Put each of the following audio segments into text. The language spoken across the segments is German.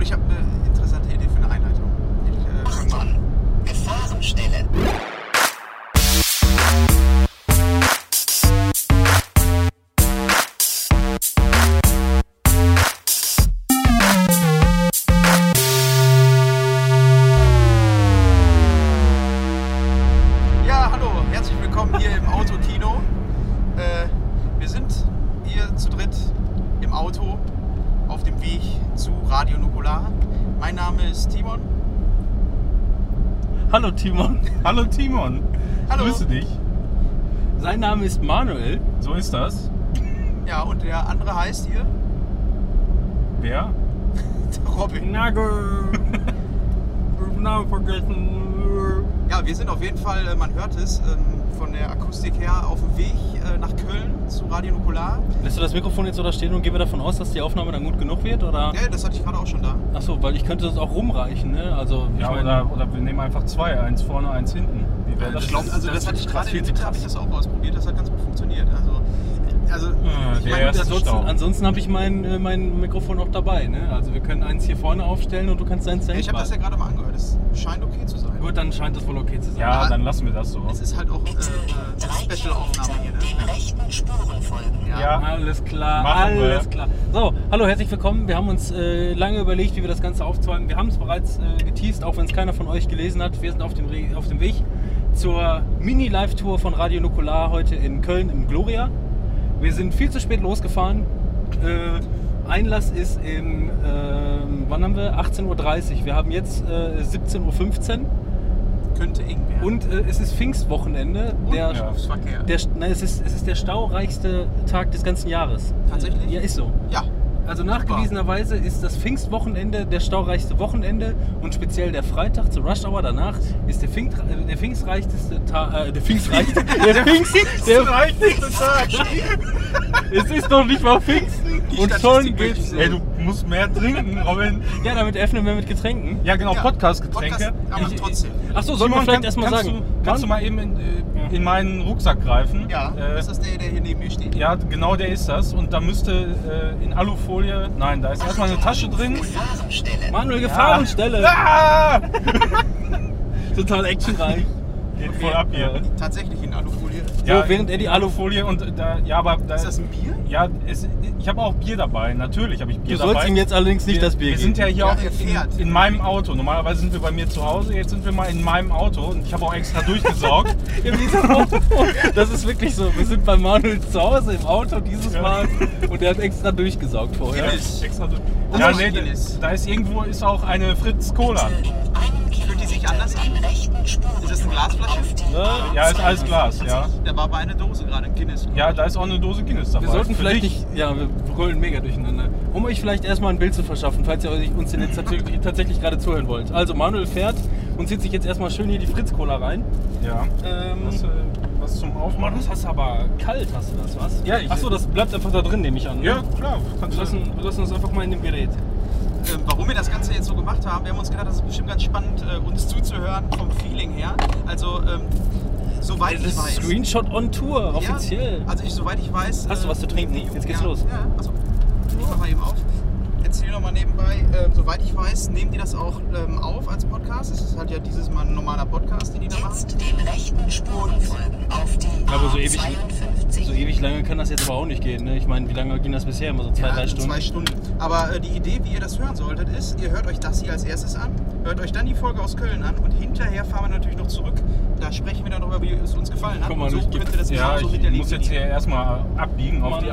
Obwohl, ich habe Sein Name ist Manuel. So ist das. Ja, und der andere heißt hier Wer? Robin. Nagel. Namen vergessen. Ja, wir sind auf jeden Fall, äh, man hört es, ähm, von der Akustik her auf dem Weg äh, nach Köln zu Radio Nukular. Lässt du das Mikrofon jetzt so da stehen und gehen wir davon aus, dass die Aufnahme dann gut genug wird? Oder? Ja, das hatte ich gerade auch schon da. Achso, weil ich könnte das auch rumreichen, ne? Also, ich Ja, mein, oder, oder wir nehmen einfach zwei. Eins vorne, eins hinten. Ich das? glaube, also das, das hatte ich krass, gerade viel in zu habe ich krass. das auch ausprobiert, das hat ganz gut funktioniert. Also, also Ah, ich meine, ansonsten, ansonsten habe ich mein, äh, mein Mikrofon auch dabei, ne? Also wir können eins hier vorne aufstellen und du kannst eins da ich habe das ja gerade mal angehört, es scheint okay zu sein. Gut, dann scheint das wohl okay zu sein. Ja, dann lassen wir das so. Es ist halt auch äh, eine Special-Aufnahme hier, Den ne? rechten Spuren folgen. Ja. Alles klar, Machen wir. alles klar. So, hallo, herzlich willkommen. Wir haben uns äh, lange überlegt, wie wir das Ganze aufzäumen. Wir haben es bereits äh, geteased, auch wenn es keiner von euch gelesen hat. Wir sind auf dem, Re auf dem Weg zur Mini-Live-Tour von Radio Nukular heute in Köln im Gloria. Wir sind viel zu spät losgefahren. Äh, Einlass ist im, ähm, wann haben wir? 18.30 Uhr. Wir haben jetzt äh, 17.15 Uhr Könnte eng werden. und äh, es ist Pfingstwochenende. Und Der, der, nein, es, ist, es ist der staureichste Tag des ganzen Jahres. Tatsächlich? Ja, ist so. ja, Also nachgewiesenerweise ist das Pfingstwochenende der staureichste Wochenende und speziell der Freitag zur Rush Hour danach ist der, Pfingst, der pfingstreichste Tag. Äh, der pfingstreichste. der Pfingst. Der reichste Tag. es ist noch nicht mal Pfingsten Die und schon geht's. Ey, du musst mehr trinken, Robin. Ja, damit öffnen wir mit Getränken. Ja, genau, Ja, Podcast-Getränke. Podcast, aber trotzdem. Achso, sollen wir Simon, vielleicht erstmal sagen? Du, kannst du mal eben in, äh, in meinen Rucksack greifen? Ja, Äh, das ist der, der hier neben mir steht. ja, genau der ist das. Und da müsste äh, in Alufolie. Nein, da ist erstmal eine Tasche drin. Gefahrenstelle. Manuel, Gefahrenstelle. Ah! Total actionreich. Geht voll ab hier. Tatsächlich in Alufolie. So, während er die Alufolie und äh, da, ja, aber da, Ist das ein Bier? Ja, es, ich habe auch Bier dabei. Natürlich habe ich Bier Du dabei. sollst ihm jetzt allerdings nicht wir, das Bier Wir sind ja geben. hier Ja, auch fährt. in, in meinem Auto. Normalerweise sind wir bei mir zu Hause. Jetzt sind wir mal in meinem Auto und ich habe auch extra durchgesaugt. In diesem Auto. Das ist wirklich so. Wir sind bei Manuel zu Hause im Auto dieses Ja. Mal und er hat extra durchgesaugt vorher. Guinness. extra durch. Ja, nee, da ist irgendwo ist auch eine Fritz Cola. Sich anders an? Den rechten Spuren Ist das eine Glasflasche? Ne? Ja, ist alles Glas, ja. Da war bei einer Dose gerade ein Guinness. Ja, da ist auch eine Dose Guinness dabei. Wir sollten vielleicht nicht, ja, wir rollen mega durcheinander. Um euch vielleicht erstmal ein Bild zu verschaffen, falls ihr euch uns denn jetzt tatsächlich, tatsächlich gerade zuhören wollt. Also Manuel fährt und zieht sich jetzt erstmal schön hier die Fritz-Cola rein. Ja. Ähm, Hast du was zum Aufmachen? das hast du aber kalt, hast du das, was? Ja, ich- Achso, das bleibt einfach da drin, nehme ich an. ne? Ja, klar. Kannst Wir lassen, wir lassen das einfach mal in dem Gerät. Ähm, warum wir das Ganze jetzt so gemacht haben, wir haben uns gedacht, das ist bestimmt ganz spannend, äh, uns zuzuhören vom Feeling her. Also, ähm, soweit Das ich weiß. Screenshot on Tour, offiziell. Ja, also ich, soweit ich weiß. Hast du was zu trinken? Jetzt geht's ja, los. Ja, also ich mach mal eben auf. Erzähl noch mal nebenbei. Äh, soweit ich weiß, nehmen die das auch ähm, auf als Podcast. Es ist halt ja dieses Mal ein normaler Podcast, den die da machen. Jetzt den rechten Spuren folgen auf die Aber so ewig- A52. So ewig lange kann das jetzt aber auch nicht gehen. Ne? Ich meine, wie lange ging das bisher? Immer so zwei, Ja, drei Stunden? Zwei Stunden. Aber äh, die Idee, wie ihr das hören solltet, ist, ihr hört euch das hier als erstes an, hört euch dann die Folge aus Köln an und hinterher fahren wir natürlich noch zurück. Da sprechen wir dann darüber, wie es uns gefallen hat. Guck mal, und so ich geb- könnt ihr das Ja, genauso ich miterleben. muss jetzt hier erstmal abbiegen auf die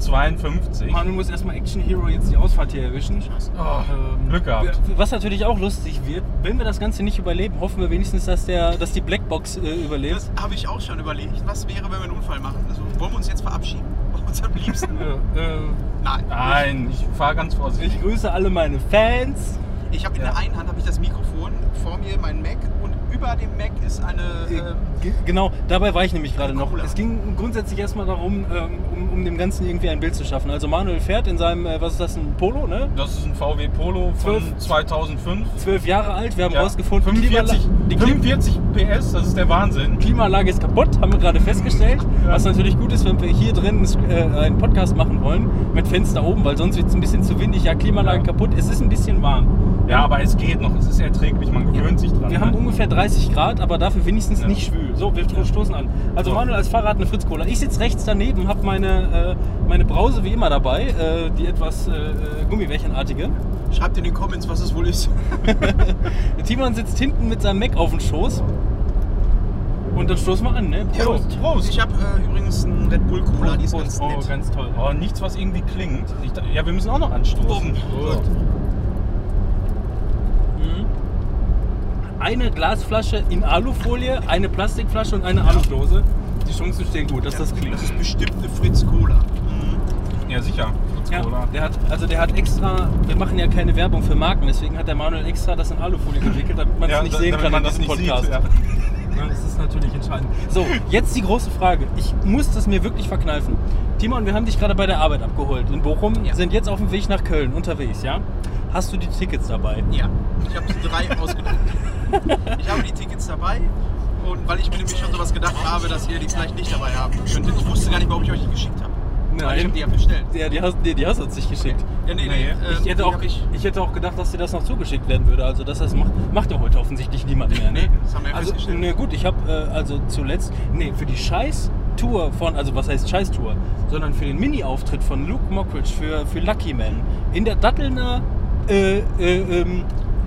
A52. Manuel muss erstmal Action Hero jetzt die Ausfahrt hier erwischen. Oh, Ähm, Glück gehabt. Was natürlich auch lustig wird, wenn wir das Ganze nicht überleben, hoffen wir wenigstens, dass, der, dass die Blackbox äh, überlebt. Das habe ich auch schon überlegt. Was wäre, wenn wir einen Unfall machen? Also, wollen wir uns jetzt verabschieden? Uns am liebsten? Äh, äh, Nein. Nein, ich fahre ganz vorsichtig. ich grüße alle meine Fans. Ich habe in Ja. der einen Hand habe ich das Mikrofon, vor mir mein Mac und über dem Mac ist eine. Äh, Ge- Genau, dabei war ich nämlich gerade noch. Es ging grundsätzlich erstmal darum, ähm, um, um dem Ganzen irgendwie ein Bild zu schaffen. Also Manuel fährt in seinem, äh, was ist das, ein Polo, ne? Das ist ein VW Polo von Zwölf- 2005. Zwölf Jahre alt, wir haben Ja. rausgefunden, 45, die Klima- 45 PS, das ist der Wahnsinn. Klimaanlage ist kaputt, haben wir gerade festgestellt. Ja. Was natürlich gut ist, wenn wir hier drin äh, einen Podcast machen wollen, mit Fenster oben, weil sonst wird es ein bisschen zu windig. Ja, Klimaanlage Ja. kaputt, es ist ein bisschen warm. Ja, aber es geht noch, es ist erträglich, man gewöhnt sich dran. Wir haben ne? ungefähr 30 Grad, aber dafür wenigstens Ja. nicht schwül. So, wir stoßen an. Also So. Manuel als Fahrrad eine Fritz Cola. Ich sitze rechts daneben, habe meine, äh, meine Brause wie immer dabei, äh, die etwas äh, äh, Gummibärchenartige. schreibt in den Comments, was es wohl ist. Timon sitzt hinten mit seinem Mac auf dem Schoß. Und dann stoßen wir an, ne? Ja, Prost. Prost. Ich habe äh, übrigens einen Red Bull Cola, die ist Prost. ganz Oh, nett. ganz toll. Oh, nichts, was irgendwie klingt. Ich, ja, wir müssen auch noch anstoßen. Bumm. Mhm. Eine Glasflasche in Alufolie, eine Plastikflasche und eine Aludose. Die Chancen stehen gut, dass das klingt. Das ist bestimmt eine Fritz Cola. Ja, sicher. Fritz Ja, Cola. der hat, also der hat extra, wir machen ja keine Werbung für Marken, deswegen hat der Manuel extra das in Alufolie gewickelt, damit man es Ja, nicht sehen damit kann man in das diesem nicht Podcast. sieht. Ja. Ja, das ist natürlich entscheidend. So, jetzt die große Frage. Ich muss das mir wirklich verkneifen. Timon, wir haben dich gerade bei der Arbeit abgeholt in Bochum, Ja. sind jetzt auf dem Weg nach Köln unterwegs, ja? Hast du die Tickets dabei? Ja, ich habe die drei ausgedruckt. Ich habe die Tickets dabei und weil ich mir nämlich schon sowas gedacht habe, dass ihr die vielleicht nicht dabei haben könntet. Ich wusste gar nicht, warum ich euch die geschickt habe. Weil ich habe die ja bestellt. Ja, die hast, nee, die hast du uns nicht geschickt. Ja, nee, nee. Nee, ähm, Ich hätte, auch, hab ich, ich hätte auch gedacht, dass dir das noch zugeschickt werden würde. Also das heißt, macht, macht ja heute offensichtlich niemand mehr. Ne? Nee, das haben wir ja also, festgestellt. ne, gut, ich habe äh, also zuletzt, nee, für die Scheiß-Tour von, also was heißt Scheiß-Tour, sondern für den Mini-Auftritt von Luke Mockridge für, für Lucky Man in der Dattelner äh, äh, ähm,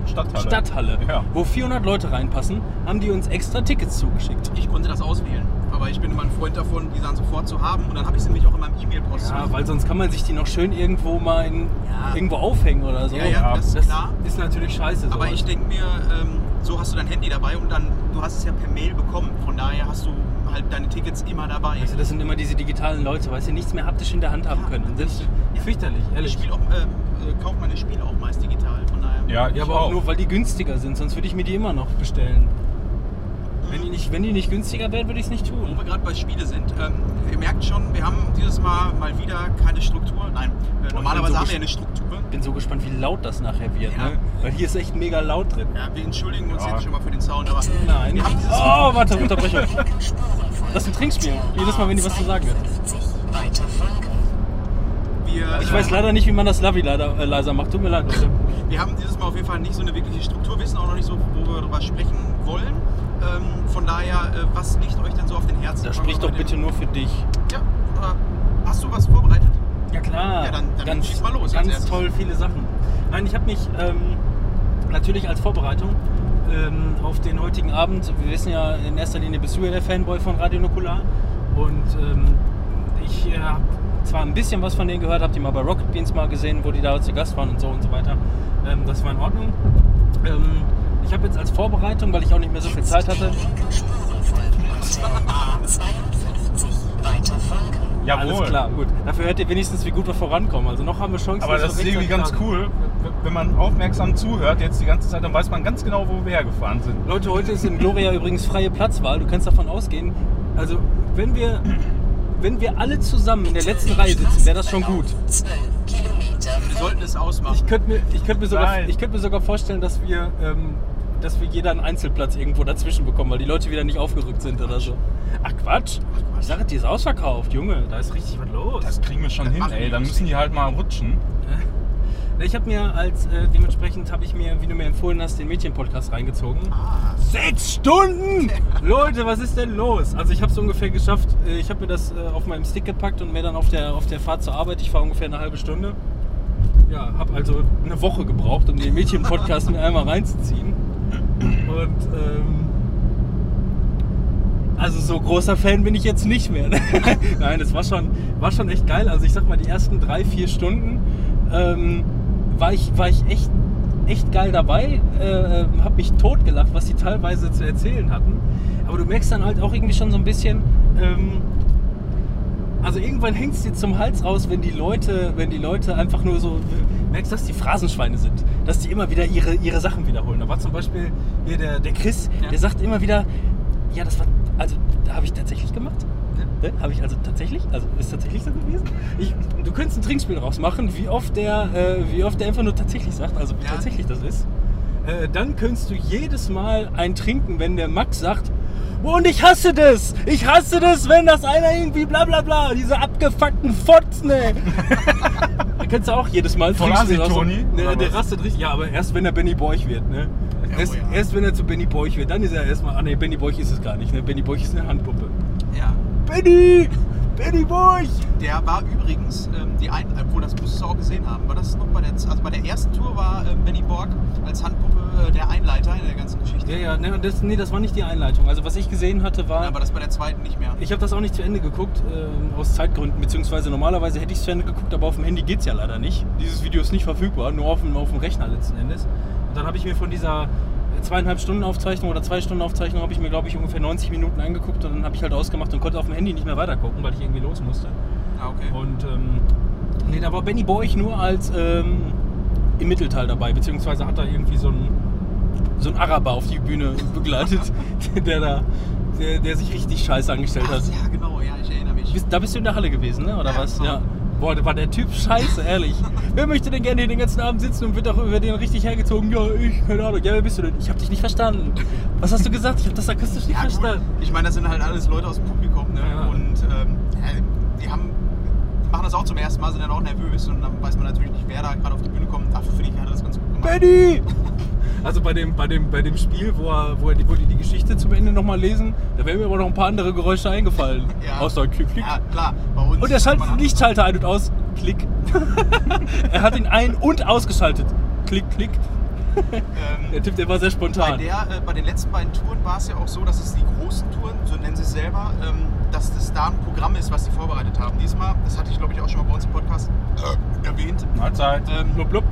Stadthalle. Stadthalle, Ja. wo 400 Leute reinpassen, haben die uns extra Tickets zugeschickt. ich konnte das auswählen. Aber ich bin immer ein Freund davon, die dann sofort zu haben. Und dann habe ich sie nämlich auch in meinem E-Mail-Post. Ja, weil sonst kann man sich die noch schön irgendwo mal in, Ja. irgendwo aufhängen oder so. Ja, ja, das ist klar. ist natürlich scheiße. Aber sowas. ich denke mir, ähm, so hast du dein Handy dabei und dann, du hast es ja per Mail bekommen. Von daher hast du halt deine Tickets immer dabei. Also das sind immer diese digitalen Leute, weil sie nichts mehr haptisch in der Hand haben können. Das ist Ja. fürchterlich, ich ehrlich. spiele auch, ähm, äh, kaufe meine Spiele auch meist digital. Ja, ich Ja, aber auch auch. nur, weil die günstiger sind, sonst würde ich mir die immer noch bestellen. Wenn die nicht, wenn die nicht günstiger wären, würde ich es nicht Wo tun. wir gerade bei Spiele sind, ähm, ihr merkt schon, wir haben dieses Mal mal wieder keine Struktur. Nein, äh, normalerweise so haben wir ja eine Struktur. Ich bin so gespannt, wie laut das nachher wird, Ja. ne? Weil hier ist echt mega laut drin. Ja, wir entschuldigen uns Ja. jetzt schon mal für den Sound, aber Nein. wir haben dieses Oh, warte, Unterbrechung. Das ist ein Trinkspiel. Jedes Mal, wenn die was zu sagen hat. 52 Weiter. Wir, Ich weiß äh, leider nicht, wie man das Lavi leider, äh, leiser macht. Tut mir leid, Leute. wir haben dieses Mal auf jeden Fall nicht so eine wirkliche Struktur, wissen auch noch nicht so, wo wir darüber sprechen wollen. Ähm, von daher, äh, was liegt euch denn so auf den Herzen? Wir spricht doch bitte nur für dich. Ja, oder hast du was vorbereitet? Ja klar, Ja, dann- dann ganz, schieß mal los ganz toll viele Sachen. Nein, ich habe mich ähm, natürlich als Vorbereitung ähm, auf den heutigen Abend, wir wissen ja, in erster Linie bist du ja der Fanboy von Radio Nukular und ähm, ich äh, habe zwar ein bisschen was von denen gehört, habe die mal bei Rocket Beans mal gesehen, wo die da zu Gast waren und so und so weiter. Ähm, das war in Ordnung. Ähm, ich habe jetzt als Vorbereitung, weil ich auch nicht mehr so viel Zeit hatte, Linken Spurenfolgen. Hotel A52 Weiter folgen. Jawohl. alles klar, gut. Dafür hört ihr wenigstens, wie gut wir vorankommen. Also noch haben wir Chancen. Aber das ist irgendwie ganz fahren. cool, wenn man aufmerksam zuhört jetzt die ganze Zeit, dann weiß man ganz genau, wo wir hergefahren sind. Leute, heute ist in Gloria übrigens freie Platzwahl. Du kannst davon ausgehen. Also, wenn wir, wenn wir alle zusammen in der letzten Reihe sitzen, wäre das schon gut. 12 Kilometer Wir sollten es ausmachen. Ich könnte mir, ich könnte mir, sogar, ich könnte mir sogar vorstellen, dass wir, ähm, dass wir jeder einen Einzelplatz irgendwo dazwischen bekommen, weil die Leute wieder nicht aufgerückt sind oder so. Ach Quatsch. Ich sage, die ist ausverkauft, Junge. Da ist richtig was los. Das kriegen wir schon Das hin, ey. Dann müssen die halt mal rutschen. Ich habe mir als, äh, dementsprechend habe ich mir, wie du mir empfohlen hast, den Mädchen-Podcast reingezogen. Ah, Sechs Stunden! Leute, was ist denn los? Also ich habe es ungefähr geschafft. Äh, Ich habe mir das äh, auf meinem Stick gepackt und mir dann auf der, auf der Fahrt zur Arbeit, ich fahre ungefähr eine halbe Stunde. Ja, habe also eine Woche gebraucht, um den Mädchen-Podcast mir einmal reinzuziehen. Und ähm, also so großer Fan bin ich jetzt nicht mehr. Nein, es war schon, war schon echt geil. Also ich sag mal, die ersten drei, vier Stunden ähm, war, ich, war ich echt, echt geil dabei. Äh, hab mich totgelacht, was die teilweise zu erzählen hatten. Aber du merkst dann halt auch irgendwie schon so ein bisschen, ähm, also irgendwann hängt es dir zum Hals raus, wenn die Leute, wenn die Leute einfach nur so, merkst, dass die Phrasenschweine sind, dass die immer wieder ihre, ihre Sachen wiederholen. Da war zum Beispiel hier der, der Chris, Ja. der sagt immer wieder, ja, das war, also da habe ich tatsächlich gemacht. Ne? Habe ich also tatsächlich, also ist tatsächlich so gewesen. Ich, du könntest ein Trinkspiel draus machen, wie oft der, äh, wie oft der einfach nur tatsächlich sagt, also wie Ja. tatsächlich das ist. Äh, dann könntest du jedes Mal ein trinken, wenn der Max sagt, "Oh, und ich hasse das! Ich hasse das, wenn das einer irgendwie bla bla bla, diese abgefuckten Fotzen, ey. da kannst du auch jedes Mal Trinkspiel raus- Toni, Ne, der rastet richtig. Ja, aber erst wenn er Benny Borch wird, ne? Erst, oh ja. erst wenn er zu Benny Borch wird, dann ist er erstmal. Ah ne, Benny Borch ist es gar nicht, ne? Benny Borch ist eine Handpuppe. Ja. Benny! Benny Borch! Der war übrigens, ähm, die ein, obwohl das musstest du auch gesehen haben, war das noch bei der, also bei der ersten Tour war ähm, Benny Borg als Handpuppe äh, der Einleiter in der ganzen Geschichte. Ja, ja, ne, das, nee, das war nicht die Einleitung. Also was ich gesehen hatte, war. Aber das bei der zweiten nicht mehr. Ich habe das auch nicht zu Ende geguckt, äh, aus Zeitgründen, beziehungsweise normalerweise hätte ich es zu Ende geguckt, aber auf dem Handy geht es ja leider nicht. Dieses Video ist nicht verfügbar, nur auf dem, auf dem Rechner letzten Endes. Und dann habe ich mir von dieser zweieinhalb Stunden Aufzeichnung oder zwei Stunden Aufzeichnung habe ich mir, glaube ich, ungefähr 90 Minuten angeguckt und dann habe ich halt ausgemacht und konnte auf dem Handy nicht mehr weitergucken, weil ich irgendwie los musste. Ah, okay. Und ähm, nee, da war Benny Borch nur als ähm, im Mittelteil dabei, beziehungsweise hat er irgendwie so ein so ein Araber auf die Bühne begleitet, der da, der, der sich richtig scheiße angestellt Ach, hat. ja, genau, ja, ich erinnere mich. Da bist du in der Halle gewesen, ne? Oder Ja, was? genau. Ja. Boah, war der Typ scheiße, ehrlich. wer möchte denn gerne hier den ganzen Abend sitzen und wird auch über den richtig hergezogen? Ja, ich, keine Ahnung. Ja, wer bist du denn? Ich hab dich nicht verstanden. Was hast du gesagt? Ich hab das akustisch nicht Ja, gut. verstanden. Ich meine, das sind halt alles Leute aus dem Publikum, ne? Ja. Und ähm, die haben, machen das auch zum ersten Mal, sind dann auch nervös und dann weiß man natürlich nicht, wer da gerade auf die Bühne kommt. Dafür finde ich, hat er das ganz gut gemacht. Benny! Also bei dem, bei dem, bei dem Spiel, wo, er, wo, er die, wo die die Geschichte zum Ende nochmal lesen, da wären mir aber noch ein paar andere Geräusche eingefallen. Ja. Außer Klick, Klick. Ja, klar, bei uns. Und er schaltet den Lichtschalter ein und aus. Klick. er hat ihn ein- und ausgeschaltet. Klick, klick. Der Ähm, der war sehr bei, spontan. der, äh, bei den letzten beiden Touren war es ja auch so, dass es die großen Touren, so nennen sie es selber, ähm, dass das da ein Programm ist, was sie vorbereitet haben. Diesmal, das hatte ich glaube ich auch schon mal bei uns im Podcast äh, erwähnt, Mahlzeit. ähm, Blub, blub.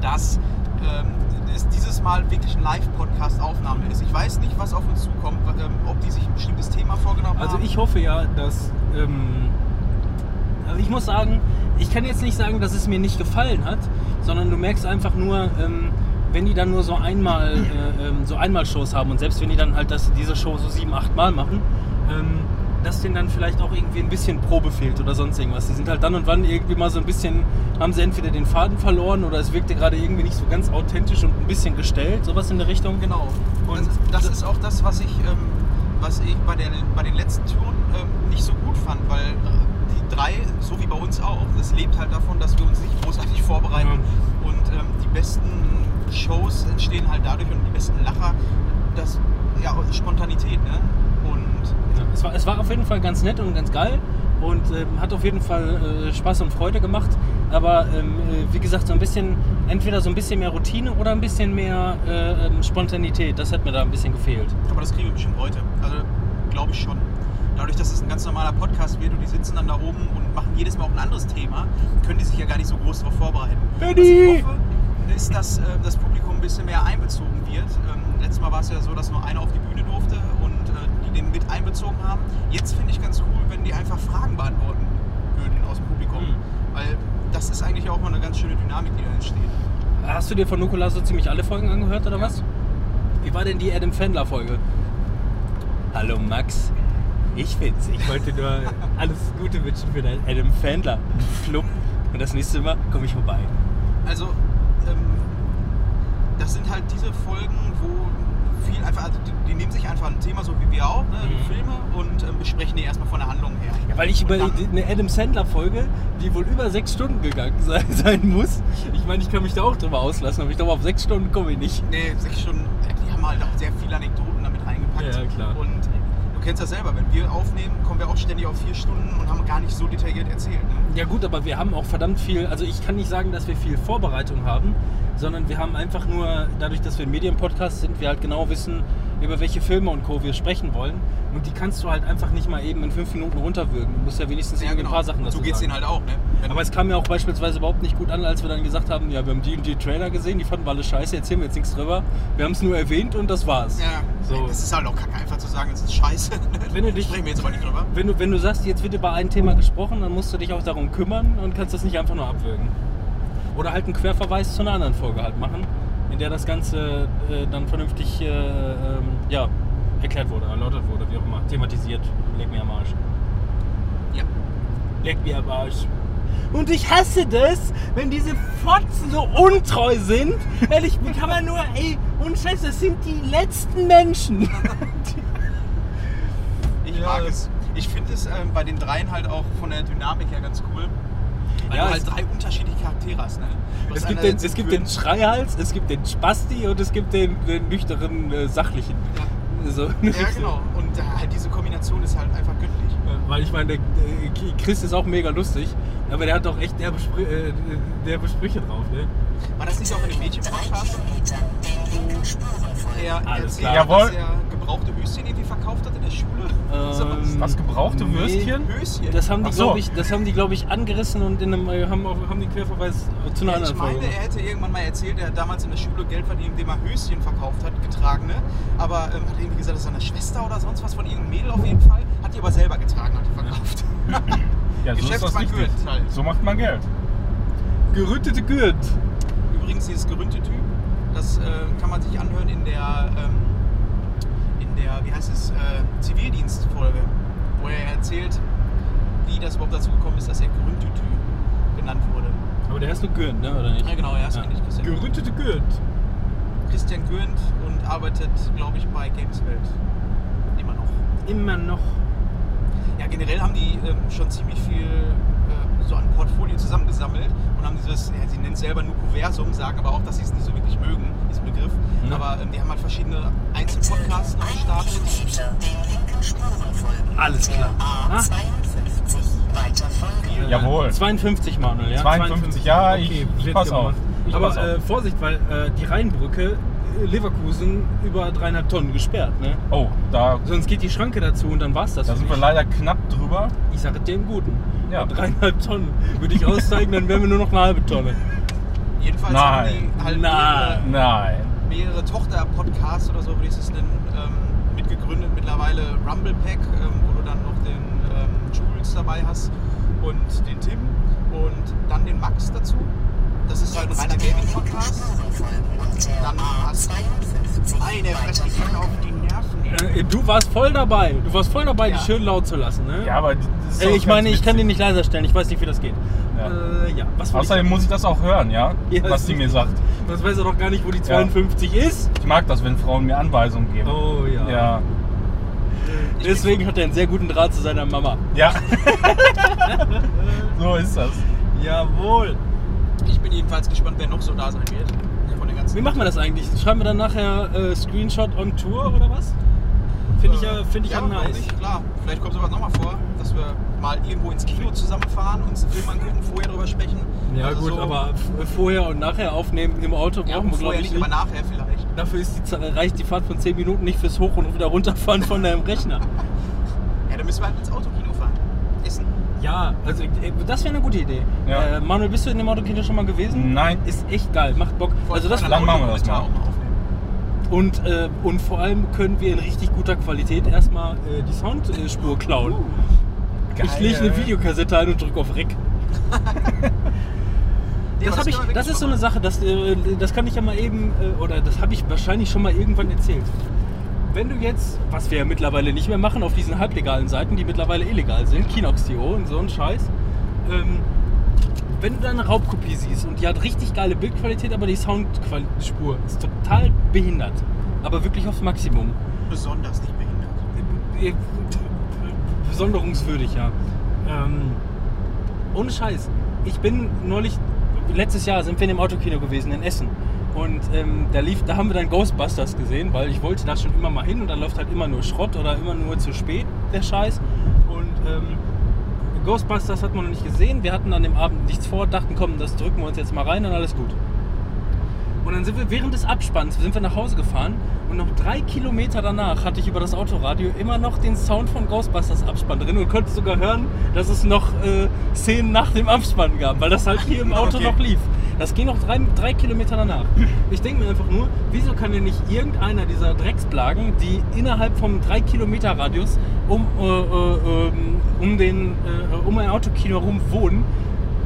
dass ähm, es dieses Mal wirklich ein Live-Podcast-Aufnahme ist. Ich weiß nicht, was auf uns zukommt, ähm, ob die sich ein bestimmtes Thema vorgenommen Also haben. ich hoffe ja, dass. Ähm, also ich muss sagen, ich kann jetzt nicht sagen, dass es mir nicht gefallen hat, sondern du merkst einfach nur, ähm, wenn die dann nur so einmal äh, ähm, so einmal Shows haben und selbst wenn die dann halt das, diese Show so sieben, acht Mal machen, ähm, dass denen dann vielleicht auch irgendwie ein bisschen Probe fehlt oder sonst irgendwas. Die sind halt dann und wann irgendwie mal so ein bisschen, haben sie entweder den Faden verloren oder es wirkte gerade irgendwie nicht so ganz authentisch und ein bisschen gestellt, sowas in der Richtung. Genau. Und Und das, das ist auch das, was ich, ähm, was ich bei, der, bei den letzten Touren ähm, nicht so gut fand, weil äh, die drei, so wie bei uns auch, das lebt halt davon, dass wir uns nicht großartig vorbereiten. Und ähm, die besten Shows entstehen halt dadurch und die besten Lacher, das, ja, Spontanität, ne? Es, war, es war auf jeden Fall ganz nett und ganz geil und ähm, hat auf jeden Fall äh, Spaß und Freude gemacht. Aber ähm, äh, wie gesagt, so ein bisschen, entweder so ein bisschen mehr Routine oder ein bisschen mehr äh, ähm, Spontanität. Das hat mir da ein bisschen gefehlt. Aber das kriegen wir bestimmt heute. Also glaube ich schon. Dadurch, dass es ein ganz normaler Podcast wird und die sitzen dann da oben und machen jedes Mal auch ein anderes Thema, können die sich ja gar nicht so groß darauf vorbereiten. Benni! Was ich hoffe, ist, dass äh, das Publikum ein bisschen mehr einbezogen wird. Ähm, letztes Mal war es ja so, dass nur einer auf die Bühne durfte die den mit einbezogen haben. Jetzt finde ich ganz cool, wenn die einfach Fragen beantworten würden aus dem Publikum. Mhm. Weil das ist eigentlich auch mal eine ganz schöne Dynamik, die da entsteht. Hast du dir von Nukola so ziemlich alle Folgen angehört oder Ja. was? Wie war denn die Adam Fandler Folge? Hallo Max, ich bin's. Ich wollte nur alles Gute wünschen für deinen Adam Fandler Club. Und das nächste Mal komme ich vorbei. Also, ähm, das sind halt diese Folgen, wo viel einfach, also die, die nehmen sich einfach ein Thema, so wie wir auch, ne, Mhm. Filme, und ähm, besprechen die erstmal von der Handlung her. Ja, weil ich über dann- eine Adam Sandler Folge, die wohl über sechs Stunden gegangen sein, sein muss. Ich meine, ich kann mich da auch drüber auslassen, aber ich glaube, auf sechs Stunden komme ich nicht. Nee, sechs Stunden, die haben halt auch sehr viele Anekdoten damit reingepackt. Ja, klar. Und kennst das selber, wenn wir aufnehmen, kommen wir auch ständig auf vier Stunden und haben gar nicht so detailliert erzählt. Ne? Ja gut, aber wir haben auch verdammt viel, also ich kann nicht sagen, dass wir viel Vorbereitung haben, sondern wir haben einfach nur, dadurch, dass wir ein Medienpodcast sind, wir halt genau wissen, über welche Filme und Co. wir sprechen wollen. Und die kannst du halt einfach nicht mal eben in fünf Minuten runterwürgen. Du musst ja wenigstens Ja, genau. ein paar Sachen dazu so geht's sagen. denen halt auch, ne? Wenn Aber es kam mir auch beispielsweise überhaupt nicht gut an, als wir dann gesagt haben, ja, wir haben die und die Trailer gesehen, die fanden wir alle scheiße, erzählen wir jetzt nichts drüber. Wir haben es nur erwähnt und das war's. ja, So. das ist halt auch kacke, einfach zu sagen, es ist scheiße. Wenn du dich- Sprechen wir jetzt aber nicht drüber. Wenn du, wenn du sagst, jetzt wird über ein Thema gesprochen, dann musst du dich auch darum kümmern und kannst das nicht einfach nur abwürgen. Oder halt einen Querverweis zu einer anderen Folge halt machen, in der das Ganze äh, dann vernünftig äh, ähm, ja, erklärt wurde, erläutert wurde, wie auch immer, thematisiert. Leg mir am Arsch. Ja. Leg mir am Arsch. Und ich hasse das, wenn diese Fotzen so untreu sind. Ehrlich, wie kann man nur, ey, und Scheiße, das sind die letzten Menschen. Ich mag es. Ich finde es ähm, bei den dreien halt auch von der Dynamik her ganz cool. Weil Ja, du es- halt drei unterschiedliche Charaktere hast. Ne? Es gibt, den, es gibt den Schreihals, es gibt den Spasti und es gibt den, den nüchteren, äh, sachlichen. So. Ja, genau. Und äh, halt diese Kombination ist halt einfach göttlich. Weil ich meine, der, Chris ist auch mega lustig, aber der hat doch echt derbe, Sprü äh, derbe Sprüche drauf, ne? War das nicht auch in dem Drei Mädchen-Podcast? Kilometer den linken Spuren folgen. Er Alles erzählt, klar. Jawohl. dass er gebrauchte Höschen irgendwie verkauft hat in der Schule. Ähm, Was gebrauchte Nee. Würstchen? Höschen? Das haben die, so. glaube ich, das haben die, glaube ich, angerissen und in einem, äh, haben, auch, haben den Querverweis äh, zu einer Ja, ich anderen meine, Folge. er hätte irgendwann mal erzählt, er hat damals in der Schule Geld verdient, indem er Höschen verkauft hat, getragene. Aber ähm, hat irgendwie gesagt, das ist seine Schwester oder sonst was von irgendeinem Mädel auf jeden Fall. Hat die aber selber getragen, hat die verkauft. Ja, so Geschäftsmann. Gürt halt. So macht man Geld. Gerüttete Gürt. Übrigens dieses geründete Typ, das äh, kann man sich anhören in der, ähm, in der, wie heißt es, äh, Zivildienstfolge, wo er erzählt, wie das überhaupt dazu gekommen ist, dass er Geründetü genannt wurde. Aber der heißt nur Gürt, ne? Oder nicht? Ja genau, er ist eigentlich Christian. Gerüttete Gürt. Christian Gürnt und arbeitet, glaube ich, bei Gameswelt. Immer noch. Immer noch. Ja, generell haben die ähm, schon ziemlich viel äh, so an Portfolio zusammengesammelt und haben dieses, ja, sie nennen es selber Nukuversum, sagen aber auch, dass sie es nicht so wirklich mögen, diesen Begriff. Mhm. Aber ähm, die haben halt verschiedene Einzelpodcasts noch gestartet. Alles klar. Ah. A52 weiter folgen. Jawohl. 52 Manuel, ja? 52, ja, ich- ich wird pass auf. Ich Aber pass auf. äh, Vorsicht, weil äh, die Rheinbrücke äh, Leverkusen über dreieinhalb Tonnen gesperrt, ne? Oh, da, Sonst geht die Schranke dazu und dann war's das. da sind wir leider knapp drüber. Ich sage dir im Guten. Ja. Dreieinhalb Tonnen. Würde ich aussteigen, dann wären wir nur noch eine halbe Tonne. Jedenfalls Nein. haben die halt Nein. Nein. mehrere, mehrere Tochter-Podcasts oder so, würde ich es nennen, ähm, mitgegründet. Mittlerweile Rumble Pack, ähm, wo du dann noch den ähm, Jules dabei hast und den Tim und dann den Max dazu. Das ist halt ein reiner Gaming-Podcast. Du warst voll dabei. Du warst voll dabei, Ja. die schön laut zu lassen, ne? Ja, aber das ist Äh, ich meine, ganz ich kann witzig. nicht leiser stellen. Ich weiß nicht, wie das geht. Ja. Äh, ja. Außerdem muss ich das auch hören, ja? Ja, Was ist die mir sagt. ich, das weiß er doch gar nicht, wo die 52 ist. Ich mag das, wenn Frauen mir Anweisungen geben. Oh ja. Ja. Ich Deswegen hat er einen sehr guten Draht zu seiner Mama. Ja. so ist das. Jawohl. Ich bin jedenfalls gespannt, wer noch so da sein wird. Wie machen wir das eigentlich? Schreiben wir dann nachher äh, Screenshot on Tour oder was? Finde ich ja, finde ich ja, nice. Nicht? Klar, vielleicht kommt sowas nochmal vor, dass wir mal irgendwo ins Kino zusammenfahren, uns einen Film angucken, vorher drüber sprechen. Ja Also gut, so- aber vorher und nachher aufnehmen im Auto Ja, brauchen wir glaube vorher ich nicht, aber nachher vielleicht. Dafür ist die, reicht die Fahrt von 10 Minuten nicht fürs Hoch- und wieder runterfahren von deinem Rechner. Ja, dann müssen wir halt ins Autokino fahren. Essen. Ja, also äh, das wäre eine gute Idee. Ja. Äh, Manuel, bist du in dem Autokino schon mal gewesen? Nein. Ist echt geil, macht Bock. Also das Dann machen wir das mal. Auch. Und, äh, und vor allem können wir in richtig guter Qualität erstmal äh, die Soundspur klauen. Ich lege eine Videokassette ein und drücke auf Rec. Ja, Das, ich, das ist so eine Sache, das, äh, das kann ich ja mal eben, äh, oder das habe ich wahrscheinlich schon mal irgendwann erzählt. Wenn du jetzt, was wir ja mittlerweile nicht mehr machen, auf diesen halblegalen Seiten, die mittlerweile illegal sind, Kinox.to und so ein Scheiß, ähm, wenn du da eine Raubkopie siehst und die hat richtig geile Bildqualität, aber die Soundspur ist total behindert. Aber wirklich aufs Maximum. besonders nicht behindert. Äh, Besonderungswürdig, ja. Ähm, ohne Scheiß. Ich bin neulich, letztes Jahr sind wir in dem Autokino gewesen in Essen. Und ähm, da, lief, da haben wir dann Ghostbusters gesehen, weil ich wollte da schon immer mal hin und da läuft halt immer nur Schrott oder immer nur zu spät, der Scheiß. Und ähm, Ghostbusters hat man noch nicht gesehen. Wir hatten an dem Abend nichts vor, dachten, komm, das drücken wir uns jetzt mal rein und alles gut. Und dann sind wir während des Abspanns sind wir nach Hause gefahren und noch drei Kilometer danach hatte ich über das Autoradio immer noch den Sound von Ghostbusters Abspann drin und konnte sogar hören, dass es noch äh, Szenen nach dem Abspann gab, weil das halt hier im Auto Okay. noch lief. Das ging noch drei, drei Kilometer danach. Ich denke mir einfach nur, wieso kann denn nicht irgendeiner dieser Drecksplagen, die innerhalb vom 3 Kilometer Radius um, äh, äh, ähm, um, den, äh, um ein Autokino herum wohnen,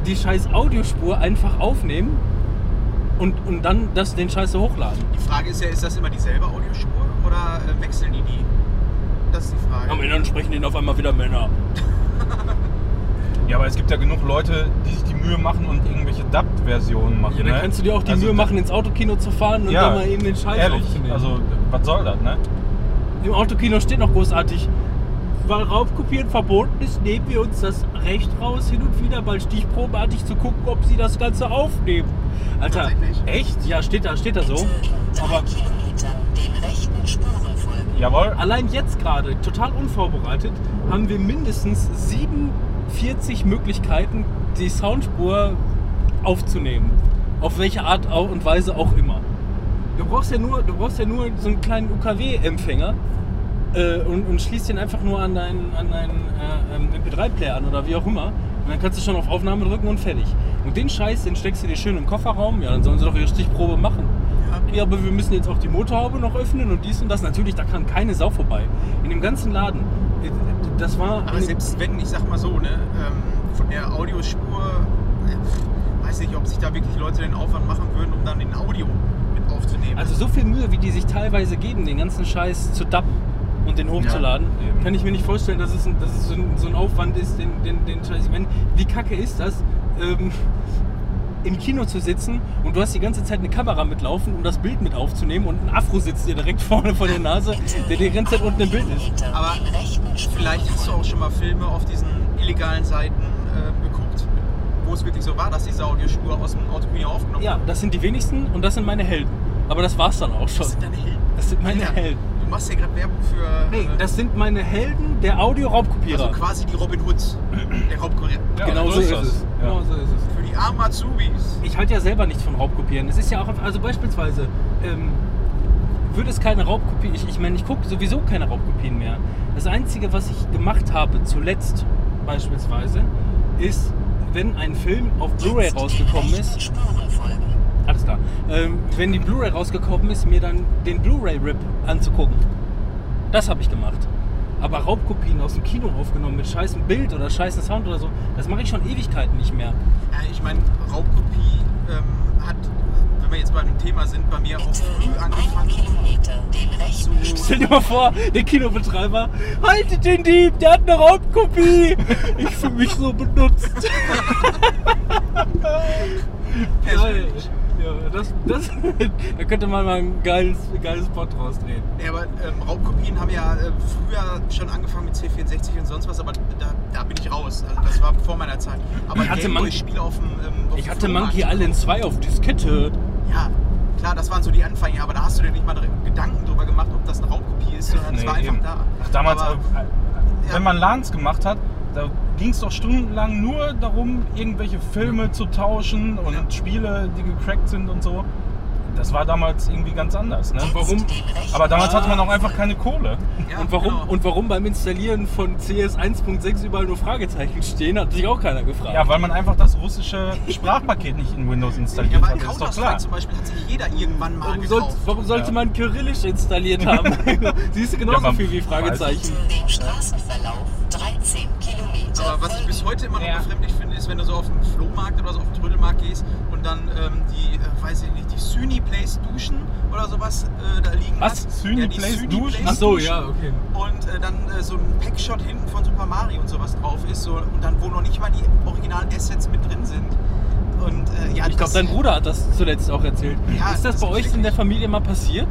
die scheiß Audiospur einfach aufnehmen und, und dann das, den Scheiß so hochladen? Die Frage ist ja, ist das immer dieselbe Audiospur oder äh, wechseln die die? Das ist die Frage. Am Ende sprechen denen auf einmal wieder Männer. Ja, aber es gibt ja genug Leute, die sich die Mühe machen und irgendwelche Dubbed-Versionen machen. Ja, dann ne? kannst du dir auch die Also Mühe machen, ins Autokino zu fahren und Ja, dann mal eben den Scheiß Ehrlich, aufzunehmen. also was soll das, ne? Im Autokino steht noch großartig, weil Raubkopieren verboten ist, nehmen wir uns das Recht raus, hin und wieder mal stichprobenartig zu gucken, ob sie das Ganze aufnehmen. Alter, echt? Ja, steht da, steht da so. Aber Kilometern den rechten Spuren folgen. Jawohl. allein jetzt gerade, total unvorbereitet, haben wir mindestens 47 Möglichkeiten, die Soundspur aufzunehmen. Auf welche Art und Weise auch immer. Du brauchst ja nur, du brauchst ja nur so einen kleinen UKW-Empfänger äh, und, und schließt den einfach nur an deinen, an deinen äh, ähm, MP3-Player an oder wie auch immer. Und dann kannst du schon auf Aufnahme drücken und fertig. Und den Scheiß, den steckst du dir schön im Kofferraum. Ja, dann sollen sie doch ihre Stichprobe machen. Ja, aber wir müssen jetzt auch die Motorhaube noch öffnen und dies und das. Natürlich, da kann keine Sau vorbei. In dem ganzen Laden. Das war. Aber selbst wenn, ich sag mal so, ne, ähm, von der Audiospur, äh, weiß nicht, ob sich da wirklich Leute den Aufwand machen würden, um dann den Audio mit aufzunehmen. Also so viel Mühe, wie die sich teilweise geben, den ganzen Scheiß zu dubben und den hochzuladen, Ja, kann ich mir nicht vorstellen, dass es, ein, dass es so, ein, so ein Aufwand ist, den, den, den Scheiß. Ich meine, wie kacke ist das, ähm, im Kino zu sitzen und du hast die ganze Zeit eine Kamera mitlaufen, um das Bild mit aufzunehmen und ein Afro sitzt dir direkt vorne vor der Nase, der die ganze Zeit unten im Bild ist. Aber Vielleicht hast du auch schon mal Filme auf diesen illegalen Seiten äh, geguckt, wo es wirklich so war, dass diese Audiospur aus dem Autokino aufgenommen Ja, wurde. das sind die wenigsten und das sind meine Helden. Aber das war's dann auch schon. Das sind deine Helden. Das sind meine Alter, Helden. Du machst ja gerade Werbung für Nee, äh, das sind meine Helden der Audio-Raubkopierer. also quasi die Robin Hoods der Raubkurier. Ja, genau so ist es. Ja. Genau so ist es. Armen Azubis. Ich halte ja selber nichts von Raubkopieren. Es ist ja auch, also beispielsweise, ähm, würde es keine Raubkopie, ich, ich meine, ich gucke sowieso keine Raubkopien mehr. Das Einzige, was ich gemacht habe, zuletzt beispielsweise, ist, wenn ein Film auf Blu-ray rausgekommen ist, alles klar, ähm, wenn die Blu-ray rausgekommen ist, mir dann den Blu-ray-Rip anzugucken. Das habe ich gemacht. Aber Raubkopien aus dem Kino aufgenommen mit scheißem Bild oder scheißen Sound oder so, das mache ich schon Ewigkeiten nicht mehr. Ja, ich meine, Raubkopie ähm, hat, wenn wir jetzt bei dem Thema sind, bei mir auch früh angefangen. Kilometer den rechten So- Stell dir mal vor, der Kinobetreiber, haltet den Dieb, der hat eine Raubkopie. Ich fühle mich so benutzt. Persönlich. Ja, das, das, da könnte man mal ein geiles, geiles Spot draus drehen. Ja, aber ähm, Raubkopien haben ja äh, früher schon angefangen mit C64 und sonst was, aber da, da bin ich raus. Also das war vor meiner Zeit. Aber Ich hatte Monkey- Spiele auf dem ähm, auf Ich hatte Monkey Island 2 auf Diskette. Ja, klar, das waren so die Anfänge, aber da hast du dir nicht mal Gedanken drüber gemacht, ob das eine Raubkopie ist, sondern es Nee, war einfach eben. da. Ach, damals, aber, äh, ja. wenn man LANs gemacht hat, da ging es doch stundenlang nur darum, irgendwelche Filme zu tauschen und Ja. Spiele, die gecrackt sind und so. Das war damals irgendwie ganz anders. Ne? Warum? Aber damals hatte man auch einfach keine Kohle. ja, Und warum, genau. und warum beim Installieren von CS 1.6 überall nur Fragezeichen stehen, hat sich auch keiner gefragt. Ja, weil man einfach das russische Sprachpaket nicht in Windows ja, installiert aber hat. Das ist doch klar. zum Beispiel hat sich jeder irgendwann mal Warum, soll, gekauft. warum sollte Ja. man Kyrillisch installiert haben? Siehst du genauso Ja, viel wie Fragezeichen. In dem Straßenverlauf 13 Kilometer Aber was ich bis heute immer noch Ja. befremdlich finde, ist, wenn du so auf den Flohmarkt oder so auf den Trödelmarkt gehst und dann ähm, die, äh, weiß ich nicht, die Süni Place Duschen oder sowas äh, da liegen Was? hast. Süni ja, Place Süni Duschen? Ach so, ja, okay. Und äh, dann äh, so ein Packshot hinten von Super Mario und sowas drauf ist. So, und dann, wo noch nicht mal die originalen Assets mit drin sind. Und äh, ja, Ich glaube, dein Bruder hat das zuletzt auch erzählt. Ja, ist das das bei euch in der Familie mal passiert?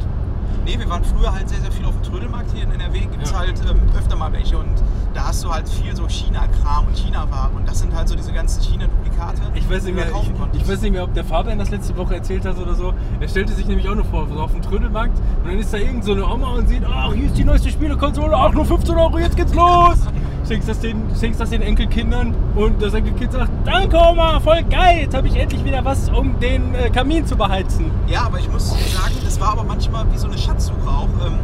Nee, wir waren früher halt sehr, sehr viel auf dem Trödelmarkt hier in NRW. Gibt es Ja. halt ähm, öfter mal welche. Und da hast du halt viel so China-Kram und China-Ware. Und das sind halt so diese ganzen China-Duplikate, Ich weiß, nicht die mehr, kaufen ich, ich weiß nicht mehr, ob der Fabian das letzte Woche erzählt hat oder so. Er stellte sich nämlich auch nur vor, so auf dem Trödelmarkt und dann ist da irgend so eine Oma und sieht, ach, hier ist die neueste Spielekonsole, ach, nur 15 Euro, jetzt geht's los. singst das den, singst das den Enkelkindern und das Enkelkind sagt, danke Oma, voll geil, jetzt habe ich endlich wieder was, um den äh, Kamin zu beheizen. Ja, aber ich muss sagen, das war aber manchmal wie so eine Schatzsuche auch. Ähm,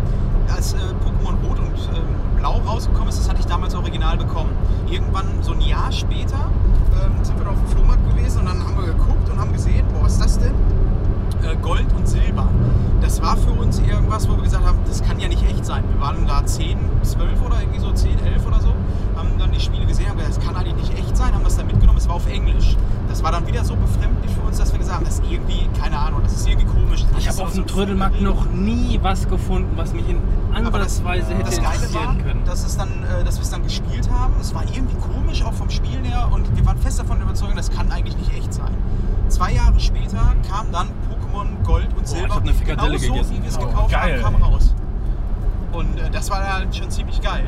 als äh, Pokémon Rot und ähm, Blau rausgekommen ist, das hatte ich damals original bekommen. Irgendwann, so ein Jahr später, ähm, sind wir noch auf dem Flohmarkt gewesen und dann haben wir geguckt und haben gesehen, boah, was ist das denn? Äh, Gold und Silber. Das war für uns irgendwas, wo wir gesagt haben, das kann ja nicht echt sein. Wir waren da 10, 12 oder irgendwie so, 10, 11 oder so, haben dann die Spiele gesehen, haben gesagt, das kann eigentlich nicht echt sein, haben das dann mitgenommen, es war auf Englisch. Das war dann wieder so befremdlich für uns, dass wir gesagt haben, das ist irgendwie, keine Ahnung, das ist irgendwie komisch. Das Ich ist habe auf so dem Trödelmarkt noch nie was gefunden, was mich in das, ansatzweise hätte das Geile interessieren war, können. dass, es dann, äh, dass wir es dann gespielt haben. Es war irgendwie komisch, auch vom Spielen her. Und wir waren fest davon überzeugt, das kann eigentlich nicht echt sein. Zwei Jahre später kam dann Pokémon Gold und Silber. ich hab eine Frikadelle genau so, gegessen. wie wir es Oh, gekauft geil. haben, kam raus. Und äh, das war halt schon ziemlich geil.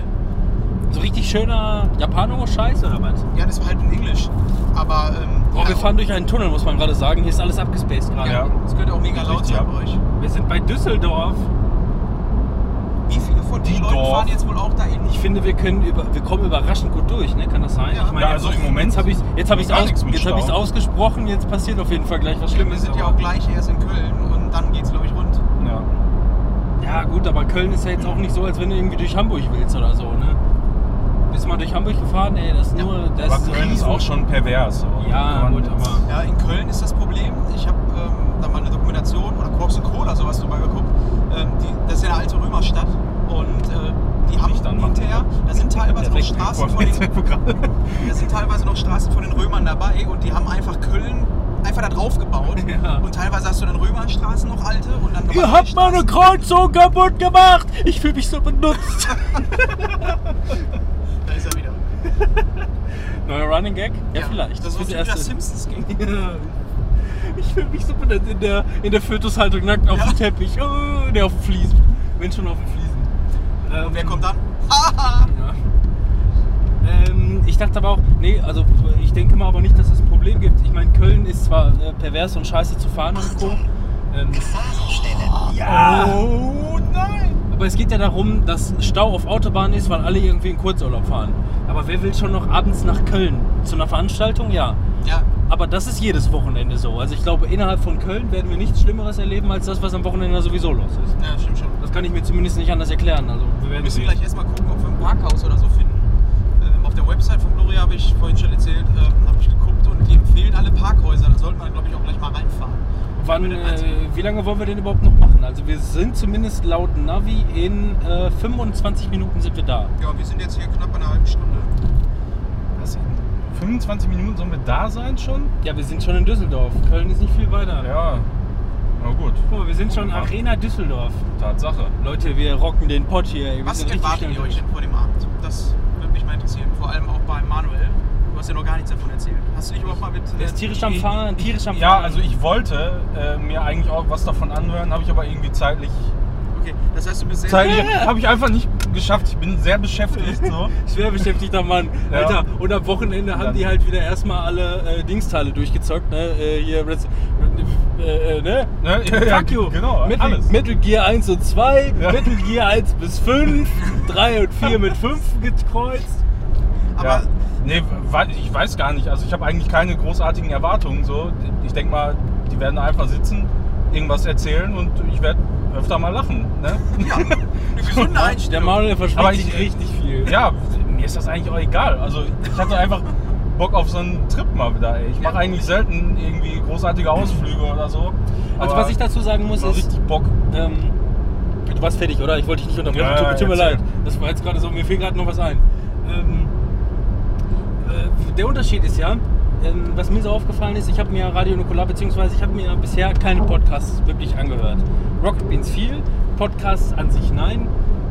So richtig schöner Japano-Scheiß oder was? Ja, das war halt in Englisch. Aber ähm, Oh, ja, wir fahren durch einen Tunnel, muss man gerade sagen. Hier ist alles abgespaced gerade. Ja. Das könnte auch mega laut sein bei euch. Wir sind bei Düsseldorf. Den Die Leuten Dorf. fahren jetzt wohl auch dahin? Ich finde, wir können über, wir kommen überraschend gut durch, ne? Kann das sein? Ja. Ich meine, Ja, also im Moment jetzt habe ich jetzt habe ich ich Stau. ausgesprochen. Jetzt passiert auf jeden Fall gleich was Ja, Schlimmes. wir sind ja auch gleich erst in Köln und dann geht's glaube ich rund. Ja. Ja gut, aber Köln ist ja jetzt auch nicht so, als wenn du irgendwie durch Hamburg willst oder so, ne? Bist du mal durch Hamburg gefahren? Ey, das ist Ja. nur. Das Aber Köln ist riesen- auch schon pervers. Ja, gut, aber- Ja, in Köln ist das Problem. Ich habe ähm, da mal eine Dokumentation oder Quarks Co. oder sowas drüber geguckt. Ähm, die, das ist ja eine alte Römerstadt und äh, die haben Nicht dann machen. hinterher, da sind teilweise noch Direkt Straßen von den, da sind teilweise noch Straßen von den Römern dabei und die haben einfach Köln einfach da drauf gebaut. Ja. Und teilweise hast du dann Römerstraßen noch alte und dann Ihr normale habt meine Straßen. Kreuzung kaputt gemacht! Ich fühle mich so benutzt! Da ist er wieder. Neuer Running Gag? Ja, vielleicht. Das ist ein Erste. Simpsons Gang. Ja. Ich fühle mich so benutzt in der, in der Fötushaltung nackt auf Ja. dem Teppich. Oh, ne, auf dem Fliesen. Wenn schon auf dem Fliesen. Ähm, Und wer kommt dann? Haha! Ja. Ähm, ich dachte aber auch, nee, also ich denke mal aber nicht, dass es ein Problem gibt. Ich meine, Köln ist zwar äh, pervers und scheiße zu fahren und Co. Ähm, Gefahrenstelle. ja. Oh nein! Aber es geht ja darum, dass Stau auf Autobahnen ist, weil alle irgendwie in Kurzurlaub fahren. Aber wer will schon noch abends nach Köln? Zu einer Veranstaltung? Ja. Ja, Aber das ist jedes Wochenende so. Also ich glaube, innerhalb von Köln werden wir nichts Schlimmeres erleben, als das, was am Wochenende sowieso los ist. ja, stimmt schon. Das kann ich mir zumindest nicht anders erklären. Also wir Wir werden müssen sehen. gleich erstmal gucken, ob wir ein Parkhaus oder so finden. Der Website von Gloria habe ich vorhin schon erzählt, ähm, habe ich geguckt und die empfehlen alle Parkhäuser. Da sollte man, glaube ich, auch gleich mal reinfahren. Wann, äh, wie lange wollen wir denn überhaupt noch machen? Also wir sind zumindest laut Navi in äh, 25 Minuten sind wir da. Ja, wir sind jetzt hier knapp bei einer halben Stunde. Was, in 25 Minuten sollen wir da sein schon? Ja, wir sind schon in Düsseldorf. Köln ist nicht viel weiter. Ja. Na gut. Guck mal, wir sind schon. Arena Düsseldorf. Tatsache. Leute, wir rocken den Pott hier. ey. Wir Was erwartet ihr euch denn vor dem Abend? Das mich mal interessieren. Vor allem auch bei Manuel. Du hast ja noch gar nichts davon erzählt. Hast du dich überhaupt mal mit. Der ist tierisch am Fahren, tierisch am Ja, Fahren. also ich wollte äh, mir eigentlich auch was davon anhören, habe ich aber irgendwie zeitlich. Okay, das heißt, du bist sehr. Zeitlich habe ich einfach nicht geschafft. Ich bin sehr beschäftigt. So. Schwer beschäftigter Mann. Ja. Alter, und am Wochenende haben die halt wieder erstmal alle äh, Dingsteile durchgezockt. Ne? Äh, hier, Red, äh, äh, ne? Ne? Ja, ja, Fuck you. Genau, Metal, alles. Metal Gear 1 und 2, Ja. Metal Gear 1 bis 5, 3 und 4 mit 5 gekreuzt. Aber ja. Nee, ich weiß gar nicht. Also ich habe eigentlich keine großartigen Erwartungen. So. Ich denke mal, die werden da einfach sitzen, irgendwas erzählen und ich werde öfter mal lachen. Ne? ja, eine gesunde Der Einstellung. Manuel verspricht sich ich- richtig viel. Ja, mir ist das eigentlich auch egal. Also ich hatte einfach Bock auf so einen Trip mal wieder. Ey. Ich mache Ja. eigentlich selten irgendwie großartige Ausflüge oder so. Also was ich dazu sagen muss ist, richtig Bock. ähm, du warst fertig, oder? Ich wollte dich nicht unterbrechen. Ja, tut, tut mir leid. Das war jetzt gerade so, mir fiel gerade noch was ein. Ähm, äh, der Unterschied ist ja, ähm, was mir so aufgefallen ist, ich habe mir Radio Nukular, beziehungsweise ich habe mir bisher keine Podcasts wirklich angehört. Rocket Beans viel, Podcasts an sich nein.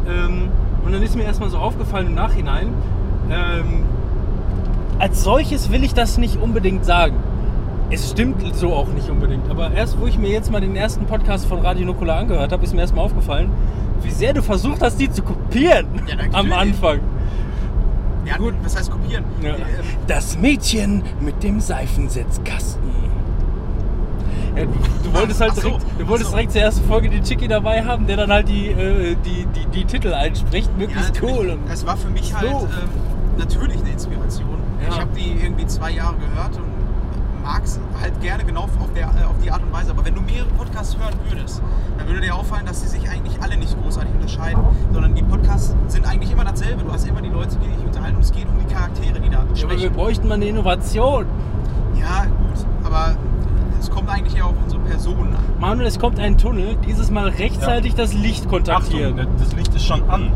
Ähm, und dann ist mir erstmal so aufgefallen im Nachhinein, ähm, als solches will ich das nicht unbedingt sagen. Es stimmt so auch nicht unbedingt. Aber erst, wo ich mir jetzt mal den ersten Podcast von Radio Nukular angehört habe, ist mir erstmal aufgefallen, wie sehr du versucht hast, die zu kopieren Ja, am Anfang. Ja, Gut. Was heißt kopieren? Ja. Äh, ähm, Das Mädchen mit dem Seifensetzkasten. Ja, du, wolltest halt so, direkt, du wolltest so. direkt zur ersten Folge den Chicky dabei haben, der dann halt die, äh, die, die, die Titel einspricht, möglichst cool. Es war für mich halt So. ähm, natürlich eine Inspiration. Ich habe die irgendwie zwei Jahre gehört und mag es halt gerne genau auf, der, äh, auf die Art und Weise. Aber wenn du mehrere Podcasts hören würdest, dann würde dir auffallen, dass sie sich eigentlich alle nicht großartig unterscheiden, sondern die Podcasts sind eigentlich immer dasselbe. Du hast immer die Leute, die dich unterhalten und es geht um die Charaktere, die da Ja, aber wir sprechen. bräuchten mal eine Innovation. Ja, gut, aber es kommt eigentlich eher auf unsere Personen an. Manuel, es kommt ein Tunnel. Dieses Mal rechtzeitig das Licht kontaktieren. Achtung, das Licht ist schon an.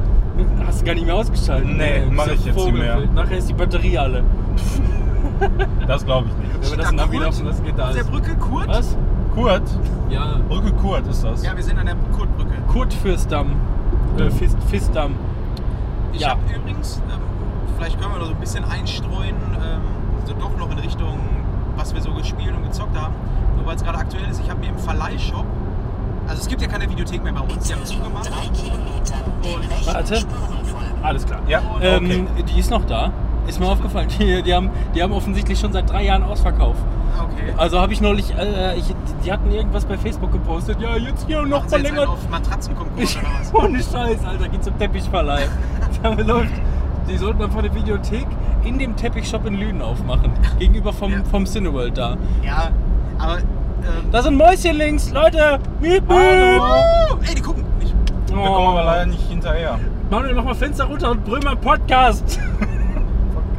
Hast du gar nicht mehr ausgeschaltet? Nee, Du bist mach ja ich jetzt nicht mehr. Nachher ist die Batterie alle. Das glaube ich nicht. Wenn wir das Da Navi laufen lassen, geht da Auf der alles. Brücke Kurt? Was? Kurt, Ja. Brücke Kurt ist das. Ja, wir sind an der Kurtbrücke. Kurt Fürstdamm. Äh, Fist, Fistdamm. Ich Ja. habe übrigens, ähm, vielleicht können wir noch so ein bisschen einstreuen, ähm, so doch noch in Richtung, was wir so gespielt und gezockt haben. Nur weil es gerade aktuell ist, ich habe mir im Verleihshop, also es gibt ja keine Videothek mehr bei uns, die haben zugemacht. Warte. Alles klar. Ja, Ähm, die ist noch da. Ist mir aufgefallen. Die, die, haben, die haben offensichtlich schon seit drei Jahren Ausverkauf. Okay. Also habe ich neulich, äh, ich, die hatten irgendwas bei Facebook gepostet. Ja, jetzt hier noch Machen Sie jetzt verlängert. auf Matratzenkonkurs oder was? ohne Scheiß, Alter, geht zum Teppichverleih. Da läuft, die sollten einfach eine Videothek in dem Teppichshop in Lünen aufmachen. Gegenüber vom, Ja. vom Cineworld da. Ja, aber. Ähm, Da sind Mäuschen links, Leute! Miep, miep. Hallo. ey, die gucken nicht. Wir kommen aber leider nicht hinterher. Manuel, mach mal Fenster runter und brüll mal Podcast.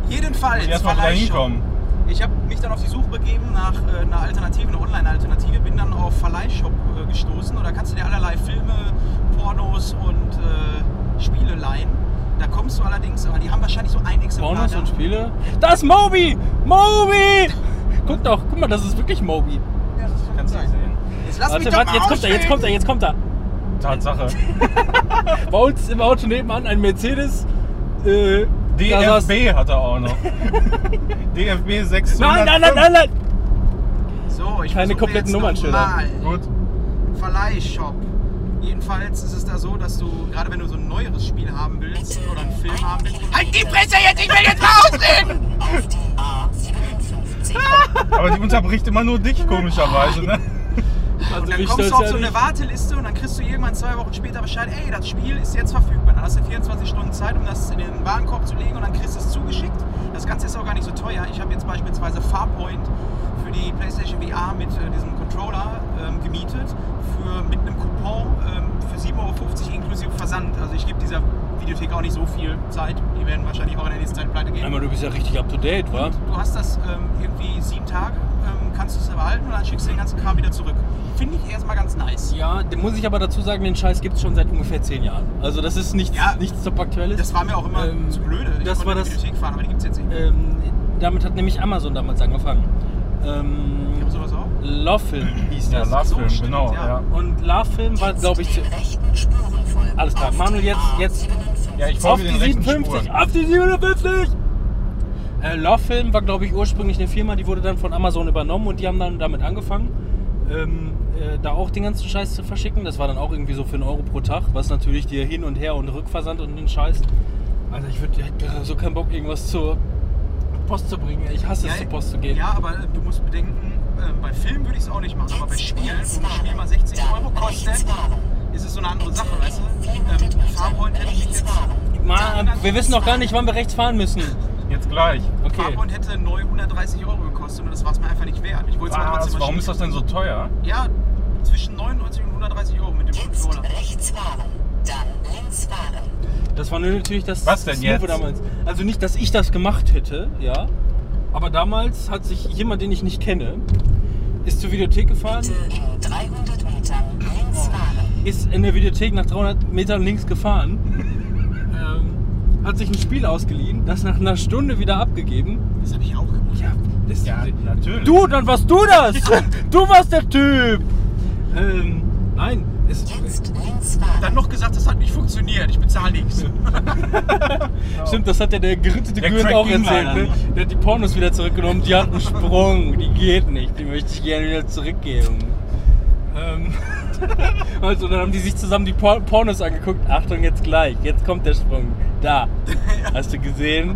Jedenfalls, Muss erstmal wieder hinkommen. Ich habe mich dann auf die Suche begeben nach äh, einer Alternative, einer Online-Alternative, bin dann auf Verleihshop äh, gestoßen und da kannst du dir allerlei Filme, Pornos und äh, Spiele leihen. Da kommst du allerdings, aber die haben wahrscheinlich so ein Exemplar. Pornos da. und Spiele. Das ist Moby! Moby! Guck doch, guck mal, das ist wirklich Moby. Ja, das kann Kannst du sehen. Jetzt lass mich Warte, doch warte, jetzt kommt er, jetzt kommt er, jetzt kommt er. Tatsache. Bei uns im Auto nebenan ein Mercedes. DFB hat er auch noch. DFB 600. Nein, nein, nein, nein, nein! So, ich Keine kompletten Nummernschilder. Gut. Verleihshop. Jedenfalls ist es da so, dass du, gerade wenn du so ein neueres Spiel haben willst oder einen Film haben willst. Halt die Fresse jetzt, ich will jetzt mal ausreden! Auf die A57. Aber die unterbricht immer nur dich, komischerweise, ne? Also Und dann kommst du auf so eine. Warteliste und dann kriegst du irgendwann zwei Wochen später Bescheid, ey, das Spiel ist jetzt verfügbar. Dann hast du 24 Stunden Zeit, um das in den Warenkorb zu legen und dann kriegst du es zugeschickt. Das Ganze ist auch gar nicht so teuer. Ich habe jetzt beispielsweise Farpoint für die PlayStation VR mit äh, diesem Controller ähm, gemietet für, mit einem Coupon ähm, für 7,50 Euro inklusive Versand. Also ich gebe dieser Videothek auch nicht so viel Zeit. Die werden wahrscheinlich auch in der nächsten Zeit pleite gehen. Einmal, du bist ja richtig up to date, wa? Du hast das ähm, irgendwie sieben Tage, kannst du es behalten und dann schickst du den ganzen Kram wieder zurück. Finde ich erstmal ganz nice. Ja, den muss ich aber dazu sagen, den Scheiß gibt es schon seit ungefähr 10 Jahren. Also das ist nichts, Ja. nichts top aktuelles. Das war mir auch immer Ähm, zu blöde. Ich das war in die das- Bibliothek fahren, aber die gibt es jetzt nicht. ähm, damit hat nämlich Amazon damals angefangen. Die Ähm, haben sowas auch? Love Film hieß Ja, das. Love so, Film, stimmt, genau. ja. Ja. Und Love Film war, glaube ich. Alles klar, Auf Manuel, die jetzt- jetzt- A57. ja, ich auf folge die den rechten 57, Spuren. auf die 57! Äh, Love Film war, glaube ich, ursprünglich eine Firma, die wurde dann von Amazon übernommen und die haben dann damit angefangen, ähm, äh, da auch den ganzen Scheiß zu verschicken. Das war dann auch irgendwie so für einen Euro pro Tag, was natürlich dir Hin- und Her- und Rückversand und den Scheiß. Also ich würd, hätte gerade so keinen Bock, irgendwas zur Post zu bringen. Ich hasse es, zur Post zu gehen. Ja, aber äh, du musst bedenken, äh, bei Filmen würde ich es auch nicht machen, aber bei Spielen, wo ein Spiel mal 60 Euro kostet, ist es so eine andere Sache, weißt du? Ähm, Farpoint hätte mich jetzt. Mann, wir wissen noch gar nicht, wann wir rechts fahren müssen. Jetzt gleich. Okay. Farpoint hätte neu 130 Euro gekostet und das war es mir einfach nicht wert. Ich wollte es trotzdem mal warum ist das denn so teuer? Ja, zwischen 99 und 130 Euro mit dem Jetzt Controller. rechts fahren, dann links fahren. Das war natürlich das Was denn jetzt? damals. Also nicht, dass ich das gemacht hätte, ja. Aber damals hat sich jemand, den ich nicht kenne, ist zur Videothek gefahren, Bitte in 300 Metern links fahren. ist in der Videothek nach 300 Metern links gefahren, ähm, hat sich ein Spiel ausgeliehen, das nach einer Stunde wieder abgegeben. Das habe ich auch gemacht. Ja, das, Ja, natürlich. du, dann warst du das! Du warst der Typ! Ähm, nein, es, Jetzt. Dann noch gesagt, das hat nicht funktioniert, ich bezahle nichts. Stimmt, das hat ja der gerittete Gürnt Crack auch erzählt. Ne? Der hat die Pornos wieder zurückgenommen, die hat einen Sprung, die geht nicht, die möchte ich gerne wieder zurückgeben. Ähm, also dann haben die sich zusammen die Por Pornos angeguckt. Achtung, jetzt gleich, jetzt kommt der Sprung. Da, hast du gesehen?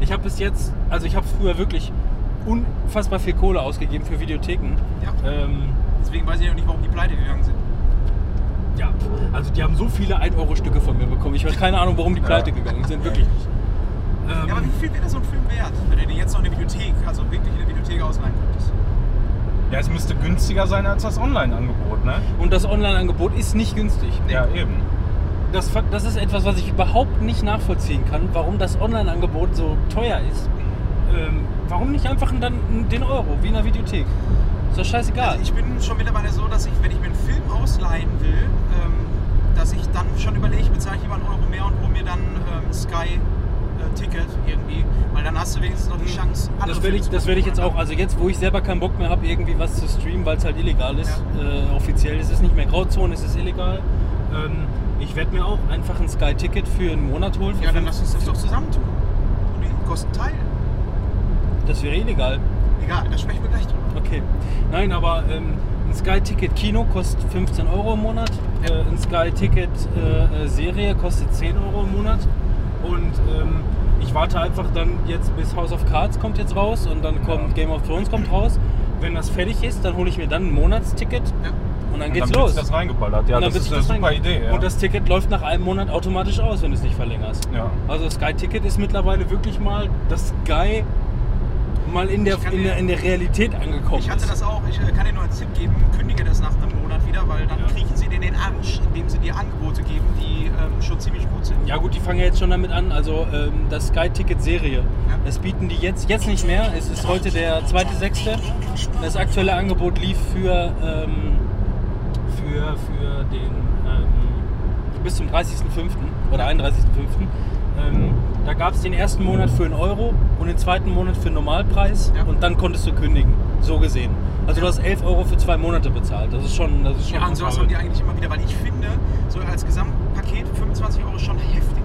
Ich habe bis jetzt, also ich habe früher wirklich unfassbar viel Kohle ausgegeben für Videotheken. Ja. Ähm, Deswegen weiß ich auch nicht, warum die pleite gegangen sind. ja, also die haben so viele 1-Euro-Stücke von mir bekommen. Ich habe keine Ahnung, warum die pleite gegangen sind, wirklich nicht. Ähm, Ja, aber wie viel wäre so ein Film wert, wenn du den jetzt noch in der Bibliothek, also wirklich in der Bibliothek ausleihen könntest? Ja, es müsste günstiger sein als das Online-Angebot, ne? und das Online-Angebot ist nicht günstig. Ja, eben. Das, das ist etwas, was ich überhaupt nicht nachvollziehen kann, warum das Online-Angebot so teuer ist. Ähm, warum nicht einfach dann den Euro, wie in der Videothek? Ist doch scheißegal. Also ich bin schon mittlerweile so, dass ich, wenn ich mir einen Film ausleihen will, ähm, dass ich dann schon überlege, bezahle ich lieber einen Euro mehr und hole mir dann ähm, Sky äh, Ticket irgendwie, weil dann hast du wenigstens noch die Chance, andere Das werde ich, das werde ich jetzt auch, also jetzt, wo ich selber keinen Bock mehr habe, irgendwie was zu streamen, weil es halt illegal ist, äh, offiziell, es ist nicht mehr Grauzone, es ist illegal. Ähm, ich werde mir auch einfach ein Sky-Ticket für einen Monat holen. Ja, dann lass uns das doch zusammentun. Und die Kosten teilen. Das wäre illegal. Egal, da sprechen wir gleich drüber. Okay. Nein, aber ähm, ein Sky-Ticket Kino kostet 15 Euro im Monat. Ja. Äh, ein Sky-Ticket äh, äh, Serie kostet 10 Euro im Monat. Und ähm, ich warte einfach dann jetzt bis House of Cards kommt jetzt raus und dann kommt Ja. Game of Thrones kommt raus. Wenn das fertig ist, dann hole ich mir dann ein Monatsticket Ja. und dann Und geht's dann los. das reingeballert. Ja, und dann das ist eine super Idee. Ja. Und das Ticket läuft nach einem Monat automatisch aus, wenn du es nicht verlängerst. ja. Also Sky Ticket ist mittlerweile wirklich mal das Sky mal in der, in der, in der Realität angekommen Ich hatte das auch, ich äh, kann dir nur einen Tipp geben, kündige das nach Monat wieder, weil dann Ja. kriechen sie dir in den Arsch, indem sie dir Angebote geben, die ähm, schon ziemlich gut sind. Ja gut, die fangen ja jetzt schon damit an. Also ähm, das Sky Ticket Serie, das bieten die jetzt jetzt nicht mehr. Es ist heute der 2.6. Das aktuelle Angebot lief für ähm, für für den ähm, bis zum 30.05. oder 31.05. Ähm, da gab es den ersten Monat für einen Euro und den zweiten Monat für einen Normalpreis Ja. und dann konntest du kündigen, so gesehen. Also du hast 11 Euro für zwei Monate bezahlt. Das ist schon, das ist schon Ja, und sowas haben die eigentlich immer wieder, weil ich finde, so als Gesamtpaket 25 Euro ist schon heftig.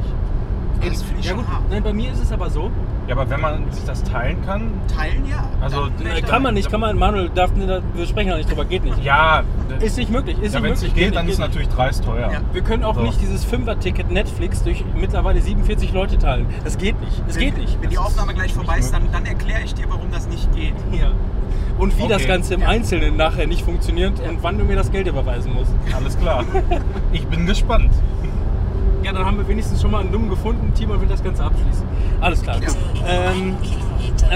Das finde ich ja schon gut, hart. nein, bei mir ist es aber so, ja, aber wenn man sich das teilen kann, Teilen ja. Also, äh, kann man nicht, kann man, Manuel, darf, wir sprechen da nicht drüber, geht nicht. ja, Ist nicht möglich, ist ja nicht wenn es möglich. nicht geht, dann ist es natürlich dreist teuer. Ja. Wir können auch So. nicht dieses Fünfer-Ticket Netflix durch mittlerweile 47 Leute teilen. Das geht nicht. Das Wenn, geht nicht. Wenn die Aufnahme gleich vorbei ist, dann, dann erkläre ich dir, warum das nicht geht. Ja. Und wie das Okay. Ganze im. Einzelnen nachher nicht funktioniert und wann du mir das Geld überweisen musst. Alles klar. Ich bin gespannt. Ja, dann haben wir wenigstens schon mal einen Dummen gefunden. Timon will das Ganze abschließen. Alles klar. Ja. Ähm,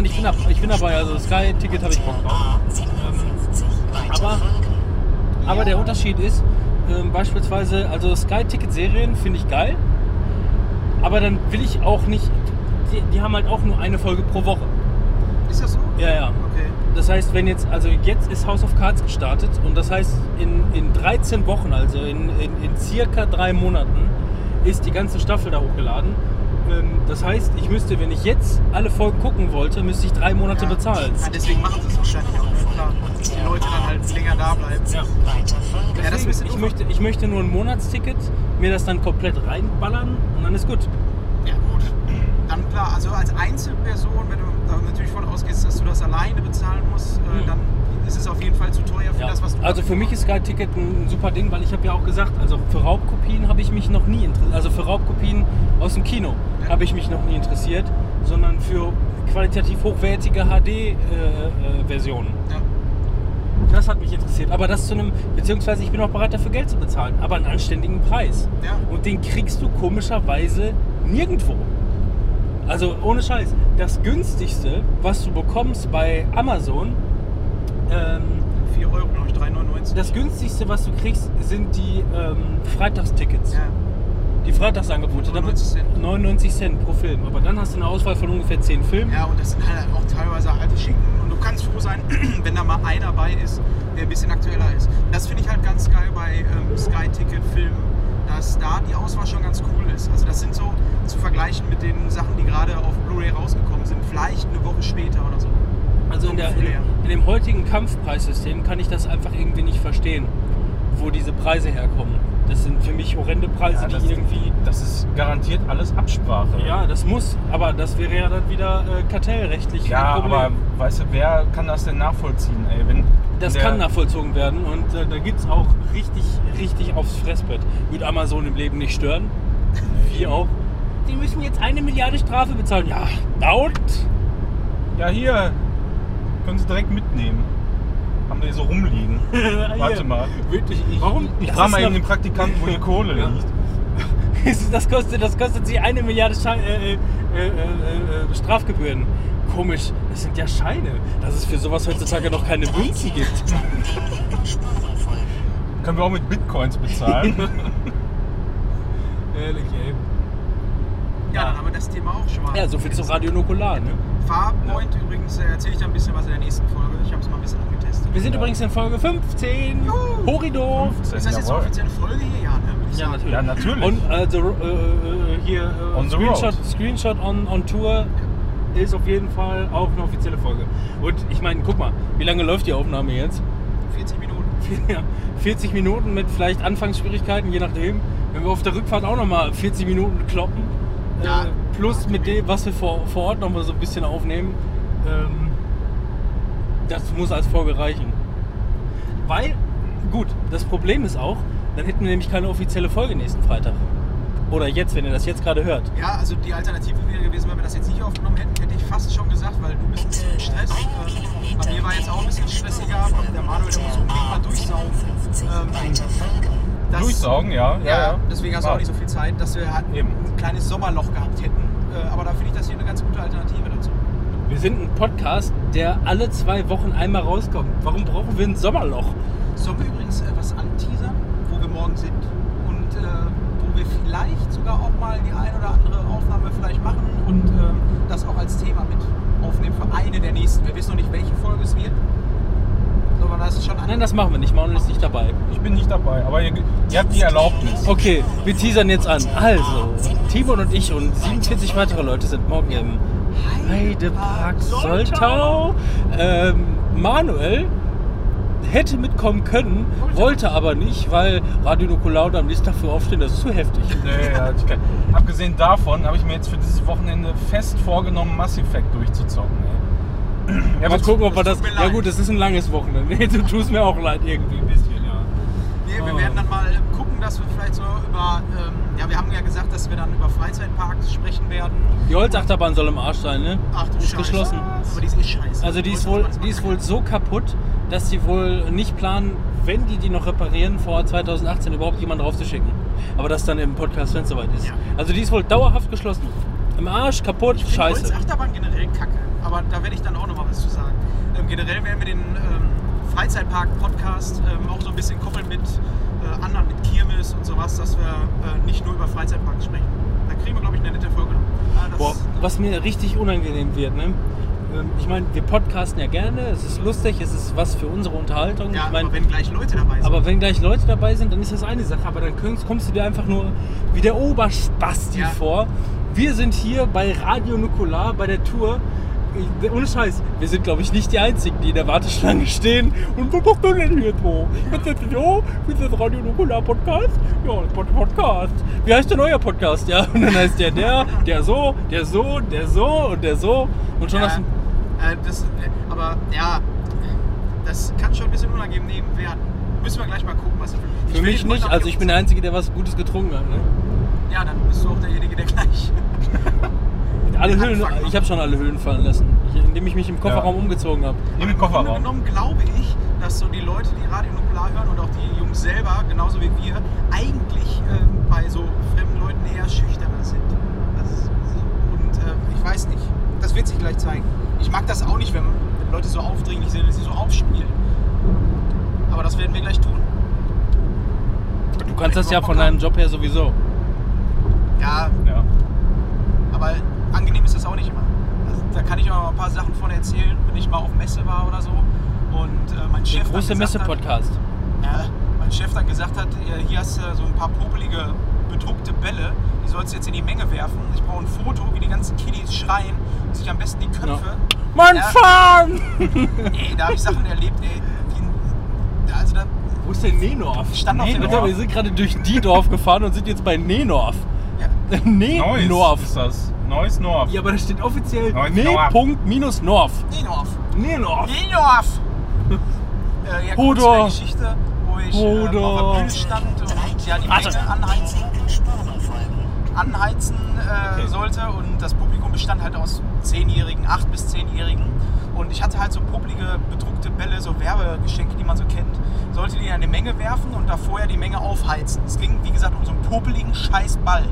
ich, bin ab, ich bin dabei. Also Sky-Ticket habe ich Bock drauf. aber- Aber der Unterschied ist, ähm, beispielsweise, also Sky-Ticket-Serien finde ich geil, aber dann will ich auch nicht, die, die haben halt auch nur eine Folge pro Woche. Ist das so? Ja, ja. Okay. Das heißt, wenn jetzt, also jetzt ist House of Cards gestartet und das heißt, in, in 13 Wochen, also in, in, in circa drei Monaten, ist die ganze Staffel da hochgeladen. Ähm, Das heißt, ich müsste, wenn ich jetzt alle Folgen gucken wollte, müsste ich drei Monate Ja. bezahlen. Ja, deswegen machen sie es wahrscheinlich auch. Klar. Dass die Leute dann halt länger da bleiben. Ja. Ja, das ist ich, möchte, ich möchte nur ein Monatsticket, mir das dann komplett reinballern und dann ist gut. Ja gut, dann klar, also als Einzelperson, wenn du da natürlich von ausgehst, dass du das alleine bezahlen musst, äh, Hm. dann ist es auf jeden Fall zu teuer für Ja. das, was du Also für mich ist Sky Ticket ein super Ding, weil ich habe ja auch gesagt, also für Raubkopien habe ich mich noch nie interessiert. Also für Raubkopien aus dem Kino Ja. habe ich mich noch nie interessiert, sondern für qualitativ hochwertige HD-Versionen. Ja. das hat mich interessiert. Aber das zu einem, beziehungsweise ich bin auch bereit dafür Geld zu bezahlen, aber einen anständigen Preis. Ja. Und den kriegst du komischerweise nirgendwo. Also ohne Scheiß. Das günstigste, was du bekommst bei Amazon, ähm, 4 Euro, glaube ich, 3,99. das günstigste, was du kriegst, sind die ähm, Freitagstickets. ja. Die Freitagsangebote. Da 99 Cent. 99 Cent pro Film. Aber dann hast du eine Auswahl von ungefähr 10 Filmen. ja, und das sind halt auch teilweise alte Schinken. Und du kannst froh sein, wenn da mal einer dabei ist, der ein bisschen aktueller ist. Das finde ich halt ganz geil bei ähm, Sky-Ticket-Filmen, dass da die Auswahl schon ganz cool ist. Also das sind so zu vergleichen mit den Sachen, die gerade auf Blu-ray rausgekommen sind. Vielleicht eine Woche später oder so. Also in, der, in, dem heutigen Kampfpreissystem kann ich das einfach irgendwie nicht verstehen, wo diese Preise herkommen. Das sind für mich horrende Preise, Ja, das, die irgendwie. das ist garantiert alles Absprache. Ja, das muss, aber das wäre ja dann wieder äh, kartellrechtlich Ja, aber weißt du, wer kann das denn nachvollziehen? Ey, wenn das kann nachvollzogen werden und äh, da gibt es auch richtig, richtig aufs Fressbrett. Wird Amazon im Leben nicht stören. Wie auch. Die müssen jetzt eine Milliarde Strafe bezahlen. Ja, dauert. Ja, hier, können Sie direkt mitnehmen. Haben die so rumliegen. Warte mal. Wirklich, ich, warum? Ich frage mal eben den Praktikanten, wo die Kohle Ja. liegt. Das kostet, das kostet sie eine Milliarde Scha äh, äh, äh, äh, äh, Strafgebühren. Komisch, das sind ja Scheine, dass es für sowas heutzutage noch keine Münzen gibt. Können wir auch mit Bitcoins bezahlen? Ehrlich, ey. Ja, dann haben wir das Thema auch schon mal. Ja, so viel zu Radio Nukular, ne? Farpoint übrigens äh, erzähle ich da ein bisschen was in der nächsten Folge. Ich habe es mal ein bisschen angetestet. Wir sind übrigens in Folge 15. Horido. Ist das jetzt eine offizielle Folge hier? Ja, ne? Würde ich Ja, natürlich. Ja, natürlich. Und äh, the, äh, äh, hier äh, On the Screenshot. Screenshot on, on Tour ist auf jeden Fall auch eine offizielle Folge. Und ich meine, guck mal, wie lange läuft die Aufnahme jetzt? 40 Minuten. Ja, 40 Minuten mit vielleicht Anfangsschwierigkeiten, je nachdem. Wenn wir auf der Rückfahrt auch nochmal 40 Minuten kloppen, Ja. Plus mit dem, was wir vor, vor Ort nochmal so ein bisschen aufnehmen, ähm, das muss als Folge reichen. Weil, gut, das Problem ist auch, dann hätten wir nämlich keine offizielle Folge nächsten Freitag. Oder jetzt, wenn ihr das jetzt gerade hört. Ja, also die Alternative wäre gewesen, wenn wir das jetzt nicht aufgenommen hätten, hätte ich fast schon gesagt, weil du bist ein bisschen im Stress. Ähm, bei mir war jetzt auch ein bisschen stressiger. Der Manuel, der muss unbedingt mal durchsaugen. Ähm, das- Durchsaugen, ja. Ja, ja, ja. deswegen hast du auch nicht so viel Zeit, dass wir halt ein kleines Sommerloch gehabt hätten. Äh, aber da finde ich das hier eine ganz gute Alternative dazu. Wir sind ein Podcast, der alle zwei Wochen einmal rauskommt. Warum brauchen wir ein Sommerloch? Sollen wir übrigens äh, was anteasern, wo wir morgen sind und äh, wo wir vielleicht sogar auch mal die ein oder andere Aufnahme vielleicht machen und ähm, das auch als Thema mit aufnehmen für eine der nächsten. Wir wissen noch nicht, welche Folge es wird. Aber das ist schon Nein, das machen wir nicht. Manuel ist nicht dabei. Ich bin nicht dabei, aber ihr, ihr habt die Erlaubnis. Okay, wir teasern jetzt an. Also, Timon und ich und 47 weitere Leute sind morgen im Heidepark Soltau. Ähm, Manuel hätte mitkommen können, wollte aber nicht, weil Radio Nukular und am nächsten Tag für aufstehen, das ist zu heftig. Nee, ja, ich kann. Abgesehen davon habe ich mir jetzt für dieses Wochenende fest vorgenommen, Mass Effect durchzuzocken. Ey. Ja, mal gucken, ob wir das. Ja gut, das ist ein langes Wochenende. Nee, du tust mir auch leid irgendwie ein bisschen, ja. Nee, wir Oh. werden dann mal gucken, dass wir vielleicht so über, ähm, ja, wir haben ja gesagt, dass wir dann über Freizeitparks sprechen werden. Die Holzachterbahn soll im Arsch sein, ne? Ach du ist Scheiße. geschlossen. Aber die ist eh scheiße. Also die ist, wohl, die ist wohl so kaputt, dass sie wohl nicht planen, wenn die die noch reparieren, vor 2018 überhaupt jemanden draufzuschicken. Aber das dann im Podcast, wenn es soweit ist. Ja. Also die ist wohl dauerhaft geschlossen. Im Arsch, kaputt, Ich scheiße. Holzachterbahn generell kacke, aber da werde ich dann auch noch mal was zu sagen. Ähm, generell werden wir den ähm, Freizeitpark-Podcast ähm, auch so ein bisschen koppeln mit äh, anderen, mit Kirmes und sowas, dass wir äh, nicht nur über Freizeitparks sprechen. Da kriegen wir, glaube ich, eine nette Folge noch. Das- Boah, was mir richtig unangenehm wird, ne? Ähm, Ich meine, wir podcasten ja gerne, es ist lustig, es ist was für unsere Unterhaltung. ja, ich mein, aber wenn gleich Leute dabei sind. Aber wenn gleich Leute dabei sind, dann ist das eine Sache. Aber dann kommst, kommst du dir einfach nur wie der Oberspasti Ja. vor. Wir sind hier bei Radio Nukular bei der Tour. Ohne Scheiß, wir sind glaube ich nicht die Einzigen, die in der Warteschlange stehen. Und was machst du denn hier so? Was ist das? Wie ist das Radio Nukular Podcast? Ja, Pod- Podcast. Wie heißt denn euer Podcast? Ja, und dann heißt der der, der so, der so, der so und der so. Und schon ja, hast du. äh, das, äh, aber ja, das kann schon ein bisschen unangenehm werden. Müssen wir gleich mal gucken, was Für will mich nicht, also ich bin der Einzige, der was Gutes getrunken hat. Ne? Ja, dann bist du auch derjenige, der gleich. Alle Höhlen, ich habe schon alle Höhlen fallen lassen, indem ich mich im Kofferraum umgezogen habe. Im Im Grunde Kofferraum. genommen glaube ich, dass so die Leute, die Radio Nukular hören und auch die Jungs selber, genauso wie wir, eigentlich ähm, bei so fremden Leuten eher schüchterner sind. Das ist so, und äh, ich weiß nicht, das wird sich gleich zeigen. Ich mag das auch nicht, wenn, wenn Leute so aufdringlich sind, dass sie so aufspielen. Aber das werden wir gleich tun. Du kannst das ja von deinem Job her sowieso. Ja, Ja. aber angenehm ist das auch nicht immer. Also, da kann ich auch mal ein paar Sachen von erzählen, wenn ich mal auf Messe war oder so. Und äh, mein Der Chef dann große Messe-Podcast. Ja, mein Chef dann gesagt hat, äh, hier hast du so ein paar popelige, bedruckte Bälle, die sollst du jetzt in die Menge werfen. Ich brauche ein Foto, wie die ganzen Kiddies schreien und sich am besten die Köpfe. Mein Ja. Farm! Ey, da habe ich Sachen erlebt, ey. Wie, also da, Wo ist denn Nenorf? Ich stand auf dem Alter, Dorf. wir sind gerade durch die Dorf gefahren und sind jetzt bei Nenorf. ja, Neues Nenorf. ist das. Neues Norf. Ja, aber da steht offiziell Neues Ne. Norf. Punkt minus Norf. Niendorf. Nenorf. Niendorf! äh, ja, kurz Hodor. zu der Geschichte, wo ich äh, auf der Bühne stand und ja, die. Menge anheizen, Spuren folgen. anheizen äh, Okay. sollte und das Publikum bestand halt aus Zehnjährigen, acht bis Zehnjährigen und ich hatte halt so popelige bedruckte Bälle, so Werbegeschenke, die man so kennt, sollte die in eine Menge werfen und da vorher die Menge aufheizen. Es ging, wie gesagt, um so einen popeligen Scheißball.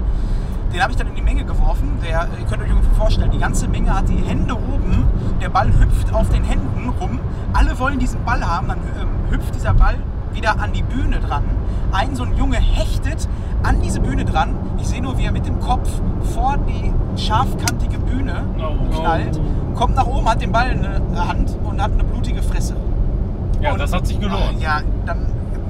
Den habe ich dann in die Menge geworfen. Der, ihr könnt euch ungefähr vorstellen, die ganze Menge hat die Hände oben. Der Ball hüpft auf den Händen rum. Alle wollen diesen Ball haben. Dann ähm, hüpft dieser Ball wieder an die Bühne dran. Ein so ein Junge hechtet an diese Bühne dran. Ich sehe nur, wie er mit dem Kopf vor die scharfkantige Bühne Oh. knallt. Kommt nach oben, hat den Ball in der Hand und hat eine blutige Fresse. Ja, Und- das hat sich gelohnt. Ja, dann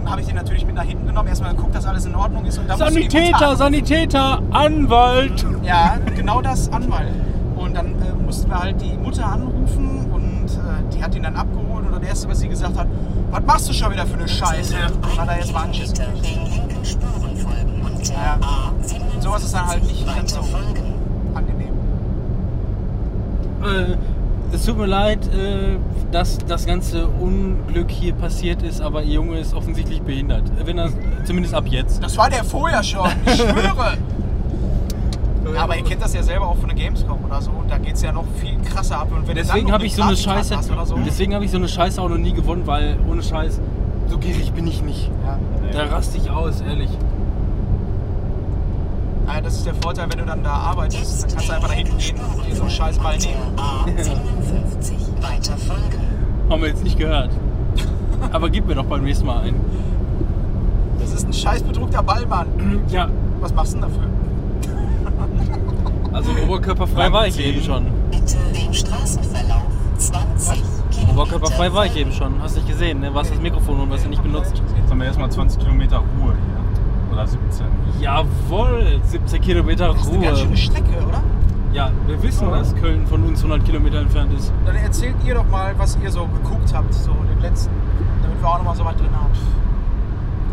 habe ich den natürlich mit nach hinten genommen. Erstmal geguckt, dass alles in Ordnung ist. Und dann Sanitäter. Sanitäter, Anwalt. Ja, genau das Anwalt. Und dann äh, mussten wir halt die Mutter anrufen und äh, die hat ihn dann abgeholt. Und das Erste, was sie gesagt hat, was machst du schon wieder für eine Scheiße? Und hat er jetzt mal Anschiss Kilometer gekriegt. den linken Spuren folgen und der Ja. A77 Sowas ist dann halt nicht ganz so angenehm. Äh, es tut mir leid, äh, dass das ganze Unglück hier passiert ist, aber Ihr Junge ist offensichtlich behindert. Wenn er, zumindest ab jetzt. Das war der vorher schon, ich schwöre. Ja, aber ihr kennt das ja selber auch von der Gamescom oder so. Und da geht es ja noch viel krasser ab. Und wenn Deswegen habe ich so eine Scheiße. so, Deswegen habe ich so eine Scheiße auch noch nie gewonnen, weil ohne Scheiß so gierig bin ich nicht. ja. Da raste ich aus, ehrlich. Ja, das ist der Vorteil, wenn du dann da arbeitest. Dann kannst du einfach da hinten gehen und dir so einen scheiß Ball nehmen. A57 weiter folgen. Haben wir jetzt nicht gehört. Aber gib mir doch beim nächsten Mal ein. Das ist ein scheiß bedruckter Ball, Mann. Ja, Was machst du denn dafür? also oberkörperfrei war ich eben schon. Bitte den Straßenverlauf 20 Kilometer. Oberkörperfrei war ich eben schon. Hast nicht gesehen, ne? Was das Mikrofon und was er nicht benutzt. Jetzt haben wir erstmal 20 Kilometer Ruhe hier. Oder 17. Jawohl, 17 Kilometer Das ist eine ganz schöne Ruhe. Strecke, oder? Ja, wir wissen, dass Köln von uns 100 Kilometer entfernt ist. Dann erzählt ihr doch mal, was ihr so geguckt habt, so den letzten, damit wir auch noch mal so was drin haben.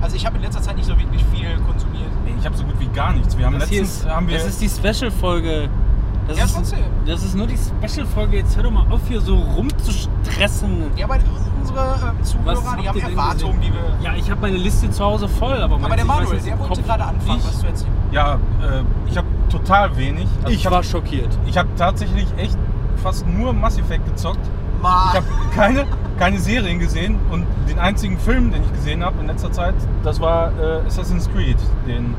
Also ich habe in letzter Zeit nicht so wirklich viel konsumiert. Nee, ich habe so gut wie gar nichts. Wir haben Das, letztens ist, haben wir das ist die Special-Folge. Das, Ja, ist, trotzdem. das ist nur die Special-Folge. Jetzt hör doch mal auf, hier so rumzustressen. Ja, aber unsere ähm, Zuhörer, die haben Erwartungen, die wir... Ja, ich habe meine Liste zu Hause voll, aber, Aber der du, ich weiß Manuel, jetzt der wollte gerade anfangen, nicht? was zu erzählen. ja, äh, ich habe total wenig. Also Ich hab- war schockiert. Ich habe tatsächlich echt fast nur Mass Effect gezockt. Mann. Ich habe keine, keine Serien gesehen und den einzigen Film, den ich gesehen habe in letzter Zeit, das war äh, Assassin's Creed. Den,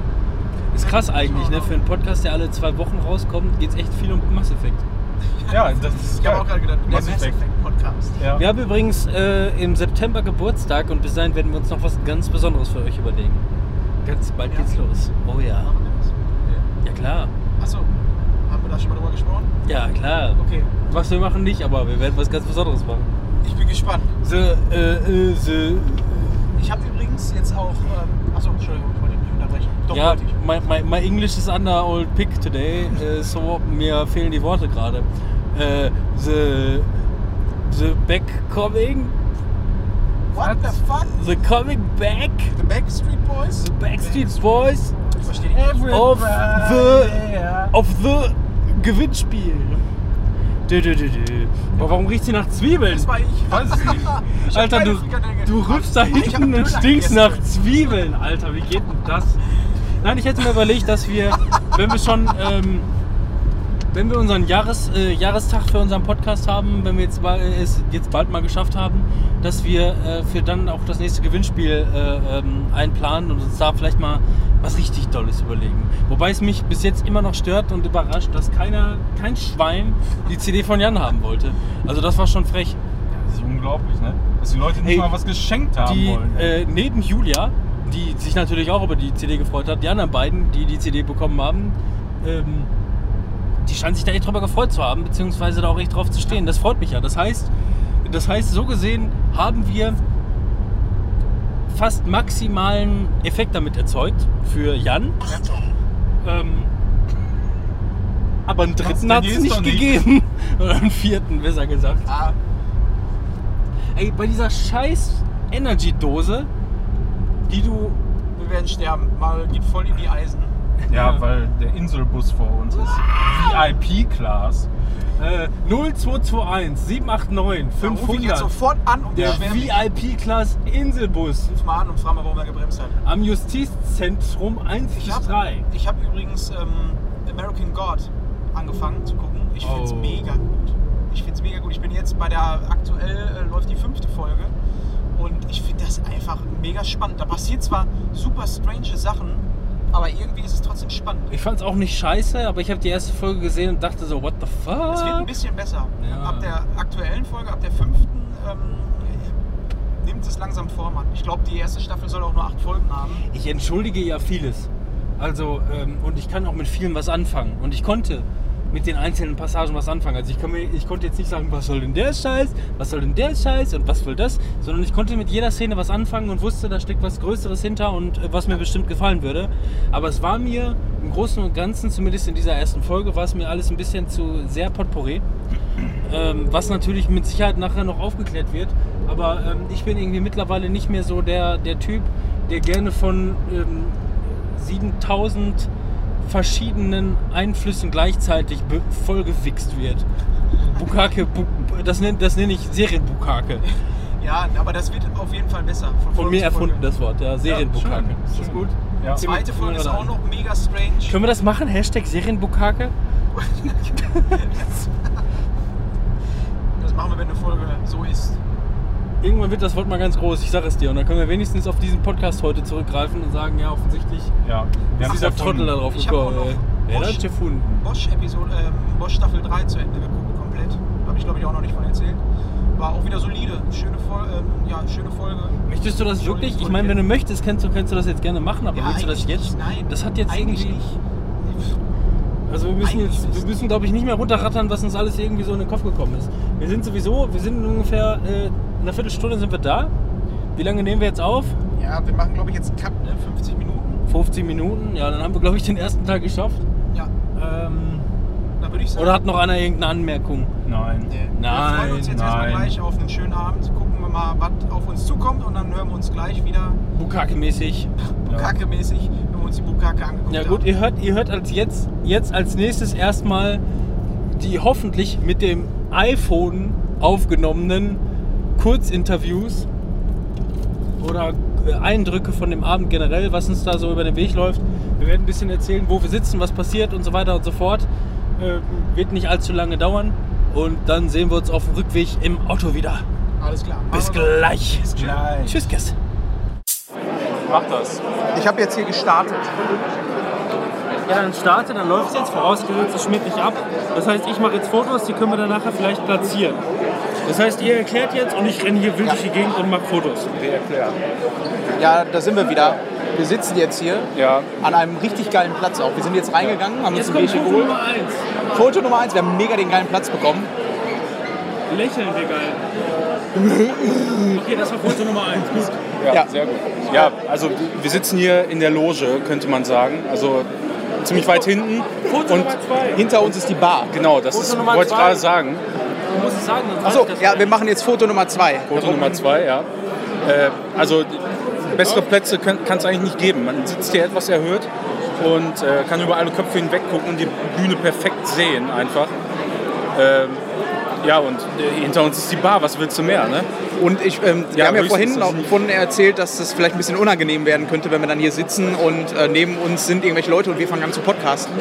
Ist krass eigentlich, ne? Für einen Podcast, der alle zwei Wochen rauskommt, geht es echt viel um Mass Effect. ja, das ist Ich habe auch gerade gedacht, der Mass Effect. Podcast. Ja. Wir haben übrigens äh, im September Geburtstag und bis dahin werden wir uns noch was ganz Besonderes für euch überlegen. Ganz bald Ja. geht's los. Oh ja. Machen wir das? Ja klar. Achso, haben wir da schon mal drüber gesprochen? Ja klar. Okay, Was wir machen nicht, aber wir werden was ganz Besonderes machen. ich bin gespannt. The, äh, äh, the, Ich habe übrigens jetzt auch... Ähm, achso, Entschuldigung, nicht. Doch, ja, wollte ich. my, my, my English is under old pick today, äh, so mir fehlen die Worte gerade. Äh, the, the back coming, What the fuck? the coming back, The Backstreet Boys? the Backstreet Boys verstehe of the, of the Gewinnspiel. Dö, dö, dö, dö. Aber warum riecht sie nach Zwiebeln? Das war ich. Weiß ich Alter, du, du rübst da hinten und stinkst nach Zwiebeln. Alter, wie geht denn das? Nein, ich hätte mir überlegt, dass wir, wenn wir schon, ähm, wenn wir unseren Jahres, äh, Jahrestag für unseren Podcast haben, wenn wir jetzt mal, äh, es jetzt bald mal geschafft haben, dass wir äh, für dann auch das nächste Gewinnspiel äh, ähm, einplanen und uns da vielleicht mal was richtig Tolles überlegen. Wobei es mich bis jetzt immer noch stört und überrascht, dass keiner, kein Schwein die CD von Jan haben wollte. Also das war schon frech. Das ist unglaublich, ne? Dass die Leute nicht Ey, mal was geschenkt haben die wollen. äh, neben Julia, die sich natürlich auch über die CD gefreut hat, die anderen beiden, die die CD bekommen haben, ähm, die scheinen sich da echt drüber gefreut zu haben, beziehungsweise da auch echt drauf zu stehen. Das freut mich ja. Das heißt, das heißt, so gesehen haben wir fast maximalen Effekt damit erzeugt für Jan. Ähm, aber einen dritten hat es nicht nicht? gegeben. Oder einen vierten, besser gesagt. Ah, Ey, bei dieser scheiß Energy-Dose, die du wir werden sterben. Mal geht voll in die Eisen. ja, ja. weil der Inselbus vor uns ist. VIP-Class. Äh, 0221 789 Da rufe ich jetzt 500. sofort an und Der. VIP-Class Inselbus Ruf mal an und frag mal, warum er gebremst hat. am Justizzentrum 1 Ich bis habe 3. hab übrigens ähm, American God angefangen zu gucken. Ich finde es Oh. mega gut. Ich finde es mega gut. Ich bin jetzt bei der, aktuell äh, läuft die fünfte Folge und ich finde das einfach mega spannend. Da passiert zwar super strange Sachen, aber irgendwie ist es trotzdem spannend. Ich fand es auch nicht scheiße, aber ich habe die erste Folge gesehen und dachte so, what the Es wird ein fuck? bisschen besser. Ja. Ab der aktuellen Folge, ab der fünften, ähm, nimmt es langsam Form an. Ich glaube, die erste Staffel soll auch nur acht Folgen haben. Ich entschuldige ja vieles. Also, ähm, und ich kann auch mit vielen was anfangen. Und ich konnte mit den einzelnen Passagen was anfangen. Also ich, kann mir, ich konnte jetzt nicht sagen, was soll denn der Scheiß, was soll denn der Scheiß und was will das, sondern ich konnte mit jeder Szene was anfangen und wusste, da steckt was Größeres hinter und äh, was mir bestimmt gefallen würde. Aber es war mir im Großen und Ganzen, zumindest in dieser ersten Folge, war es mir alles ein bisschen zu sehr potpourri. Ähm, was natürlich mit Sicherheit nachher noch aufgeklärt wird. Aber ähm, ich bin irgendwie mittlerweile nicht mehr so der, der Typ, der gerne von ähm, 7000 verschiedenen Einflüssen gleichzeitig vollgewichst wird. Bukake, bu das nenne das nenn ich Serienbukake. Ja, aber das wird auf jeden Fall besser. Von Folge mir Folge. erfunden das Wort, ja, Serienbukake. schön, ist das gut? Ja. Zweite Folge ist auch noch mega strange. Können wir das machen? Hashtag Serienbukake? Das machen wir, wenn eine Folge so ist. Irgendwann wird das Wort mal ganz groß, ich sage es dir. Und dann können wir wenigstens auf diesen Podcast heute zurückgreifen und sagen, ja, offensichtlich Ja, wir ist dieser Trottel da drauf Ich gekommen. Wer hat gefunden? Bosch ähm, Bosch Staffel 3 zu Ende geguckt, komplett. Habe ich glaube ich auch noch nicht von erzählt. War auch wieder solide. Schöne, Fol ähm, ja, schöne Folge. Möchtest du das wirklich? Ich meine, wenn du möchtest, kannst du, kannst du das jetzt gerne machen, aber Ja, willst du das eigentlich jetzt? nicht. Nein. Das hat jetzt eigentlich irgendwie. nicht. Also wir müssen Eigentlich jetzt, wir müssen glaube ich nicht mehr runterrattern, was uns alles irgendwie so in den Kopf gekommen ist. Wir sind sowieso, wir sind in ungefähr äh, in einer Viertelstunde sind wir da. Wie lange nehmen wir jetzt auf? Ja, wir machen glaube ich jetzt einen Cut, ne? 50 Minuten. 15 Minuten. Ja, dann haben wir glaube ich den ersten Tag geschafft. Ja, Ähm, da würde ich sagen. oder hat noch einer irgendeine Anmerkung? Nein. Nee. Nein, wir freuen uns jetzt erstmal nein. gleich auf einen schönen Abend. Gucken wir mal, was auf uns zukommt und dann hören wir uns gleich wieder Bukake-mäßig. Bukake-mäßig, wenn wir uns die Bukake angeguckt Ja haben. gut, ihr hört, ihr hört als jetzt, jetzt als nächstes erstmal die hoffentlich mit dem iPhone aufgenommenen Kurzinterviews oder äh, Eindrücke von dem Abend generell, was uns da so über den Weg läuft. Wir werden ein bisschen erzählen, wo wir sitzen, was passiert und so weiter und so fort. Äh, wird nicht allzu lange dauern und dann sehen wir uns auf dem Rückweg im Auto wieder. Alles klar. Bis gleich. Bis gleich. Tschüss, Gäste. Mach das. Ich habe jetzt hier gestartet. Ja, dann starte, dann läuft es jetzt, vorausgesetzt, es schmiert nicht ab. Das heißt, ich mache jetzt Fotos, die können wir dann nachher vielleicht platzieren. Das heißt, ihr erklärt jetzt und ich renne hier wild durch die Gegend und mache Fotos. Wir erklären. Ja, da sind wir wieder. Wir sitzen jetzt hier Ja. an einem richtig geilen Platz auch. Wir sind jetzt reingegangen, haben uns Jetzt ein kommt Bierchen Foto geholt. Nummer 1. Foto Nummer 1, wir haben mega den geilen Platz bekommen. Lächeln wir geil. Okay, das war Foto Nummer 1. Gut. Ja, Ja. sehr gut. Ja, also wir sitzen hier in der Loge, könnte man sagen. Also ziemlich weit hinten. Foto Und Nummer 2. Hinter uns ist die Bar. genau, das Foto ist, wollte ich gerade sagen. Du musst es sagen, Achso, ja, wir machen jetzt Foto Nummer 2. Foto Nummer zwei, ja. Äh, also bessere Plätze kann es eigentlich nicht geben. Man sitzt hier etwas erhöht und äh, kann über alle Köpfe hinweg gucken und die Bühne perfekt sehen einfach. Ähm, ja, und äh, hinter uns ist die Bar, was willst du mehr, ne? Und ich, ähm, wir Ja, haben ja vorhin auch vorhin erzählt, dass das vielleicht ein bisschen unangenehm werden könnte, wenn wir dann hier sitzen und äh, neben uns sind irgendwelche Leute und wir fangen an zu podcasten.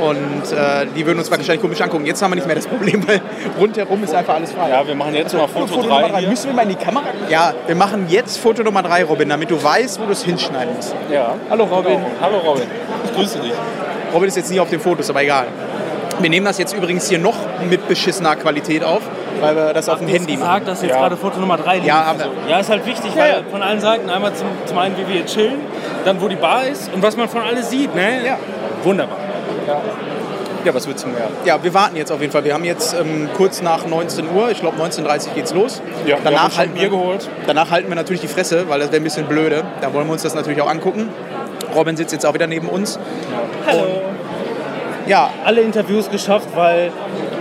Und äh, die würden uns wahrscheinlich komisch angucken. Jetzt haben wir nicht mehr das Problem, weil rundherum ist einfach alles frei. Ja, wir machen jetzt mal Foto, Nummer 3 drei. hier. Müssen wir mal in die Kamera? Ja, wir machen jetzt Foto Nummer 3, Robin, damit du weißt, wo du es hinschneiden musst. Ja. Hallo Robin. Genau. Hallo Robin. Ich grüße dich. Robin ist jetzt nicht auf den Fotos, aber egal. Wir nehmen das jetzt übrigens hier noch mit beschissener Qualität auf, weil wir das auf dem Handy jetzt machen. gesagt, dass jetzt Ja. gerade Foto Nummer 3 liegt? Ja, haben wir. Ja, ist halt wichtig, Ja, weil ja. von allen Seiten einmal zum, zum einen, wie wir hier chillen, dann wo die Bar ist und was man von alles sieht, ne? Ja. Wunderbar. Ja, was willst du mehr? Ja, wir warten jetzt auf jeden Fall. Wir haben jetzt ähm, kurz nach 19 Uhr, ich glaube 19.30 Uhr geht's los. Ja, wir haben danach, schon halten Bier wir, geholt. danach halten wir natürlich die Fresse, weil das wäre ein bisschen blöde. Da wollen wir uns das natürlich auch angucken. Robin sitzt jetzt auch wieder neben uns. Hallo. Ja, Alle Interviews geschafft, weil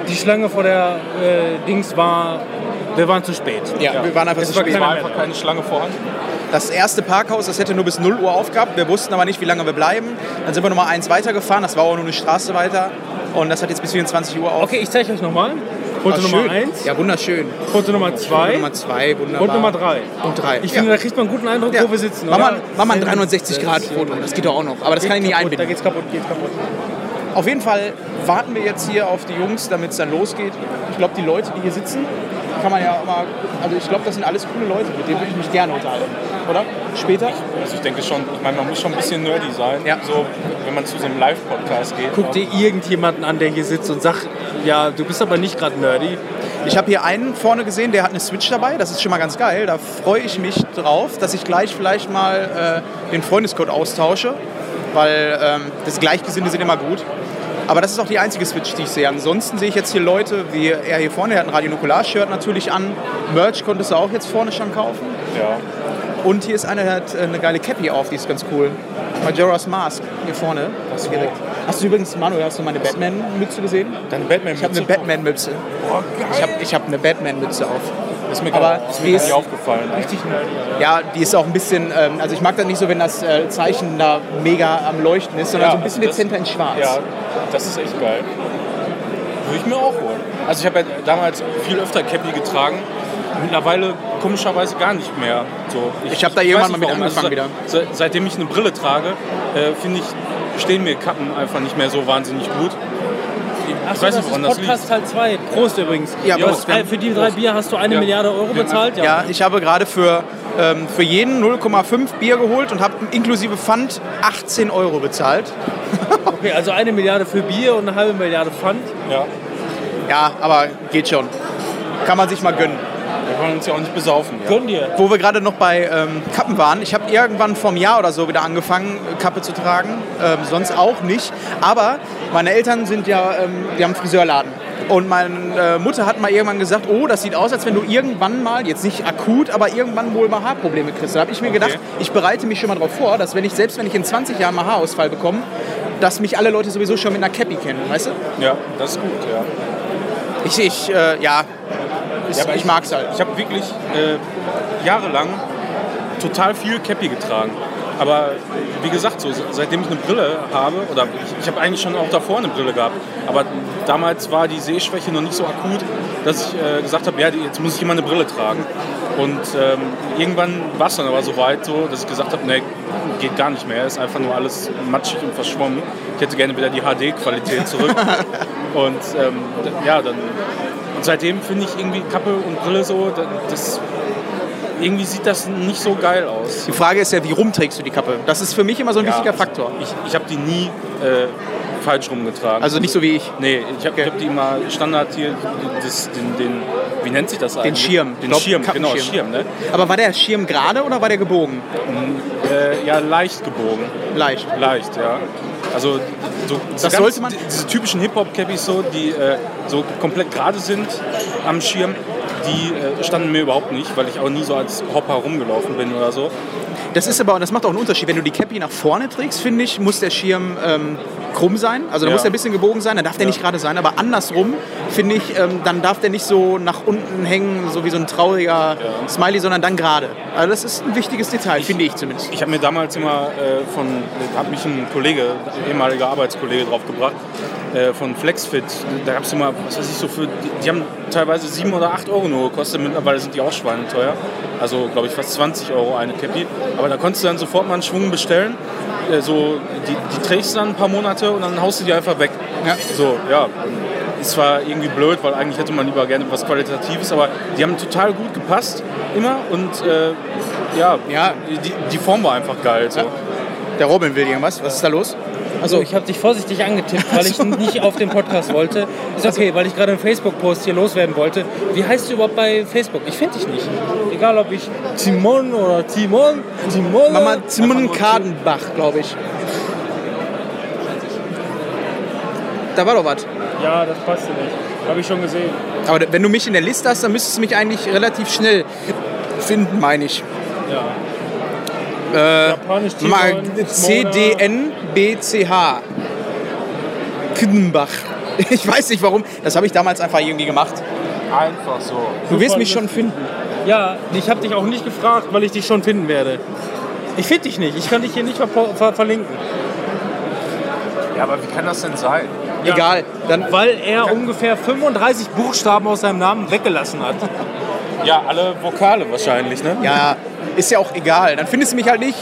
die Schlange vor der äh, Dings war, wir waren zu spät. ja, wir waren einfach Es zu war spät. keiner War einfach keine Schlange vorhanden. Das erste Parkhaus, das hätte nur bis 0 Uhr aufgehabt. Wir wussten aber nicht, wie lange wir bleiben. Dann sind wir nochmal eins weitergefahren. Das war auch nur eine Straße weiter. Und das hat jetzt bis 24 Uhr auf. Okay, ich zeige euch nochmal. Foto Nummer schön. 1, Ja, wunderschön. Foto Nummer Foto 2 Nummer 2, wunderbar. und Nummer 3. Und 3. Ich finde, da kriegt man einen guten Eindruck, Ja. wo wir sitzen. Mach mal, mach mal ein 360-Grad-Foto. Das geht doch auch noch. Aber das Geht kann ich nicht kaputt, Da einbinden. geht's kaputt, geht's kaputt. Auf jeden Fall warten wir jetzt hier auf die Jungs, damit es dann losgeht. Ich glaube, die Leute, die hier sitzen, kann man ja auch mal. Also, ich glaube, das sind alles coole Leute, mit denen würde ich mich gerne unterhalten. Oder? später? Also ich denke schon, ich meine, man muss schon ein bisschen nerdy sein, Ja. so, wenn man zu so einem Live-Podcast geht. Guck dir irgendjemanden an, der hier sitzt und sagt, ja, du bist aber nicht gerade nerdy. Ich habe hier einen vorne gesehen, der hat eine Switch dabei. Das ist schon mal ganz geil. Da freue ich mich drauf, dass ich gleich vielleicht mal äh, den Freundescode austausche, weil ähm, das Gleichgesinnte sind immer gut. Aber das ist auch die einzige Switch, die ich sehe. Ansonsten sehe ich jetzt hier Leute, wie er hier vorne, der hat ein Radio Nukular-Shirt natürlich an. Merch konntest du auch jetzt vorne schon kaufen. Ja. Und hier ist einer, der hat eine geile Cappy auf, die ist ganz cool. Majora's Mask hier vorne. so. Direkt. Hast du übrigens, Manuel, hast du meine Batman-Mütze gesehen? Deine batman Ich habe eine Batman-Mütze. Boah, Ich habe hab eine Batman-Mütze auf. Ist mir, Aber ist mir die ist- nicht aufgefallen. Richtig Ja, die ist auch ein bisschen, ähm, also ich mag das nicht so, wenn das äh, Zeichen da mega am Leuchten ist, sondern Ja, so ein bisschen also das- dezenter in schwarz. Ja, das ist echt geil. Würde ich mir auch holen. Also ich habe ja damals viel öfter Cappy getragen. Mittlerweile komischerweise gar nicht mehr. So, Ich hab da weiß irgendwann mal mit warum. angefangen wieder. se- seitdem ich eine Brille trage, äh, finde ich, stehen mir Kappen einfach nicht mehr so wahnsinnig gut. Ich weiß nicht, woran das liegt. Podcast Teil 2. Prost übrigens. Ja, Du Prost. hast, äh, für die drei Bier hast du eine Ja. Milliarde Euro bezahlt? Ja, ich habe gerade für, ähm, für jeden 0,5 Bier geholt und habe inklusive Pfand 18 Euro bezahlt. Okay, also eine Milliarde für Bier und eine halbe Milliarde Pfand. Ja. Ja, aber geht schon. Kann man sich mal gönnen. Wir wollen uns ja auch nicht besaufen. Ja. Gönn dir. Wo wir gerade noch bei ähm, Kappen waren, ich habe irgendwann vor einem Jahr oder so wieder angefangen, Kappe zu tragen. Ähm, sonst auch nicht. Aber meine Eltern sind ja, ähm, die haben einen Friseurladen. Und meine äh, Mutter hat mal irgendwann gesagt, oh, das sieht aus, als wenn du irgendwann mal, jetzt nicht akut, aber irgendwann wohl mal Haarprobleme kriegst. Da habe ich mir gedacht, ich bereite mich schon mal darauf vor, dass wenn ich, selbst wenn ich in 20 Jahren mal Haarausfall bekomme, dass mich alle Leute sowieso schon mit einer Cappy kennen, weißt du? Ja, das ist gut, ja. Ich, ich äh, ja, ist, Ja, aber ich mag's halt. Ich habe wirklich äh, jahrelang total viel Cappy getragen. Aber wie gesagt, so, seitdem ich eine Brille habe, oder ich, ich habe eigentlich schon auch davor eine Brille gehabt, aber damals war die Sehschwäche noch nicht so akut, dass ich äh, gesagt habe, ja, jetzt muss ich immer eine Brille tragen. Und ähm, irgendwann war es dann aber so weit, so, dass ich gesagt habe, nee, geht gar nicht mehr, ist einfach nur alles matschig und verschwommen. Ich hätte gerne wieder die HD-Qualität zurück. und ähm, ja, dann und seitdem finde ich irgendwie Kappe und Brille so, da- das, irgendwie sieht das nicht so geil aus. Die Frage ist ja, wie rum trägst du die Kappe? Das ist für mich immer so ein Ja, wichtiger Faktor. Ich, ich habe die nie äh, falsch rumgetragen. Also nicht so wie ich. nee, ich habe Okay. hab die immer Standard hier, das, den, den, wie nennt sich das eigentlich? Schirm. Den glaub, Schirm, genau. Schirm, ne? Aber war der Schirm gerade oder war der gebogen? Äh, ja, leicht gebogen. Leicht. Leicht, ja. Also so, Das sollte man- Diese typischen Hip-Hop-Cappies so, die äh, so komplett gerade sind am Schirm, die äh, standen mir überhaupt nicht, weil ich auch nie so als Hopper rumgelaufen bin oder so. Das ist aber, das macht auch einen Unterschied. Wenn du die Cappy nach vorne trägst, finde ich, muss der Schirm ähm, krumm sein. Also da Ja. muss der ein bisschen gebogen sein, dann darf der nicht gerade sein. Aber andersrum, finde ich, ähm, dann darf der nicht so nach unten hängen, so wie so ein trauriger Smiley, sondern dann gerade. Also das ist ein wichtiges Detail, finde ich zumindest. Ich habe mir damals immer äh, von, hat mich ein Kollege, ein ehemaliger Arbeitskollege draufgebracht, äh, von Flexfit. Da gab es immer, was weiß ich, so für, die, die haben teilweise 7 oder 8 Euro nur gekostet, mittlerweile sind die auch schweineteuer. Also glaube ich fast 20 Euro eine Cappy. Aber da konntest du dann sofort mal einen Schwung bestellen. Äh, so, die, die trägst du dann ein paar Monate und dann haust du die einfach weg. Ja. So, ja. Ist zwar irgendwie blöd, weil eigentlich hätte man lieber gerne was Qualitatives, aber die haben total gut gepasst, immer. Und äh, ja, Ja. die, die Form war einfach geil. So. Ja. Der Robin will irgendwas. Was ist da los? Also ich habe dich vorsichtig angetippt, weil ich nicht auf den Podcast wollte. Ist okay, weil ich gerade einen Facebook-Post hier loswerden wollte. Wie heißt du überhaupt bei Facebook? Ich finde dich nicht. Egal ob ich Timon oder Timon, Timon. Mama Simon Kadenbach, glaube ich. Da war doch was. Ja, das passte nicht. Habe ich schon gesehen. Aber wenn du mich in der Liste hast, dann müsstest du mich eigentlich relativ schnell finden, meine ich. Ja. Äh, CDNBCH. Kiddenbach. Ich weiß nicht warum. Das habe ich damals einfach irgendwie gemacht. Einfach so. Du wirst mich schon finden. Ja, ich habe dich auch nicht gefragt, weil ich dich schon finden werde. Ich finde dich nicht. Ich kann dich hier nicht ver ver verlinken. Ja, aber wie kann das denn sein? Ja. Egal. Dann, Weil er ungefähr 35 Buchstaben aus seinem Namen weggelassen hat. Ja, alle Vokale wahrscheinlich, ne? ja, ist ja auch egal. Dann findest du mich halt nicht.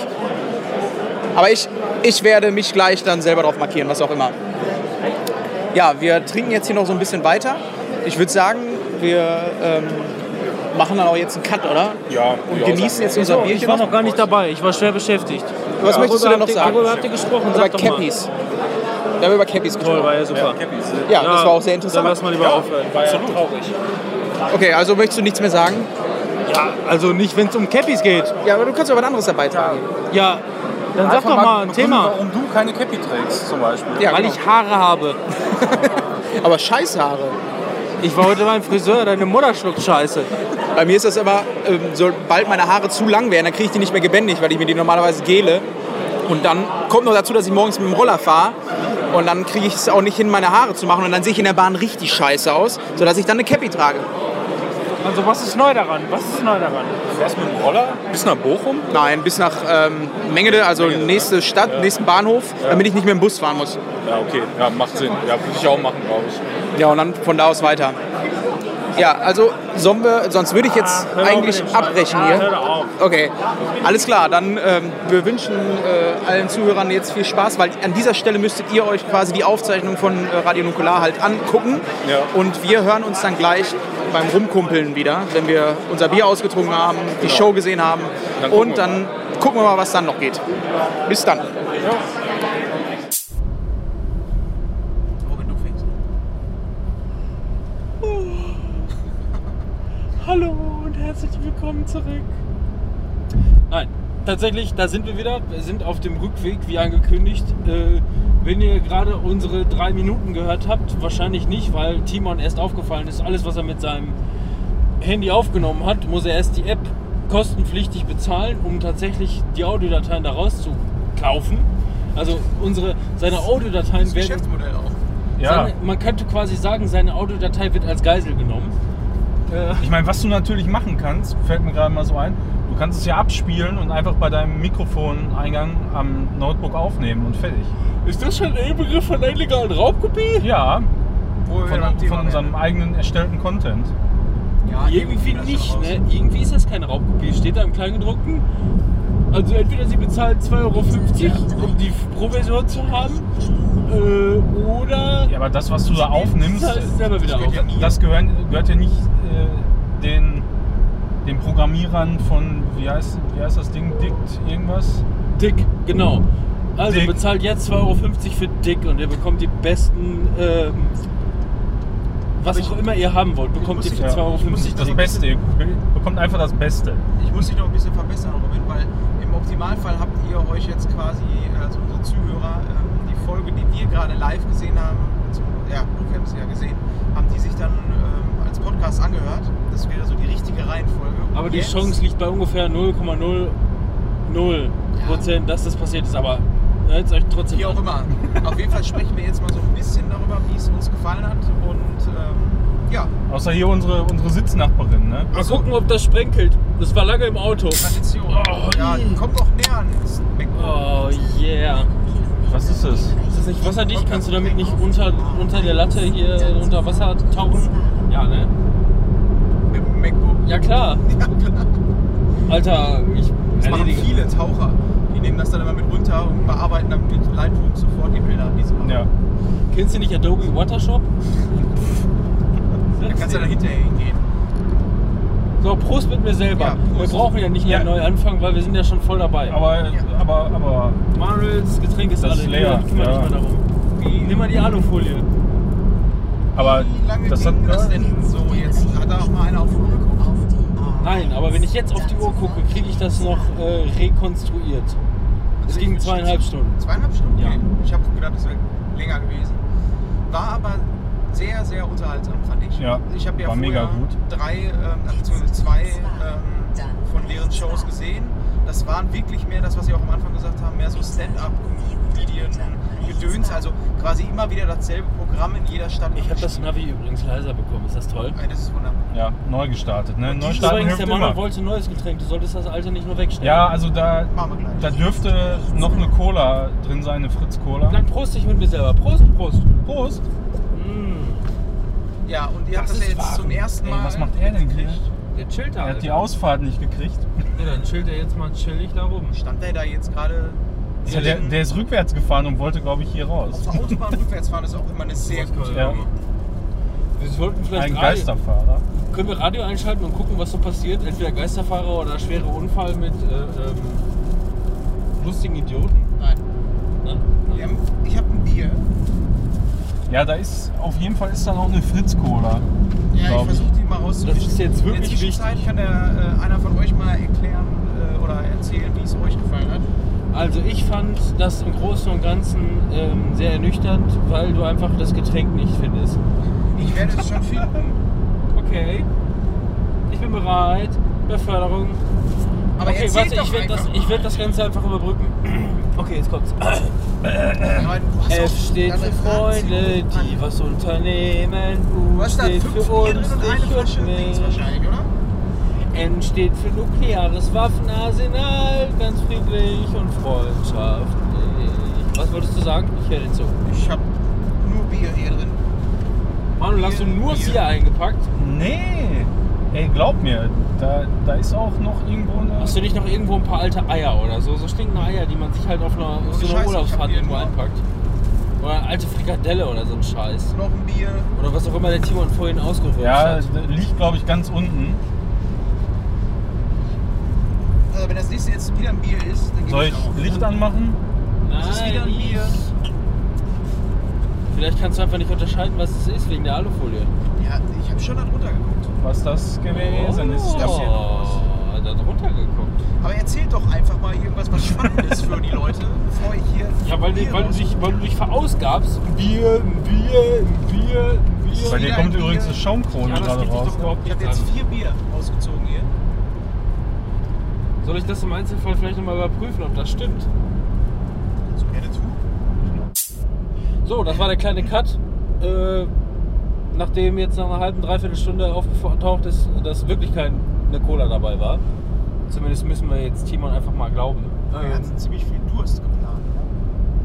Aber ich, ich werde mich gleich dann selber drauf markieren, was auch immer. Ja, wir trinken jetzt hier noch so ein bisschen weiter. Ich würde sagen, wir ähm, machen dann auch jetzt einen Cut, oder? Ja, Und ja, genießen jetzt unser Bierchen. Ich war noch gar nicht dabei, ich war schwer beschäftigt. Was möchtest du denn noch sagen? Worüber habt ihr gesprochen? Über. Cappies. Wir haben über Cappies Toll, gesprochen. war ja super. Ja, das war auch sehr Dann interessant. lass mal lieber aufhören. War ja traurig. Okay, also möchtest du nichts mehr sagen? Ja, also nicht, wenn es um Cappies geht. Ja, aber du kannst auch was anderes dabei tragen. Ja, dann sag doch mal ein Thema. Warum du keine Cappy trägst, zum Beispiel. Ja, Weil genau. ich Haare habe. Aber Scheißhaare. Ich war heute beim Friseur, deine Mutter schluckt Scheiße. Bei mir ist das immer, ähm, sobald meine Haare zu lang werden, dann kriege ich die nicht mehr gebändigt, weil ich mir die normalerweise gele. Und dann kommt noch dazu, dass ich morgens mit dem Roller fahre. Und dann kriege ich es auch nicht hin, meine Haare zu machen. Und dann sehe ich in der Bahn richtig scheiße aus, sodass ich dann eine Cappy trage. Also was ist neu daran? Was ist neu daran? Du fährst mit dem Roller bis nach Bochum? Nein, bis nach ähm, Mengede, also nächste Stadt, nächsten Bahnhof, damit ich nicht mehr im Bus fahren muss. Ja, okay. Ja, macht Sinn. Ja, würde ich auch machen, glaube ich. Ja, und dann von da aus weiter. Ja, also sollen wir, sonst würde ich jetzt auf eigentlich mit dem abbrechen Ah, hier. doch auf. Okay, alles klar. Dann ähm, wir wünschen äh, allen Zuhörern jetzt viel Spaß, weil an dieser Stelle müsstet ihr euch quasi die Aufzeichnung von äh, Radio Nukular halt angucken. Ja. Und wir hören uns dann gleich beim Rumkumpeln wieder, wenn wir unser Bier ausgetrunken haben, die Show gesehen haben. Dann und dann gucken wir mal, was dann noch geht. Bis dann. Du fängst. Hallo und herzlich willkommen zurück. Nein, tatsächlich, da sind wir wieder. Wir sind auf dem Rückweg, wie angekündigt. Äh, wenn ihr gerade unsere drei Minuten gehört habt, wahrscheinlich nicht, weil Timon erst aufgefallen ist, alles, was er mit seinem Handy aufgenommen hat, muss er erst die App kostenpflichtig bezahlen, um tatsächlich die Audiodateien da rauszukaufen. Also unsere, seine Audiodateien Das werden Geschäftsmodell auch. Ja. seine, man könnte quasi sagen, seine Audiodatei wird als Geisel genommen. Äh, Ich meine, was du natürlich machen kannst, fällt mir gerade mal so ein, du kannst es ja abspielen und einfach bei deinem Mikrofoneingang am Notebook aufnehmen und fertig. ist das schon der Begriff von einer illegalen Raubkopie? Ja, Wo wir von, Thema von unserem eigenen erstellten Content. Ja, Irgendwie das nicht, schon raus. ne? Irgendwie ist das keine Raubkopie. Steht da im Kleingedruckten. Also entweder sie bezahlen 2,50 Euro, um die Provision zu haben, äh, oder Ja, aber das, was du da aufnimmst, zahlst es selber wieder das auf. gehört ja das gehören, gehört ja nicht äh, den, den Programmierern von, wie heißt, wie heißt das Ding, Dict irgendwas? Dick, genau. Also Dick. bezahlt jetzt 2,50 Euro für Dick und ihr bekommt die besten, ähm, was auch immer ihr haben wollt, bekommt ihr für dich- 2,50 Euro ich muss dich Das Dick. Beste, ihr bekommt einfach das Beste. Ich muss dich noch ein bisschen verbessern, Robin, weil im Optimalfall habt ihr euch jetzt quasi, also unsere Zuhörer, ähm, die Folge, die wir gerade live gesehen haben, ja, du hast sie ja gesehen, haben die sich dann ähm, als Podcast angehört. Das wäre so die richtige Reihenfolge. Und Aber die jetzt- Chance liegt bei ungefähr 0,00 Prozent, dass das passiert ist. Aber hört euch trotzdem Wie auch an. immer. Auf jeden Fall sprechen wir jetzt mal so ein bisschen darüber, wie es uns gefallen hat. Und ähm, ja, Außer hier unsere, unsere Sitznachbarin, ne? Mal gucken, ob das sprenkelt. Das war lange im Auto. Tradition. ja, kommt doch näher an das. Oh yeah. Was ist das? Ist das nicht wasserdicht? Kannst du damit nicht unter, unter der Latte hier unter Wasser tauchen? Ja, ne? Mit dem MacBook. Ja klar. Ja, klar. Alter, ich Das machen erledige. viele Taucher. Die nehmen das dann immer mit runter und bearbeiten dann mit Lightroom sofort die Bilder, die sie machen. Ja. Kennst du nicht Adobe Photoshop? Da kannst du dann hinterher hingehen. So, Prost mit mir selber. Ja. Wir brauchen ja nicht mehr Ja. neu anfangen, weil wir sind ja schon voll dabei. Aber, aber, aber, Manuels Getränk ist Das alle ist leer, Kümmere dich ja. mal darum. Wie, Nimm mal die Alufolie. Aber wie lange das hat. das denn so jetzt? Hat da auch mal einer auf die Uhr geguckt? Nein, aber wenn ich jetzt auf die Uhr gucke, kriege ich das noch äh, rekonstruiert. Es ging zweieinhalb Stunden. Zweieinhalb Stunden? Ja. Okay. Ich habe gedacht, es wäre länger gewesen. War aber sehr, sehr unterhaltsam, fand ich. Ja, ich habe ja war vorher mega gut. drei, ähm, beziehungsweise zwei ähm, von deren Shows gesehen. Das waren wirklich mehr das, was Sie auch am Anfang gesagt haben, mehr so Stand-up-Comedien, Gedöns, also quasi immer wieder dasselbe Programm in jeder Stadt. Ich habe das Navi übrigens leiser bekommen. Ist das toll? Ey, Das ist wunderbar. Ja, neu gestartet, ne? Neu Übrigens, starten der hilft Manuel immer. wollte ein neues Getränk. Du solltest das alte nicht nur wegstellen. Ja, also da, da dürfte noch eine Cola drin sein, eine Fritz-Cola. Dann prost ich mit mir selber. Prost, Prost. Prost! Mm, Ja, und ihr habt Das ja jetzt zum warm. ersten Ey, Mal. was macht er denn hier? der chillt da. Er hat die. Ausfahrt nicht gekriegt. Ja, dann chillt er jetzt mal chillig da rum. Stand der da jetzt gerade? Ja, der, der ist rückwärts gefahren und wollte, glaube ich, hier raus. Auf der Autobahn rückwärts fahren ist auch immer eine sehr gute Ja. Wir sollten vielleicht Ein Radio, Geisterfahrer. Können wir Radio einschalten und gucken, was so passiert? Entweder Geisterfahrer oder schwerer Unfall mit äh, ähm, lustigen Idioten? Nein. Nein? Haben, ich habe ein Bier. Ja, da ist auf jeden Fall ist da noch eine Fritz-Cola. Ja, ich versuche die mal rauszufischen. Das ist jetzt In wirklich der Zwischenzeit wichtig. kann der, äh, einer von euch mal erklären äh, oder erzählen, wie es euch gefallen hat. Also ich fand das im Großen und Ganzen ähm, sehr ernüchternd, weil du einfach das Getränk nicht findest. Ich werde es schon finden. Okay. Ich bin bereit. Beförderung. Aber okay, warte, ich werde das, ich werd das Ganze einfach überbrücken. Okay, jetzt kommt's. Hast F steht für Freunde, die was unternehmen. U da steht für uns, dich und mich. wahrscheinlich, oder? N steht für nukleares Waffenarsenal, ganz friedlich und freundschaftlich. Was wolltest du sagen? Ich höre dir zu. Ich habe nur Bier hier drin. Manu, hast du nur Bier. vier eingepackt? Nee. Ey, glaub mir, da, da ist auch noch irgendwo eine. Hast du nicht noch irgendwo ein paar alte Eier oder so? So stinkende Eier, die man sich halt auf einer, so einer Urlaubsfahrt irgendwo nur- einpackt. Oder eine alte Frikadelle oder so ein Scheiß. Noch ein Bier. Oder was auch immer der Timon vorhin ausgerüstet ja, hat. da liegt glaube ich ganz unten. Also wenn das nächste jetzt wieder ein Bier ist, dann Soll gebe ich ich auch. Licht anmachen? Das ist wieder ein Nein, Bier. Vielleicht kannst du einfach nicht unterscheiden, was es ist, wegen der Alufolie. Ja, ich habe schon da drunter geguckt. Was das gewesen ist. Oh, Das hier. da drunter geguckt. Aber erzählt doch einfach mal irgendwas, was spannend ist für die Leute, bevor ich hier. Ja, weil, Bier du- weil, du dich, weil du dich verausgabst. Ein Bier, ein Bier, ein Bier, ein Bier. Bei dir kommt übrigens eine Schaumkrone Ja, gerade geht raus. Ich habe jetzt vier Bier ausgezogen. Soll ich das im Einzelfall vielleicht nochmal überprüfen, ob das stimmt? So gerne zu. So, das war der kleine Cut. Äh, nachdem jetzt nach einer halben, dreiviertel Stunde aufgetaucht ist, dass wirklich keine Cola dabei war. Zumindest müssen wir jetzt Timon einfach mal glauben. Wir Ähm, hatten ziemlich viel Durst geplant.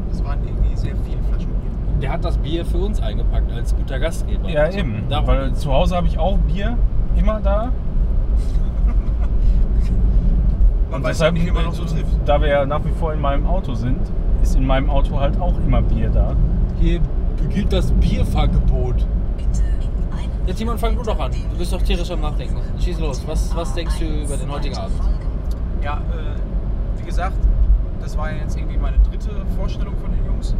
Das waren irgendwie sehr viele Flaschen Bier. der hat das Bier für uns eingepackt als guter Gastgeber. Ja, Also, eben. Darum Weil zu Hause habe ich auch Bier immer da. Man Und weiß deshalb, nicht, wie man noch so trifft. da wir ja nach wie vor in meinem Auto sind, ist in meinem Auto halt auch immer Bier da. Hier gilt das Bierfahrgebot. Jetzt Timon, fang du doch an. Du bist doch tierisch am Nachdenken. Schieß los. Was, was denkst du über den heutigen Abend? Ja, äh, wie gesagt, das war ja jetzt irgendwie meine dritte Vorstellung von den Jungs.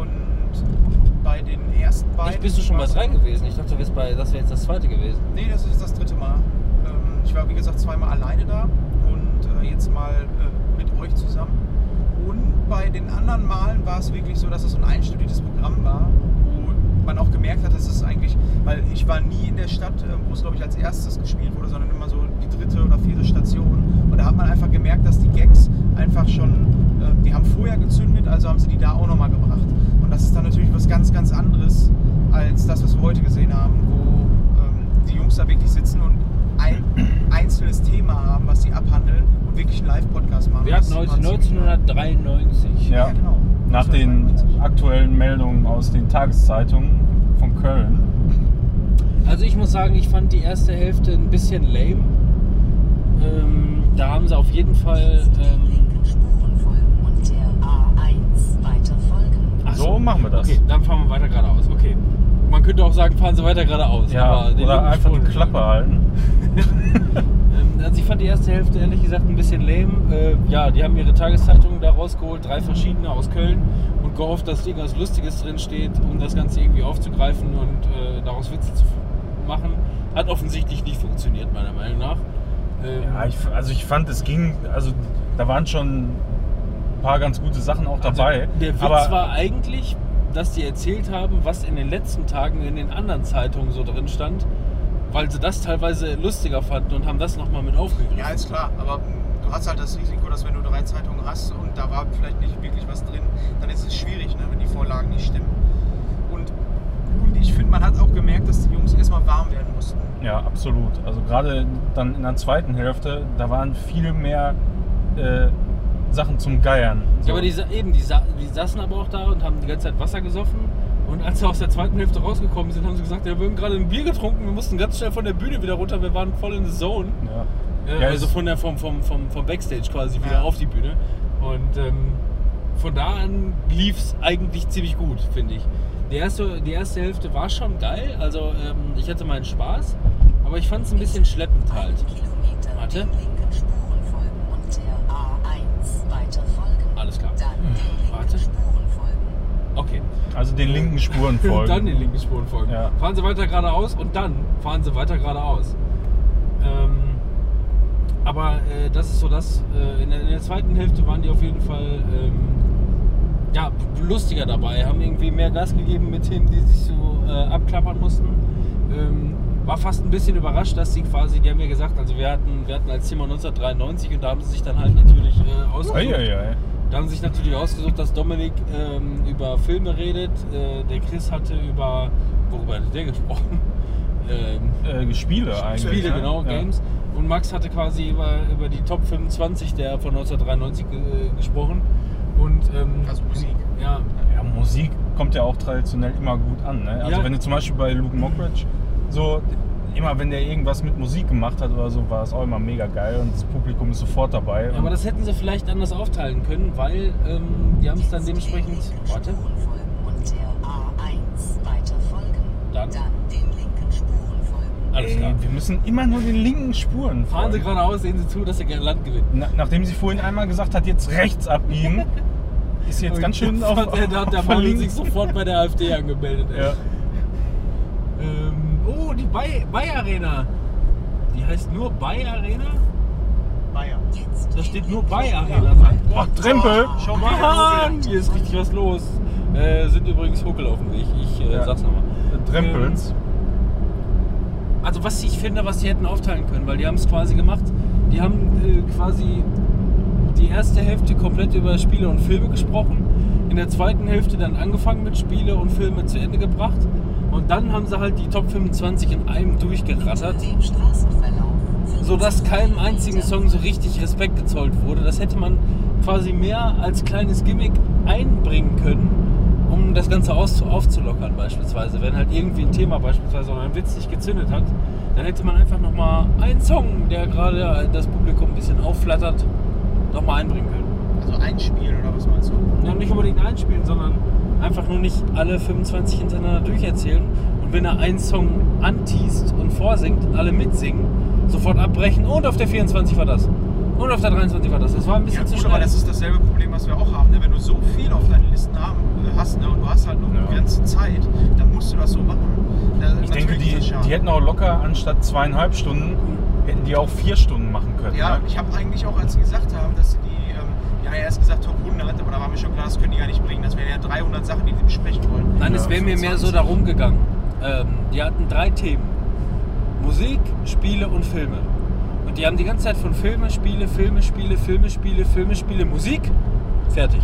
Und bei den ersten beiden. Ich bist du schon bei war's- drei gewesen. Ich dachte, du wärst bei, das wäre jetzt das zweite gewesen. Nee, das ist jetzt das dritte Mal. Ähm, ich war wie gesagt zweimal alleine da äh, jetzt mal äh, mit euch zusammen. Und bei den anderen Malen war es wirklich so, dass es so ein einstudiertes Programm war, wo man auch gemerkt hat, dass es eigentlich, weil ich war nie in der Stadt, äh, wo es glaube ich als erstes gespielt wurde, sondern immer so die dritte oder vierte Station. Und da hat man einfach gemerkt, dass die Gags einfach schon, äh, die haben vorher gezündet, also haben sie die da auch nochmal gebracht. Und das ist dann natürlich was ganz, ganz anderes als das, was wir heute gesehen haben, wo ähm, die Jungs da wirklich sitzen und ein einzelnes Thema haben, was sie abhandeln und wirklich einen Live-Podcast machen. Wir hatten Das heute war ziemlich- 1993. Ja. Ja, genau. Nach den aktuellen Meldungen aus den Tageszeitungen von Köln. Also ich muss sagen, ich fand die erste Hälfte ein bisschen lame. Ähm, da haben sie auf jeden Fall. den Ähm, linken Spuren folgen und der A1 weiter folgen. ach So machen wir das. Okay, dann fahren wir weiter geradeaus. Okay. Man könnte auch sagen, fahren Sie weiter geradeaus. Ja, oder einfach die Klappe halten. Ähm, also ich fand die erste Hälfte ehrlich gesagt ein bisschen lame. Äh, ja, die haben ihre Tageszeitungen da rausgeholt, drei verschiedene aus Köln und gehofft, dass irgendwas Lustiges drin steht, um das Ganze irgendwie aufzugreifen und äh, daraus Witze zu machen. Hat offensichtlich nicht funktioniert, meiner Meinung nach. Ähm, Ja, ich, also ich fand, es ging, also da waren schon ein paar ganz gute Sachen auch dabei. Also der Witz war eigentlich, dass die erzählt haben, was in den letzten Tagen in den anderen Zeitungen so drin stand, weil sie das teilweise lustiger fanden und haben das nochmal mit aufgegriffen. Ja, ist klar, aber du hast halt das Risiko, dass wenn du drei Zeitungen hast und da war vielleicht nicht wirklich was drin, dann ist es schwierig, ne, wenn die Vorlagen nicht stimmen. Und, und ich finde, man hat auch gemerkt, dass die Jungs erstmal warm werden mussten. Ja, absolut. Also gerade dann in der zweiten Hälfte, da waren viel mehr äh, Sachen zum Geiern. So. Ja, aber die, eben, die, sa die saßen aber auch da und haben die ganze Zeit Wasser gesoffen. Und als sie aus der zweiten Hälfte rausgekommen sind, haben sie gesagt, ja, wir haben gerade ein Bier getrunken, wir mussten ganz schnell von der Bühne wieder runter, wir waren voll in the Zone. ja. Ja, also von der, vom, vom, vom, vom Backstage quasi wieder Ja. auf die Bühne. Und ähm, von da an lief es eigentlich ziemlich gut, finde ich. Die erste, die erste Hälfte war schon geil, also ähm, ich hatte meinen Spaß. Aber ich fand es ein bisschen schleppend halt. Warte. den linken Spuren folgen und der A1 weiter folgen. Alles klar. Dann den linken Warte. Spuren folgen. Okay. Also den linken Spuren folgen. dann den linken Spuren folgen. Ja. Fahren Sie weiter geradeaus und dann fahren Sie weiter geradeaus. Ähm, aber äh, das ist so das. Äh, in, der, in der zweiten Hälfte waren die auf jeden Fall ähm, ja, lustiger dabei, haben irgendwie mehr Gas gegeben mit Themen, die sich so äh, abklappern mussten. Ähm, war fast ein bisschen überrascht, dass sie quasi, die haben ja gesagt, also wir hatten, wir hatten als Thema 1993 und da haben sie sich dann halt natürlich äh, ausgesucht. Eieiei. Da haben sich natürlich ausgesucht, dass Dominik ähm, über Filme redet. Äh, der Chris hatte über. Worüber hat der gesprochen? Ähm, Äh, Spiele eigentlich. Spiele, ne? genau, Ja. Games. Und Max hatte quasi über, über die Top 25 der von 1993 äh, gesprochen. Und ähm, Also Musik. ja, Ja, Musik kommt ja auch traditionell immer gut an. Ne? Also Ja. wenn du zum Beispiel bei Luke Mockridge so immer wenn der irgendwas mit Musik gemacht hat oder so, war es auch immer mega geil und das Publikum ist sofort dabei. Ja, aber das hätten sie vielleicht anders aufteilen können, weil ähm, die haben es dann dementsprechend. Warte, Spuren folgen und der A1 weiter folgen. Dann? Dann den linken Spuren folgen. alles klar. Ey, wir müssen immer nur den linken Spuren Fahren Sie geradeaus, sehen Sie zu, dass Sie gerne Land gewinnen. Na, nachdem sie vorhin einmal gesagt hat, jetzt rechts abbiegen, ist sie jetzt ganz schön auf, der, der, der auf Mann sich sofort bei der AfD angemeldet. ey. Ja. Ähm, die Bay, Bay Arena. Die heißt nur Bay Arena? Bayer. Jetzt Da steht nur Bay Ja. Arena dran. Boah, Trempel! Schau mal. Mann, hier ist richtig was los. Äh, sind übrigens Huckel auf dem Weg. Ich äh, Ja. sag's nochmal. Trempels. Also was ich finde, was sie hätten aufteilen können, weil die haben es quasi gemacht. Die haben äh, quasi die erste Hälfte komplett über Spiele und Filme gesprochen. In der zweiten Hälfte dann angefangen mit Spiele und Filme zu Ende gebracht. Und dann haben sie halt die Top 25 in einem durchgerattert. sodass keinem einzigen Song so richtig Respekt gezollt wurde. Das hätte man quasi mehr als kleines Gimmick einbringen können, um das Ganze aufzulockern beispielsweise. Wenn halt irgendwie ein Thema beispielsweise oder ein Witz nicht gezündet hat, dann hätte man einfach nochmal einen Song, der gerade das Publikum ein bisschen aufflattert, nochmal einbringen können. Also ein Spiel oder was meinst du? Ja, nicht unbedingt einspielen, sondern einfach nur nicht alle 25 hintereinander durcherzählen. Und wenn er einen Song anteast und vorsingt, alle mitsingen, sofort abbrechen und auf der 24 war das. Und auf der 23 war das. Das war ein bisschen Ja zu gut, schnell. aber das ist dasselbe Problem, was wir auch haben. Ne? Wenn du so viel auf deinen Listen haben, äh, hast ne? und du hast halt nur eine Ja. begrenzte Zeit, dann musst du das so machen. Da, Ich denke, die, die hätten auch locker anstatt zweieinhalb Stunden, hätten die auch vier Stunden machen können. Ja, ne? ich habe eigentlich auch, als sie gesagt haben, dass sie die, ähm, ja, erst gesagt Top 100, aber da war mir schon klar, das können die gar nicht bringen. Das wären ja 300 Sachen, die sie besprechen wollen. Nein, es Ja, wäre mir mehr so 25. darum gegangen. Ähm, die hatten drei Themen. Musik, Spiele und Filme. Und die haben die ganze Zeit von Filme, Spiele, Filme, Spiele, Filme, Spiele, Filme, Spiele, Musik, fertig.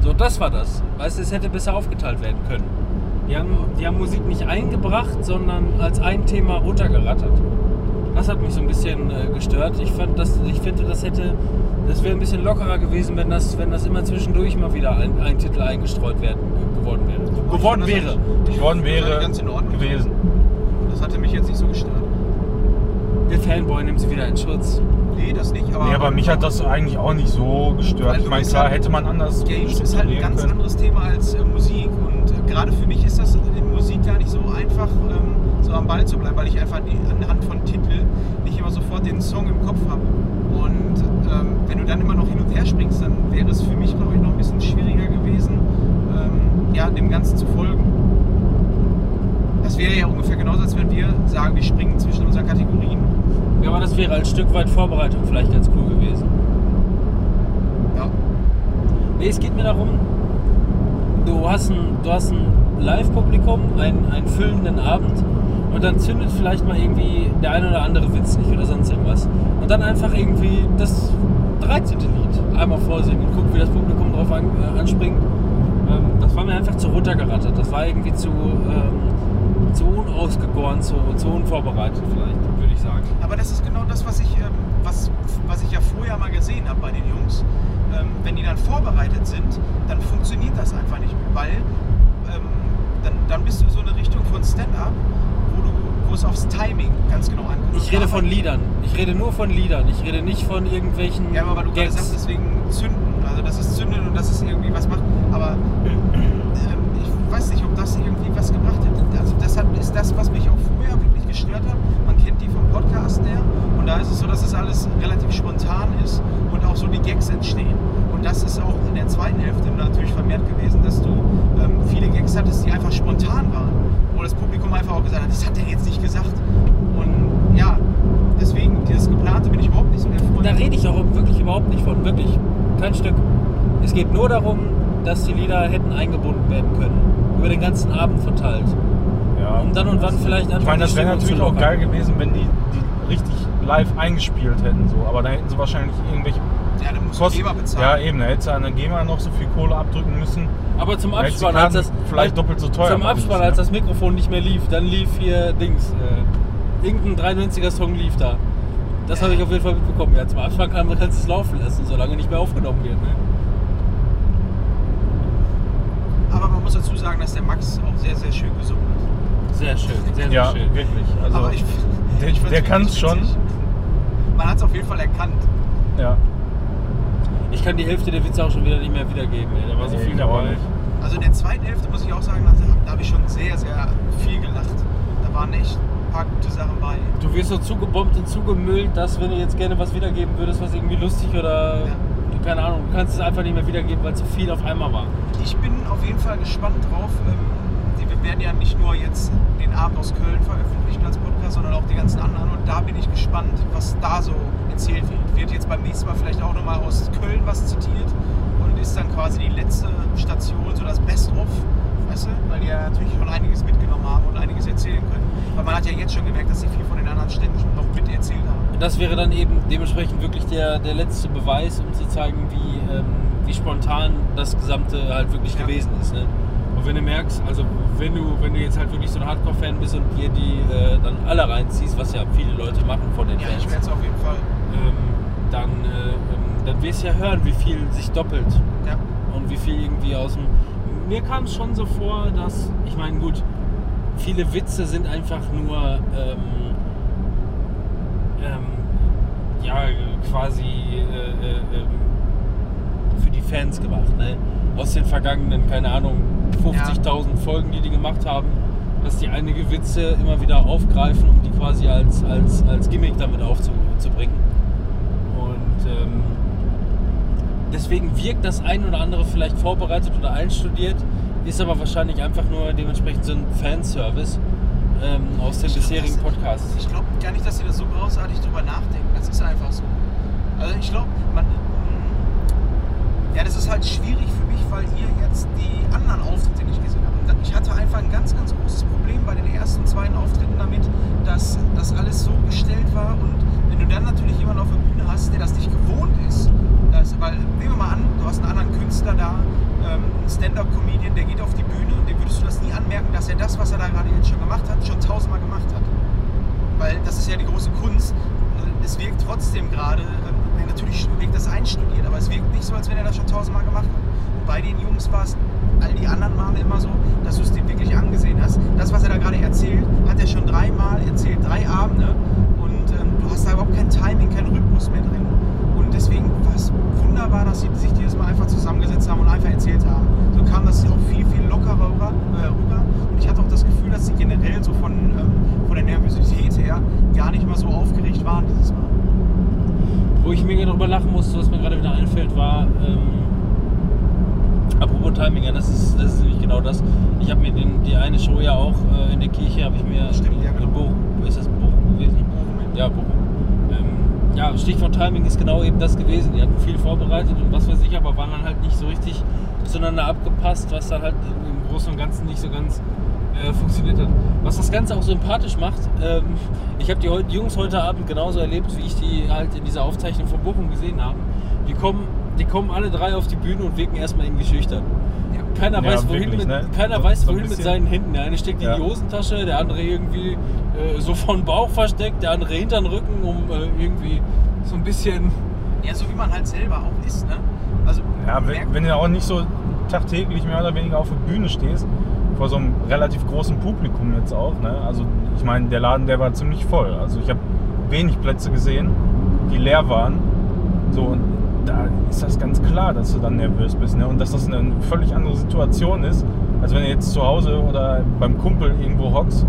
So, das war das. Weißt du, es hätte besser aufgeteilt werden können. Die haben, die haben Musik nicht eingebracht, sondern als ein Thema runtergerattert. Das hat mich so ein bisschen äh, gestört. Ich, fand, das, ich finde, das hätte, das wäre ein bisschen lockerer gewesen, wenn das, wenn das immer zwischendurch mal wieder ein, ein Titel eingestreut werden, geworden wäre. Geworden das wäre. Geworden Das wäre ganz in Ordnung. gewesen. Das hatte mich jetzt nicht so gestört. Der Fanboy nimmt sie wieder in Schutz. Nee, das nicht, aber. Nee, aber mich hat das eigentlich auch nicht so gestört. Weil Ich meine, klar, hätte man anders Games ist halt ein ganz können. anderes Thema als äh, Musik und äh, gerade für mich ist das in Musik gar nicht so einfach, ähm, so am Ball zu bleiben, weil ich einfach anhand von Titeln nicht immer sofort den Song im Kopf habe. Und ähm, wenn du dann immer noch hin und her springst, dann wäre es für mich, glaube ich, noch ein bisschen schwieriger gewesen, ähm, ja, dem Ganzen zu folgen. Das wäre ja ungefähr genauso, als wenn wir sagen, wir springen zwischen unseren Kategorien. Ja, aber das wäre als Stück weit Vorbereitung vielleicht ganz cool gewesen. Ja. Nee, es geht mir darum, du hast ein, du hast ein Live-Publikum, einen, einen füllenden Abend und dann zündet vielleicht mal irgendwie der eine oder andere Witz nicht oder sonst irgendwas. Und dann einfach irgendwie das 13. Lied einmal vorsingen und gucken, wie das Publikum drauf an, äh, anspringt. Ähm, das war mir einfach zu runtergerattert. Das war irgendwie zu, ähm, zu unausgegoren, zu, zu unvorbereitet vielleicht, würde ich sagen. Aber das ist genau das, was ich, ähm, was, was ich ja vorher mal gesehen habe bei den Jungs. Ähm, wenn die dann vorbereitet sind, dann funktioniert das einfach nicht mehr, weil ähm, dann, dann bist du so eine Richtung von Stand-up, wo es aufs Timing ganz genau ankommt. Ich rede von Liedern. Ich rede nur von Liedern. Ich rede nicht von irgendwelchen. Ja, aber du Gags. kannst deswegen zünden. Also das ist zünden und das ist irgendwie was macht. Aber äh, ich weiß nicht, ob das irgendwie was gebracht hat. Also deshalb ist das, was mich auch vorher wirklich gestört hat. Man kennt die vom Podcast her und da ist es so, dass es das alles relativ spontan ist und auch so die Gags entstehen. Und das ist auch in der zweiten Hälfte natürlich vermehrt gewesen, dass du ähm, viel viele Gags hattest, die einfach spontan waren. Wo das Publikum einfach auch gesagt hat, das hat er jetzt nicht gesagt. Und ja, deswegen, dieses geplante bin ich überhaupt nicht so der Freund. Da rede ich auch wirklich überhaupt nicht von. Wirklich kein Stück. Es geht nur darum, dass die Lieder hätten eingebunden werden können. Über den ganzen Abend verteilt. Ja. Und dann und wann vielleicht einfach Ich meine, das wäre natürlich auch geil gewesen, wenn die, die richtig live eingespielt hätten. So. Aber da hätten sie wahrscheinlich irgendwelche ja, da musst du Kosten. GEMA Ja, bezahlen. eben. Da hätte sie an der GEMA noch so viel Kohle abdrücken müssen. Aber zum Abspann, als das vielleicht doppelt so teuer zum Abspann, müssen, als ja. das Mikrofon nicht mehr lief, dann lief hier Dings. Äh, irgendein 93er Song lief da. Das habe ich auf jeden Fall mitbekommen. Ja, zum Abspann kann, kannst du es laufen lassen, solange nicht mehr aufgenommen wird. Ne? Aber man muss dazu sagen, dass der Max auch sehr, sehr schön gesungen hat. Sehr schön, sehr, sehr Ja, schön. wirklich. Also, Aber ich, der- der kann's wirklich schon. Man hat es auf jeden Fall erkannt. ja. Ich kann die Hälfte der Witze auch schon wieder nicht mehr wiedergeben. Ey. Da war so viel dabei. Also in der zweiten Hälfte muss ich auch sagen, da, da habe ich schon sehr, sehr viel gelacht. Da waren echt ein paar gute Sachen bei. Du wirst so zugebombt und zugemüllt, dass wenn du jetzt gerne was wiedergeben würdest, was irgendwie lustig oder keine Ahnung, du kannst es einfach nicht mehr wiedergeben, weil zu viel auf einmal war. Ich bin auf jeden Fall gespannt drauf. Ähm, wir werden ja nicht nur jetzt den Abend aus Köln veröffentlichen als Podcast, sondern auch die ganzen anderen. Und da bin ich gespannt, was da so erzählt wird. Wird jetzt beim nächsten Mal vielleicht auch nochmal aus Köln was zitiert und ist dann quasi die letzte Station, so das Best-of, weißt du? Weil die ja natürlich schon einiges mitgenommen haben und einiges erzählen können. Weil man hat ja jetzt schon gemerkt, dass sie viel von den anderen Städten schon noch mit erzählt haben. Und das wäre dann eben dementsprechend wirklich der, der letzte Beweis, um zu zeigen, wie, ähm, wie spontan das Gesamte halt wirklich Ja. gewesen ist. Ne? Wenn du merkst, also wenn du, wenn du jetzt halt wirklich so ein Hardcore-Fan bist und dir die äh, dann alle reinziehst, was ja viele Leute machen von den Ja, Fans, ich werde es auf jeden Fall. ähm, dann, äh, ähm, dann wirst du ja hören, wie viel sich doppelt Ja. und wie viel irgendwie aus dem. Mir kam es schon so vor, dass, ich meine, gut, viele Witze sind einfach nur ähm, ähm, ja quasi äh, äh, ähm, für die Fans gemacht, ne? Aus den vergangenen, keine Ahnung, 50.000 Folgen, die die gemacht haben, dass die einige Witze immer wieder aufgreifen, um die quasi als, als, als Gimmick damit aufzubringen. Und ähm, deswegen wirkt das ein oder andere vielleicht vorbereitet oder einstudiert, ist aber wahrscheinlich einfach nur dementsprechend so ein Fanservice ähm, aus glaub, bisherigen Podcasts. Ich glaube gar nicht, dass sie das so großartig drüber nachdenken. Das ist einfach so. Also ich glaube, man. Ja, das ist halt schwierig für mich, weil ihr jetzt die anderen Auftritte nicht gesehen habt. Und Ich hatte einfach ein ganz, ganz großes Problem bei den ersten und zweiten Auftritten damit, dass das alles so gestellt war. Und wenn du dann natürlich jemanden auf der Bühne hast, der das nicht gewohnt ist, das, weil nehmen wir mal an, du hast einen anderen Künstler da, ähm, einen Stand-Up-Comedian, der geht auf die Bühne, dem würdest du das nie anmerken, dass er das, was er da gerade jetzt schon gemacht hat, schon tausendmal gemacht hat. Weil das ist ja die große Kunst. Es wirkt trotzdem gerade, äh, natürlich wirkt das einstudiert, aber es wirkt nicht so, als wenn er das schon tausendmal gemacht hat. Und bei den Jungs war es all die anderen Male immer so, dass du es dem wirklich angesehen hast. Das, was er da gerade erzählt, hat er schon dreimal erzählt, drei Abende. Und ähm, du hast da überhaupt kein Timing, keinen Rhythmus mehr drin. Und deswegen war es wunderbar, dass sie sich dieses Mal einfach zusammengesetzt haben und einfach erzählt haben. So kam das auch viel, viel lockerer rüber. Äh, rüber. Und ich hatte auch das Gefühl, dass sie generell so von, ähm, von der Nervosität her gar nicht mal so aufgeregt waren dieses Mal. Drüber lachen musste, was mir gerade wieder einfällt, war, ähm, apropos Timing, ja, das ist, das ist nämlich genau das. Ich habe mir den, die eine Show ja auch äh, in der Kirche, habe ich mir Stimmt, ja, in genau. Bochum, ist das Bochum gewesen? Ja, Bochum. Ähm, ja, Stichwort Timing ist genau eben das gewesen. Die hatten viel vorbereitet und was weiß ich, aber waren dann halt nicht so richtig zueinander abgepasst, was dann halt im Großen und Ganzen nicht so ganz äh, funktioniert hat. Was das Ganze auch sympathisch macht, ähm, ich habe die, die Jungs heute Abend genauso erlebt, wie ich die halt in dieser Aufzeichnung von Bochum gesehen habe. Die kommen, die kommen alle drei auf die Bühne und wirken erstmal irgendwie schüchtern. Keiner Ja, weiß, wohin, wirklich, mit, ne? keiner So- weiß, so wohin mit bisschen. seinen Händen. Der eine steckt Ja. in die Hosentasche, der andere irgendwie äh, so von Bauch versteckt, der andere hinter den Rücken, um äh, irgendwie so ein bisschen. Ja, so wie man halt selber auch ist, ne? Also, Ja, wenn, wenn du auch nicht so tagtäglich mehr oder weniger auf der Bühne stehst, vor so einem relativ großen Publikum jetzt auch. Ne? Also ich meine, der Laden, der war ziemlich voll. Also ich habe wenig Plätze gesehen, die leer waren. So, und da ist das ganz klar, dass du dann nervös bist. Ne? Und dass das eine völlig andere Situation ist, als wenn du jetzt zu Hause oder beim Kumpel irgendwo hockst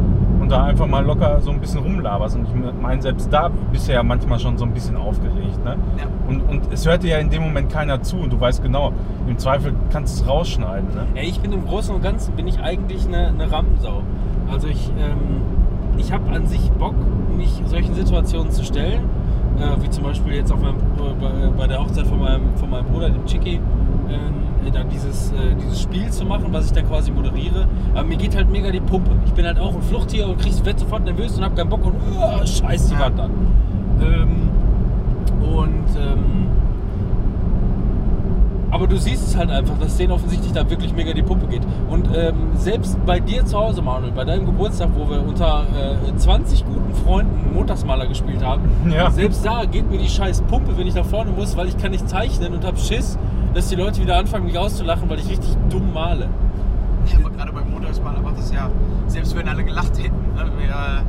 und da einfach mal locker so ein bisschen rumlaberst. Und ich meine, selbst da bist du ja manchmal schon so ein bisschen aufgeregt. Ne? Ja. Und, und es hört dir ja in dem Moment keiner zu und du weißt genau, im Zweifel kannst du es rausschneiden. Ne? Ja, ich bin im Großen und Ganzen bin ich eigentlich eine, eine Rampensau. Also ich, ähm, ich habe an sich Bock, mich solchen Situationen zu stellen. Äh, wie zum Beispiel jetzt auf meinem, äh, bei, bei der Hochzeit von meinem, von meinem Bruder, dem Chicky, äh, dann dieses, äh, dieses Spiel zu machen, was ich dann quasi moderiere. Aber mir geht halt mega die Pumpe. Ich bin halt auch ein Fluchttier und krieg, werd sofort nervös und hab keinen Bock und oh, scheiß die. Wand an. Ähm, und ähm, aber du siehst es halt einfach, dass denen offensichtlich da wirklich mega die Pumpe geht. Und ähm, selbst bei dir zu Hause, Manuel, bei deinem Geburtstag, wo wir unter äh, 20 guten Freunden Montagsmaler gespielt haben, Ja. selbst da geht mir die scheiß Pumpe, wenn ich nach vorne muss, weil ich kann nicht zeichnen und hab Schiss, dass die Leute wieder anfangen, mich auszulachen, weil ich richtig dumm male. Ja, aber gerade beim Montagsmaler macht das ja, selbst wenn alle gelacht hätten, ne, wäre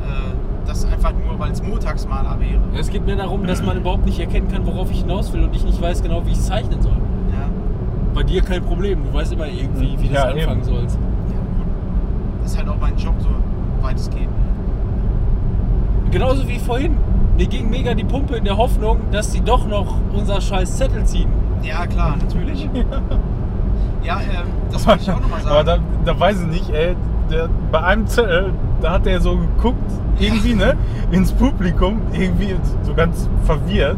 äh, das einfach nur, weil es Montagsmaler wäre. Es geht mir darum, dass man überhaupt nicht erkennen kann, worauf ich hinaus will und ich nicht weiß genau, wie ich es zeichnen soll. Ja, Bei dir kein Problem, du weißt immer irgendwie, wie du Ja, das anfangen eben. sollst. ja gut. Das ist halt auch mein Job, so weit es geht. Genauso wie vorhin. Mir ging mega die Pumpe in der Hoffnung, dass die doch noch unser scheiß Zettel ziehen. Ja, klar, natürlich. Ja, ähm, das wollte ich auch nochmal Aber sagen. da, da weiß ich nicht, ey, der, bei einem Zettel, da hat er so geguckt, irgendwie, ne, ins Publikum, irgendwie so ganz verwirrt.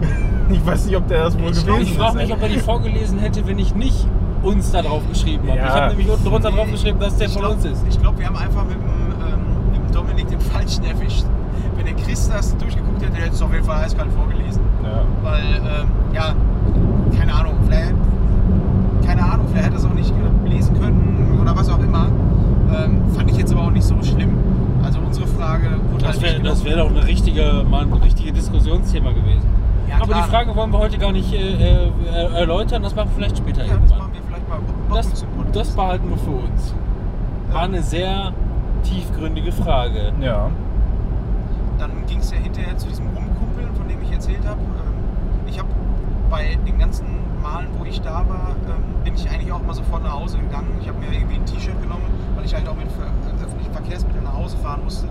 Ich weiß nicht, ob der das wohl Ich gewesen Ich ist. frage mich, ob er die vorgelesen hätte, wenn ich nicht uns da drauf geschrieben habe. Ja. Ich habe nämlich unten drunter drauf geschrieben, dass der ich von glaub- uns ist. Ich glaube, wir haben einfach mit dem, ähm, mit dem Dominik den Falschen erwischt. Wenn der Chris das durchgeguckt hätte, hätte es auf jeden Fall eiskalt vorgelesen. Ja. Weil, ähm, ja, keine Ahnung, vielleicht, keine Ahnung, vielleicht hätte er es auch nicht lesen können oder was auch immer. Ähm, fand ich jetzt aber auch nicht so schlimm. Also unsere Frage wurde Das halt wäre nicht das genommen. wär doch eine richtige, mal ein richtiges Diskussionsthema gewesen. Ja, Aber klar. die Frage wollen wir heute gar nicht äh, äh, erläutern, das machen wir vielleicht später Ja, das irgendwann. machen wir vielleicht mal Das, das behalten wir für uns. War eine sehr tiefgründige Frage. ja. Dann ging es ja hinterher zu diesem Rumkumpeln, von dem ich erzählt habe. Ähm, Ich habe bei den ganzen Malen, wo ich da war, ähm, bin ich eigentlich auch mal sofort nach Hause gegangen. Ich habe mir irgendwie ein T-Shirt genommen, weil ich halt auch mit öffentlichen Verkehrsmitteln nach Hause fahren musste.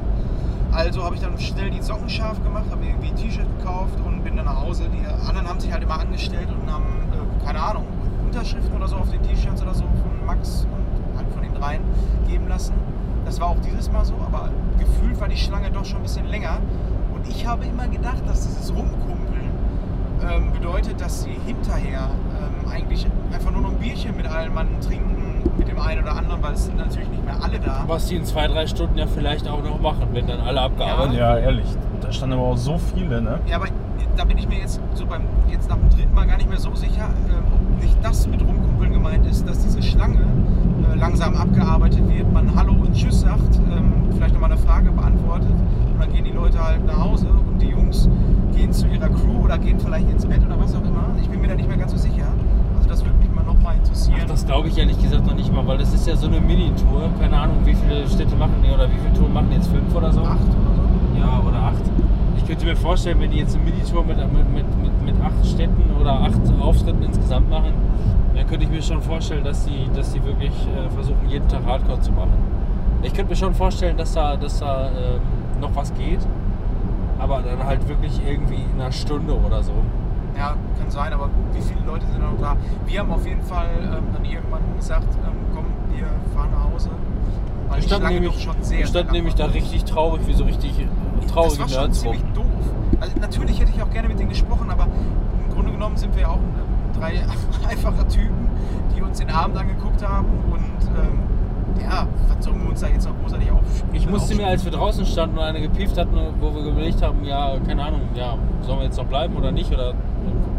Also habe ich dann schnell die Socken scharf gemacht, habe mir irgendwie ein T-Shirt gekauft und bin dann nach Hause. Die anderen haben sich halt immer angestellt und haben, äh, keine Ahnung, Unterschriften oder so auf den T-Shirts oder so von Max und halt von den dreien geben lassen. Das war auch dieses Mal so, aber gefühlt war die Schlange doch schon ein bisschen länger. Und ich habe immer gedacht, dass dieses Rumkumpeln ähm, bedeutet, dass sie hinterher ähm, eigentlich einfach nur noch ein Bierchen mit allen Mann trinken, mit dem einen oder anderen, weil es sind natürlich nicht mehr alle da. Was die in zwei, drei Stunden ja vielleicht auch noch machen, wenn dann alle abgearbeitet ja, ehrlich. Da standen aber auch so viele, ne? Ja, aber da bin ich mir jetzt so beim jetzt nach dem dritten Mal gar nicht mehr so sicher, ähm, ob nicht das mit Rumkumpeln gemeint ist, dass diese Schlange äh, langsam abgearbeitet wird, man Hallo und Tschüss sagt, ähm, vielleicht nochmal eine Frage beantwortet dann gehen die Leute halt nach Hause und die Jungs gehen zu ihrer Crew oder gehen vielleicht ins Bett oder was auch immer. Ich bin mir da nicht mehr ganz so sicher. Also das würde mich mal nochmal interessieren. Ach, das glaube ich ehrlich gesagt noch nicht mal, weil das ist ja so eine Mini-Tour. Keine Ahnung, wie viele Städte machen die oder wie viele Touren machen die jetzt? Fünf oder so? Acht oder so? Ja, oder acht. Ich könnte mir vorstellen, wenn die jetzt eine Mini-Tour mit, mit, mit, mit, mit acht Städten oder acht Auftritten insgesamt machen, dann könnte ich mir schon vorstellen, dass die, dass die wirklich äh, versuchen, jeden Tag Hardcore zu machen. Ich könnte mir schon vorstellen, dass da, dass da ähm, noch was geht, aber dann halt wirklich irgendwie in einer Stunde oder so. Ja, kann sein, aber wie viele Leute sind noch da? Wir haben auf jeden Fall ähm, dann irgendwann gesagt, ähm, komm, wir fahren nach Hause. Weil Ich die stand nämlich, schon sehr, ich stand nämlich da richtig traurig, wie so richtig äh, traurige Das war schon ziemlich doof. Also natürlich hätte ich auch gerne mit denen gesprochen, aber im Grunde genommen sind wir ja auch ähm, drei einfache Typen, die uns den Abend angeguckt haben und ähm, ja, was sollen wir uns da jetzt noch großartig auf Ich musste mir, als wir draußen standen und eine gepieft hatten, wo wir überlegt haben, ja, keine Ahnung, ja, sollen wir jetzt noch bleiben oder nicht? Oder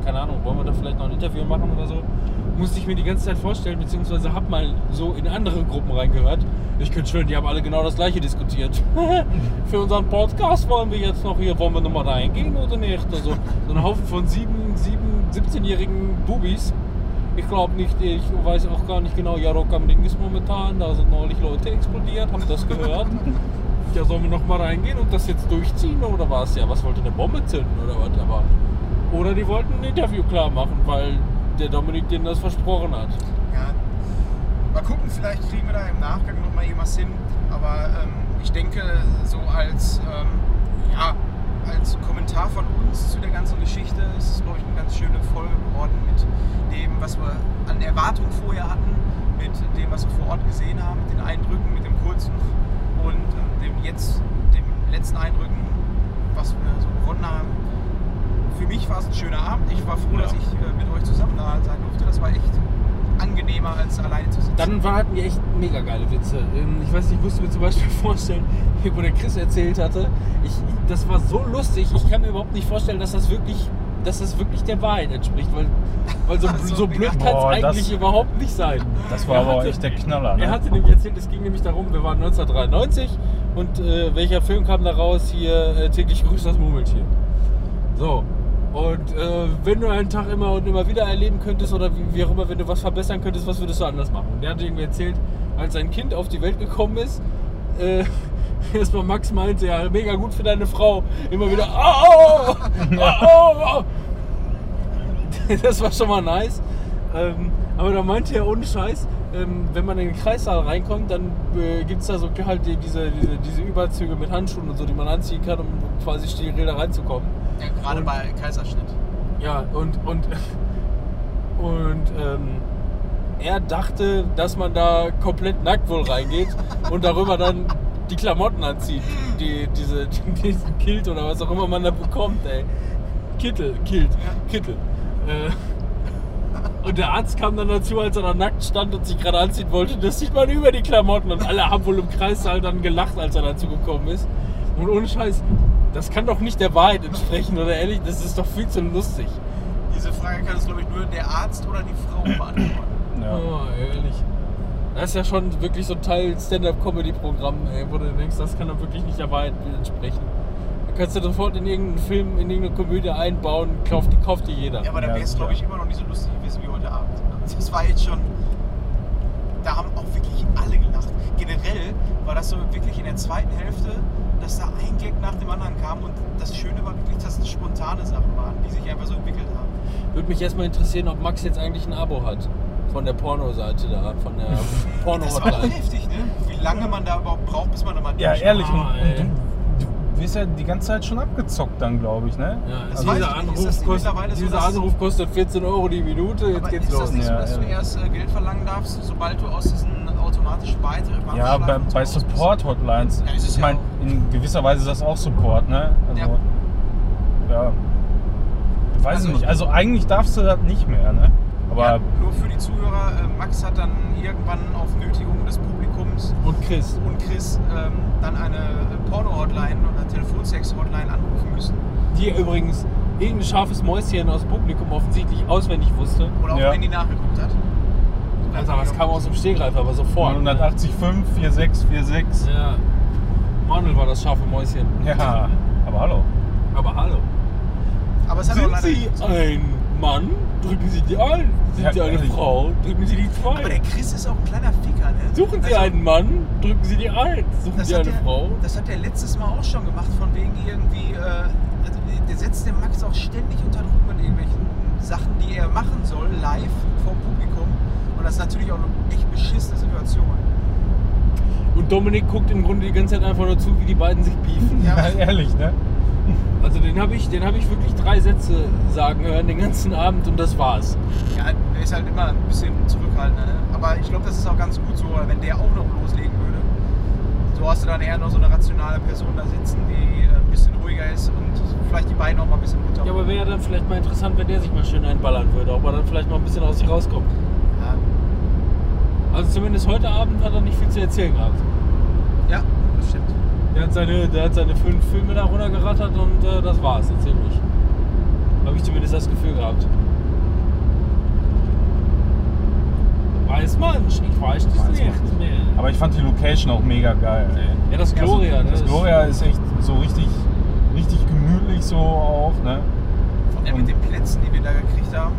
keine Ahnung, wollen wir da vielleicht noch ein Interview machen oder so? Musste ich mir die ganze Zeit vorstellen, beziehungsweise hab mal so in andere Gruppen reingehört. Ich könnte schwören, die haben alle genau das gleiche diskutiert. Für unseren Podcast wollen wir jetzt noch hier, wollen wir nochmal reingehen oder nicht? Also, so ein Haufen von sieben, sieben, 17-jährigen Bubis. Ich glaube nicht, ich weiß auch gar nicht genau, ja, Rock am Ring ist momentan, da sind neulich Leute explodiert, habt das gehört? ja, sollen wir noch mal reingehen und das jetzt durchziehen oder was? Ja, was wollte eine Bombe zünden oder was? Aber oder die wollten ein Interview klar machen, weil der Dominik denen das versprochen hat. Ja, mal gucken, vielleicht kriegen wir da im Nachgang noch mal irgendwas hin. Aber ähm, ich denke, so als, ähm, ja, als Kommentar von uns zu der ganzen Geschichte ist es, glaube ich, eine ganz schöne Folge geworden mit dem, was wir an Erwartungen vorher hatten, mit dem, was wir vor Ort gesehen haben, mit den Eindrücken, mit dem kurzen und ähm, dem jetzt, dem letzten Eindrücken, was wir so gewonnen haben. Für mich war es ein schöner Abend. Ich war froh, Ja. dass ich äh, mit euch zusammen da sein durfte. Das war echt angenehmer, als alleine zu sitzen. Dann war, hatten wir echt mega geile Witze. Ähm, Ich weiß nicht, ich musste mir zum Beispiel vorstellen, wo der Chris erzählt hatte, ich, das war so lustig, ich kann mir überhaupt nicht vorstellen, dass das wirklich, dass das wirklich der Wahrheit entspricht, weil, weil so, Also, so blöd kann es boah, das- eigentlich überhaupt nicht sein. Das war Er aber hatte- echt der Knaller. Er Ne? hatte nämlich erzählt, es ging nämlich darum, wir waren 1993 und äh, welcher Film kam da raus? Hier äh, täglich grüßt das Murmeltier. So. Und äh, wenn du einen Tag immer und immer wieder erleben könntest oder wie, wie auch immer, wenn du was verbessern könntest, was würdest du anders machen? Und der hat irgendwie erzählt, als sein Kind auf die Welt gekommen ist, äh, erstmal Max meinte, ja, mega gut für deine Frau. Immer wieder, au, au, au, au. Das war schon mal nice. Ähm, aber da meinte er ohne Scheiß, ähm, wenn man in den Kreissaal reinkommt, dann äh, gibt es da so halt die- diese, diese, diese Überzüge mit Handschuhen und so, die man anziehen kann, um quasi steril da reinzukommen. ja, gerade und- bei Kaiserschnitt. Ja, und, und, und ähm, er dachte, dass man da komplett nackt wohl reingeht und darüber dann die Klamotten anzieht, die, diese, diesen Kilt oder was auch immer man da bekommt, ey. Kittel, Kilt, Kittel. Äh, und der Arzt kam dann dazu, als er da nackt stand und sich gerade anziehen wollte, das sieht man über die Klamotten und alle haben wohl im Kreissaal dann gelacht, als er dazu gekommen ist. Und ohne Scheiß, das kann doch nicht der Wahrheit entsprechen, oder ehrlich, das ist doch viel zu lustig. Diese Frage kann es, glaube ich, nur der Arzt oder die Frau beantworten. Ja. Oh, ehrlich. Das ist ja schon wirklich so ein Teil Stand-Up-Comedy-Programm, wo du denkst, das kann doch wirklich nicht der Wahrheit entsprechen. Da kannst du sofort in irgendeinen Film, in irgendeine Komödie einbauen, kauft, die kauft dir jeder. Ja, aber da Ja, wäre es, glaube ich, immer noch nicht so lustig gewesen wie heute. Das war jetzt schon. Da haben auch wirklich alle gelacht. Generell war das so wirklich in der zweiten Hälfte, dass da ein Gag nach dem anderen kam und das Schöne war wirklich, dass es spontane Sachen waren, die sich einfach so entwickelt haben. Würde mich erstmal interessieren, ob Max jetzt eigentlich ein Abo hat. Von der Porno-Seite da, von der Das war auch Porno-Hotline. heftig, ne? Wie lange man da überhaupt braucht, bis man da mal Ja, ehrlich. Ah, wirst ja die ganze Zeit schon abgezockt dann, glaube ich, ne? Ja, weiß dieser. Ist Anruf, das kostet, so, dieser dass- Anruf kostet 14 Euro die Minute, jetzt geht's ist los. das nicht so, Ja, dass du ja. erst äh, Geld verlangen darfst, sobald du aus diesen automatischen Beitrag Ja, bei, bei? Support-Hotlines. Ja, ist ich ja meine, in gewisser Weise ist das auch Support, ne? Also, ja. Weiß Also- ich nicht. Also eigentlich darfst du das nicht mehr, ne? Aber ja, nur für die Zuhörer, äh, Max hat dann irgendwann auf Nötigung des Publikums Und Chris. und Chris ähm, dann eine Porno-Hotline oder Telefonsex-Hotline anrufen müssen. Die übrigens irgendein scharfes Mäuschen aus dem Publikum offensichtlich auswendig wusste. Oder auch Ja. wenn die nachgeguckt hat. Alter, das kam aus dem Stehgreif, aber sofort. 185, 46, 46. Ja. Manuel war das scharfe Mäuschen. Ja, aber hallo. Aber hallo. Aber es hat auch Sind leider Sie ein Mann? Drücken Sie die 1. Sind Ja, Sie eine ehrlich. Frau? Drücken Sie die Aber der 2. Chris ist auch ein kleiner Ficker, ne? Suchen Sie Also, einen Mann? Drücken Sie die 1. Suchen Das Sie hat, eine der, Frau? das hat der letztes Mal auch schon gemacht, von wegen irgendwie, äh, also der setzt den Max auch ständig unter Druck mit irgendwelchen Sachen, die er machen soll, live vor Publikum. Und das ist natürlich auch eine echt beschissene Situation. Und Dominik guckt im Grunde die ganze Zeit einfach nur zu, wie die beiden sich beefen. Ja. Ja, ehrlich, ne? Also den habe ich, den hab ich wirklich drei Sätze sagen hören den ganzen Abend und das war's. Ja, der ist halt immer ein bisschen zurückhaltender. Ne? Aber ich glaube, das ist auch ganz gut so, wenn der auch noch loslegen würde. So hast du dann eher noch so eine rationale Person da sitzen, die äh, ein bisschen ruhiger ist und vielleicht die beiden auch mal ein bisschen runter. Ja, aber wäre ja dann vielleicht mal interessant, wenn der sich mal schön einballern würde, ob er dann vielleicht mal ein bisschen aus sich rauskommt. Ja. Also zumindest heute Abend hat er nicht viel zu erzählen gehabt. ja, das stimmt. Der hat seine, der hat seine fünf Filme da runtergerattert und äh, das war's so ziemlich. Habe ich zumindest das Gefühl gehabt. Weiß man, ich weiß das Weiß nicht mehr. Aber ich fand die Location auch mega geil. Ey. Ja, das Gloria, ne? Das Gloria ist echt so richtig, richtig gemütlich so auch, ne? Ja, mit den Plätzen, die wir da gekriegt haben.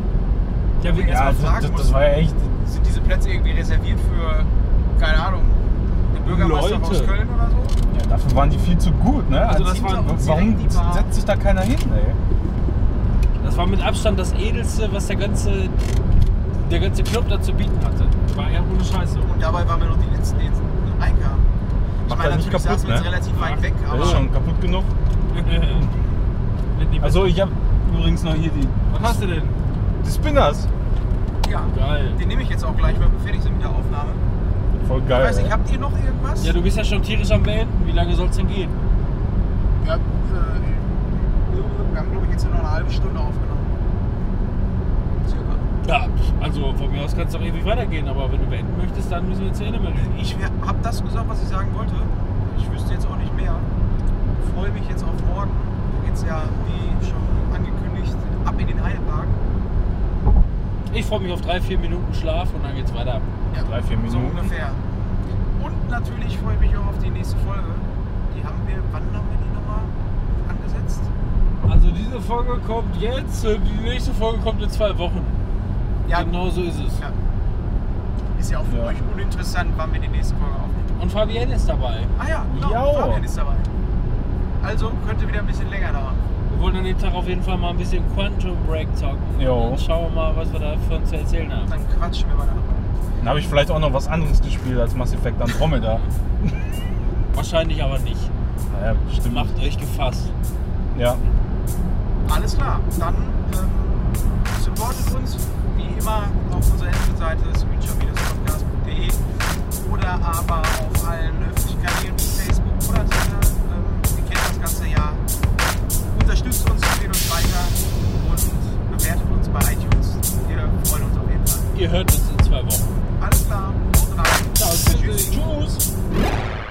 Ja, mal Ja, das, fragen das, das war ja echt. Sind diese Plätze irgendwie reserviert für, keine Ahnung, den Bürgermeister Leute. aus Köln oder so? Ja, dafür waren die viel zu gut, ne? Also das Als- waren warum setzt sich da keiner hin, ey? das war mit Abstand das edelste, was der ganze, der ganze Club da zu bieten hatte. War ja ohne Scheiße. Und dabei waren wir noch die Letzten, die jetzt reinkamen. Ich Macht meine, nicht natürlich kaputt, saßen wir jetzt ne? relativ weit weg, Das aber ist schon kaputt genug. Also ich habe übrigens noch hier die, was hast du denn? die Spinners. ja, Geil. den nehme ich jetzt auch gleich, weil wir fertig sind mit der Aufnahme. Voll Ich geil. weiß nicht, habt ihr noch irgendwas? Ja, du bist ja schon tierisch am Beenden. Wie lange soll es denn gehen? Ja, äh, wir haben, glaube ich, jetzt nur noch eine halbe Stunde aufgenommen. Circa. Ja, also von mir aus kann es doch ewig weitergehen, aber wenn du beenden möchtest, dann müssen wir zu Ende reden. Ich habe das gesagt, was ich sagen wollte. Ich wüsste jetzt auch nicht mehr. Freue mich jetzt auf morgen. Da geht es ja, wie schon angekündigt, ab in den Heidepark. Ich freue mich auf drei, vier Minuten Schlaf und dann geht's weiter. Ja, Drei, vier So Minuten. ungefähr. Und natürlich freue ich mich auch auf die nächste Folge. Die haben wir, wann haben wir die nochmal angesetzt? Also diese Folge kommt jetzt, äh, die nächste Folge kommt in zwei Wochen. Ja, Genau so ist es. Ja. Ist ja auch für Ja. euch uninteressant, wann wir die nächste Folge aufnehmen. Und Fabienne ist dabei. Ah ja, genau, Ja. Fabian ist dabei. Also könnte wieder ein bisschen länger dauern. Wir wollen an dem Tag auf jeden Fall mal ein bisschen Quantum Break talken. Jo. Und schauen wir mal, was wir davon zu erzählen haben. Dann quatschen wir mal darüber. Dann habe ich vielleicht auch noch was anderes gespielt als Mass Effect Andromeda. Wahrscheinlich aber nicht. Naja, stimmt. Macht euch gefasst. Ja. Alles klar, dann ähm, supportet uns wie immer auf unserer Internetseite screenshot-podcast.de oder aber auf allen öffentlichen Kanälen wie Facebook oder Twitter. Ähm, ihr kennt das ganze Jahr. Unterstützt uns, empfehlt uns weiter und bewertet uns bei iTunes. Wir freuen uns auf jeden Fall. Ihr hört uns I'll send the.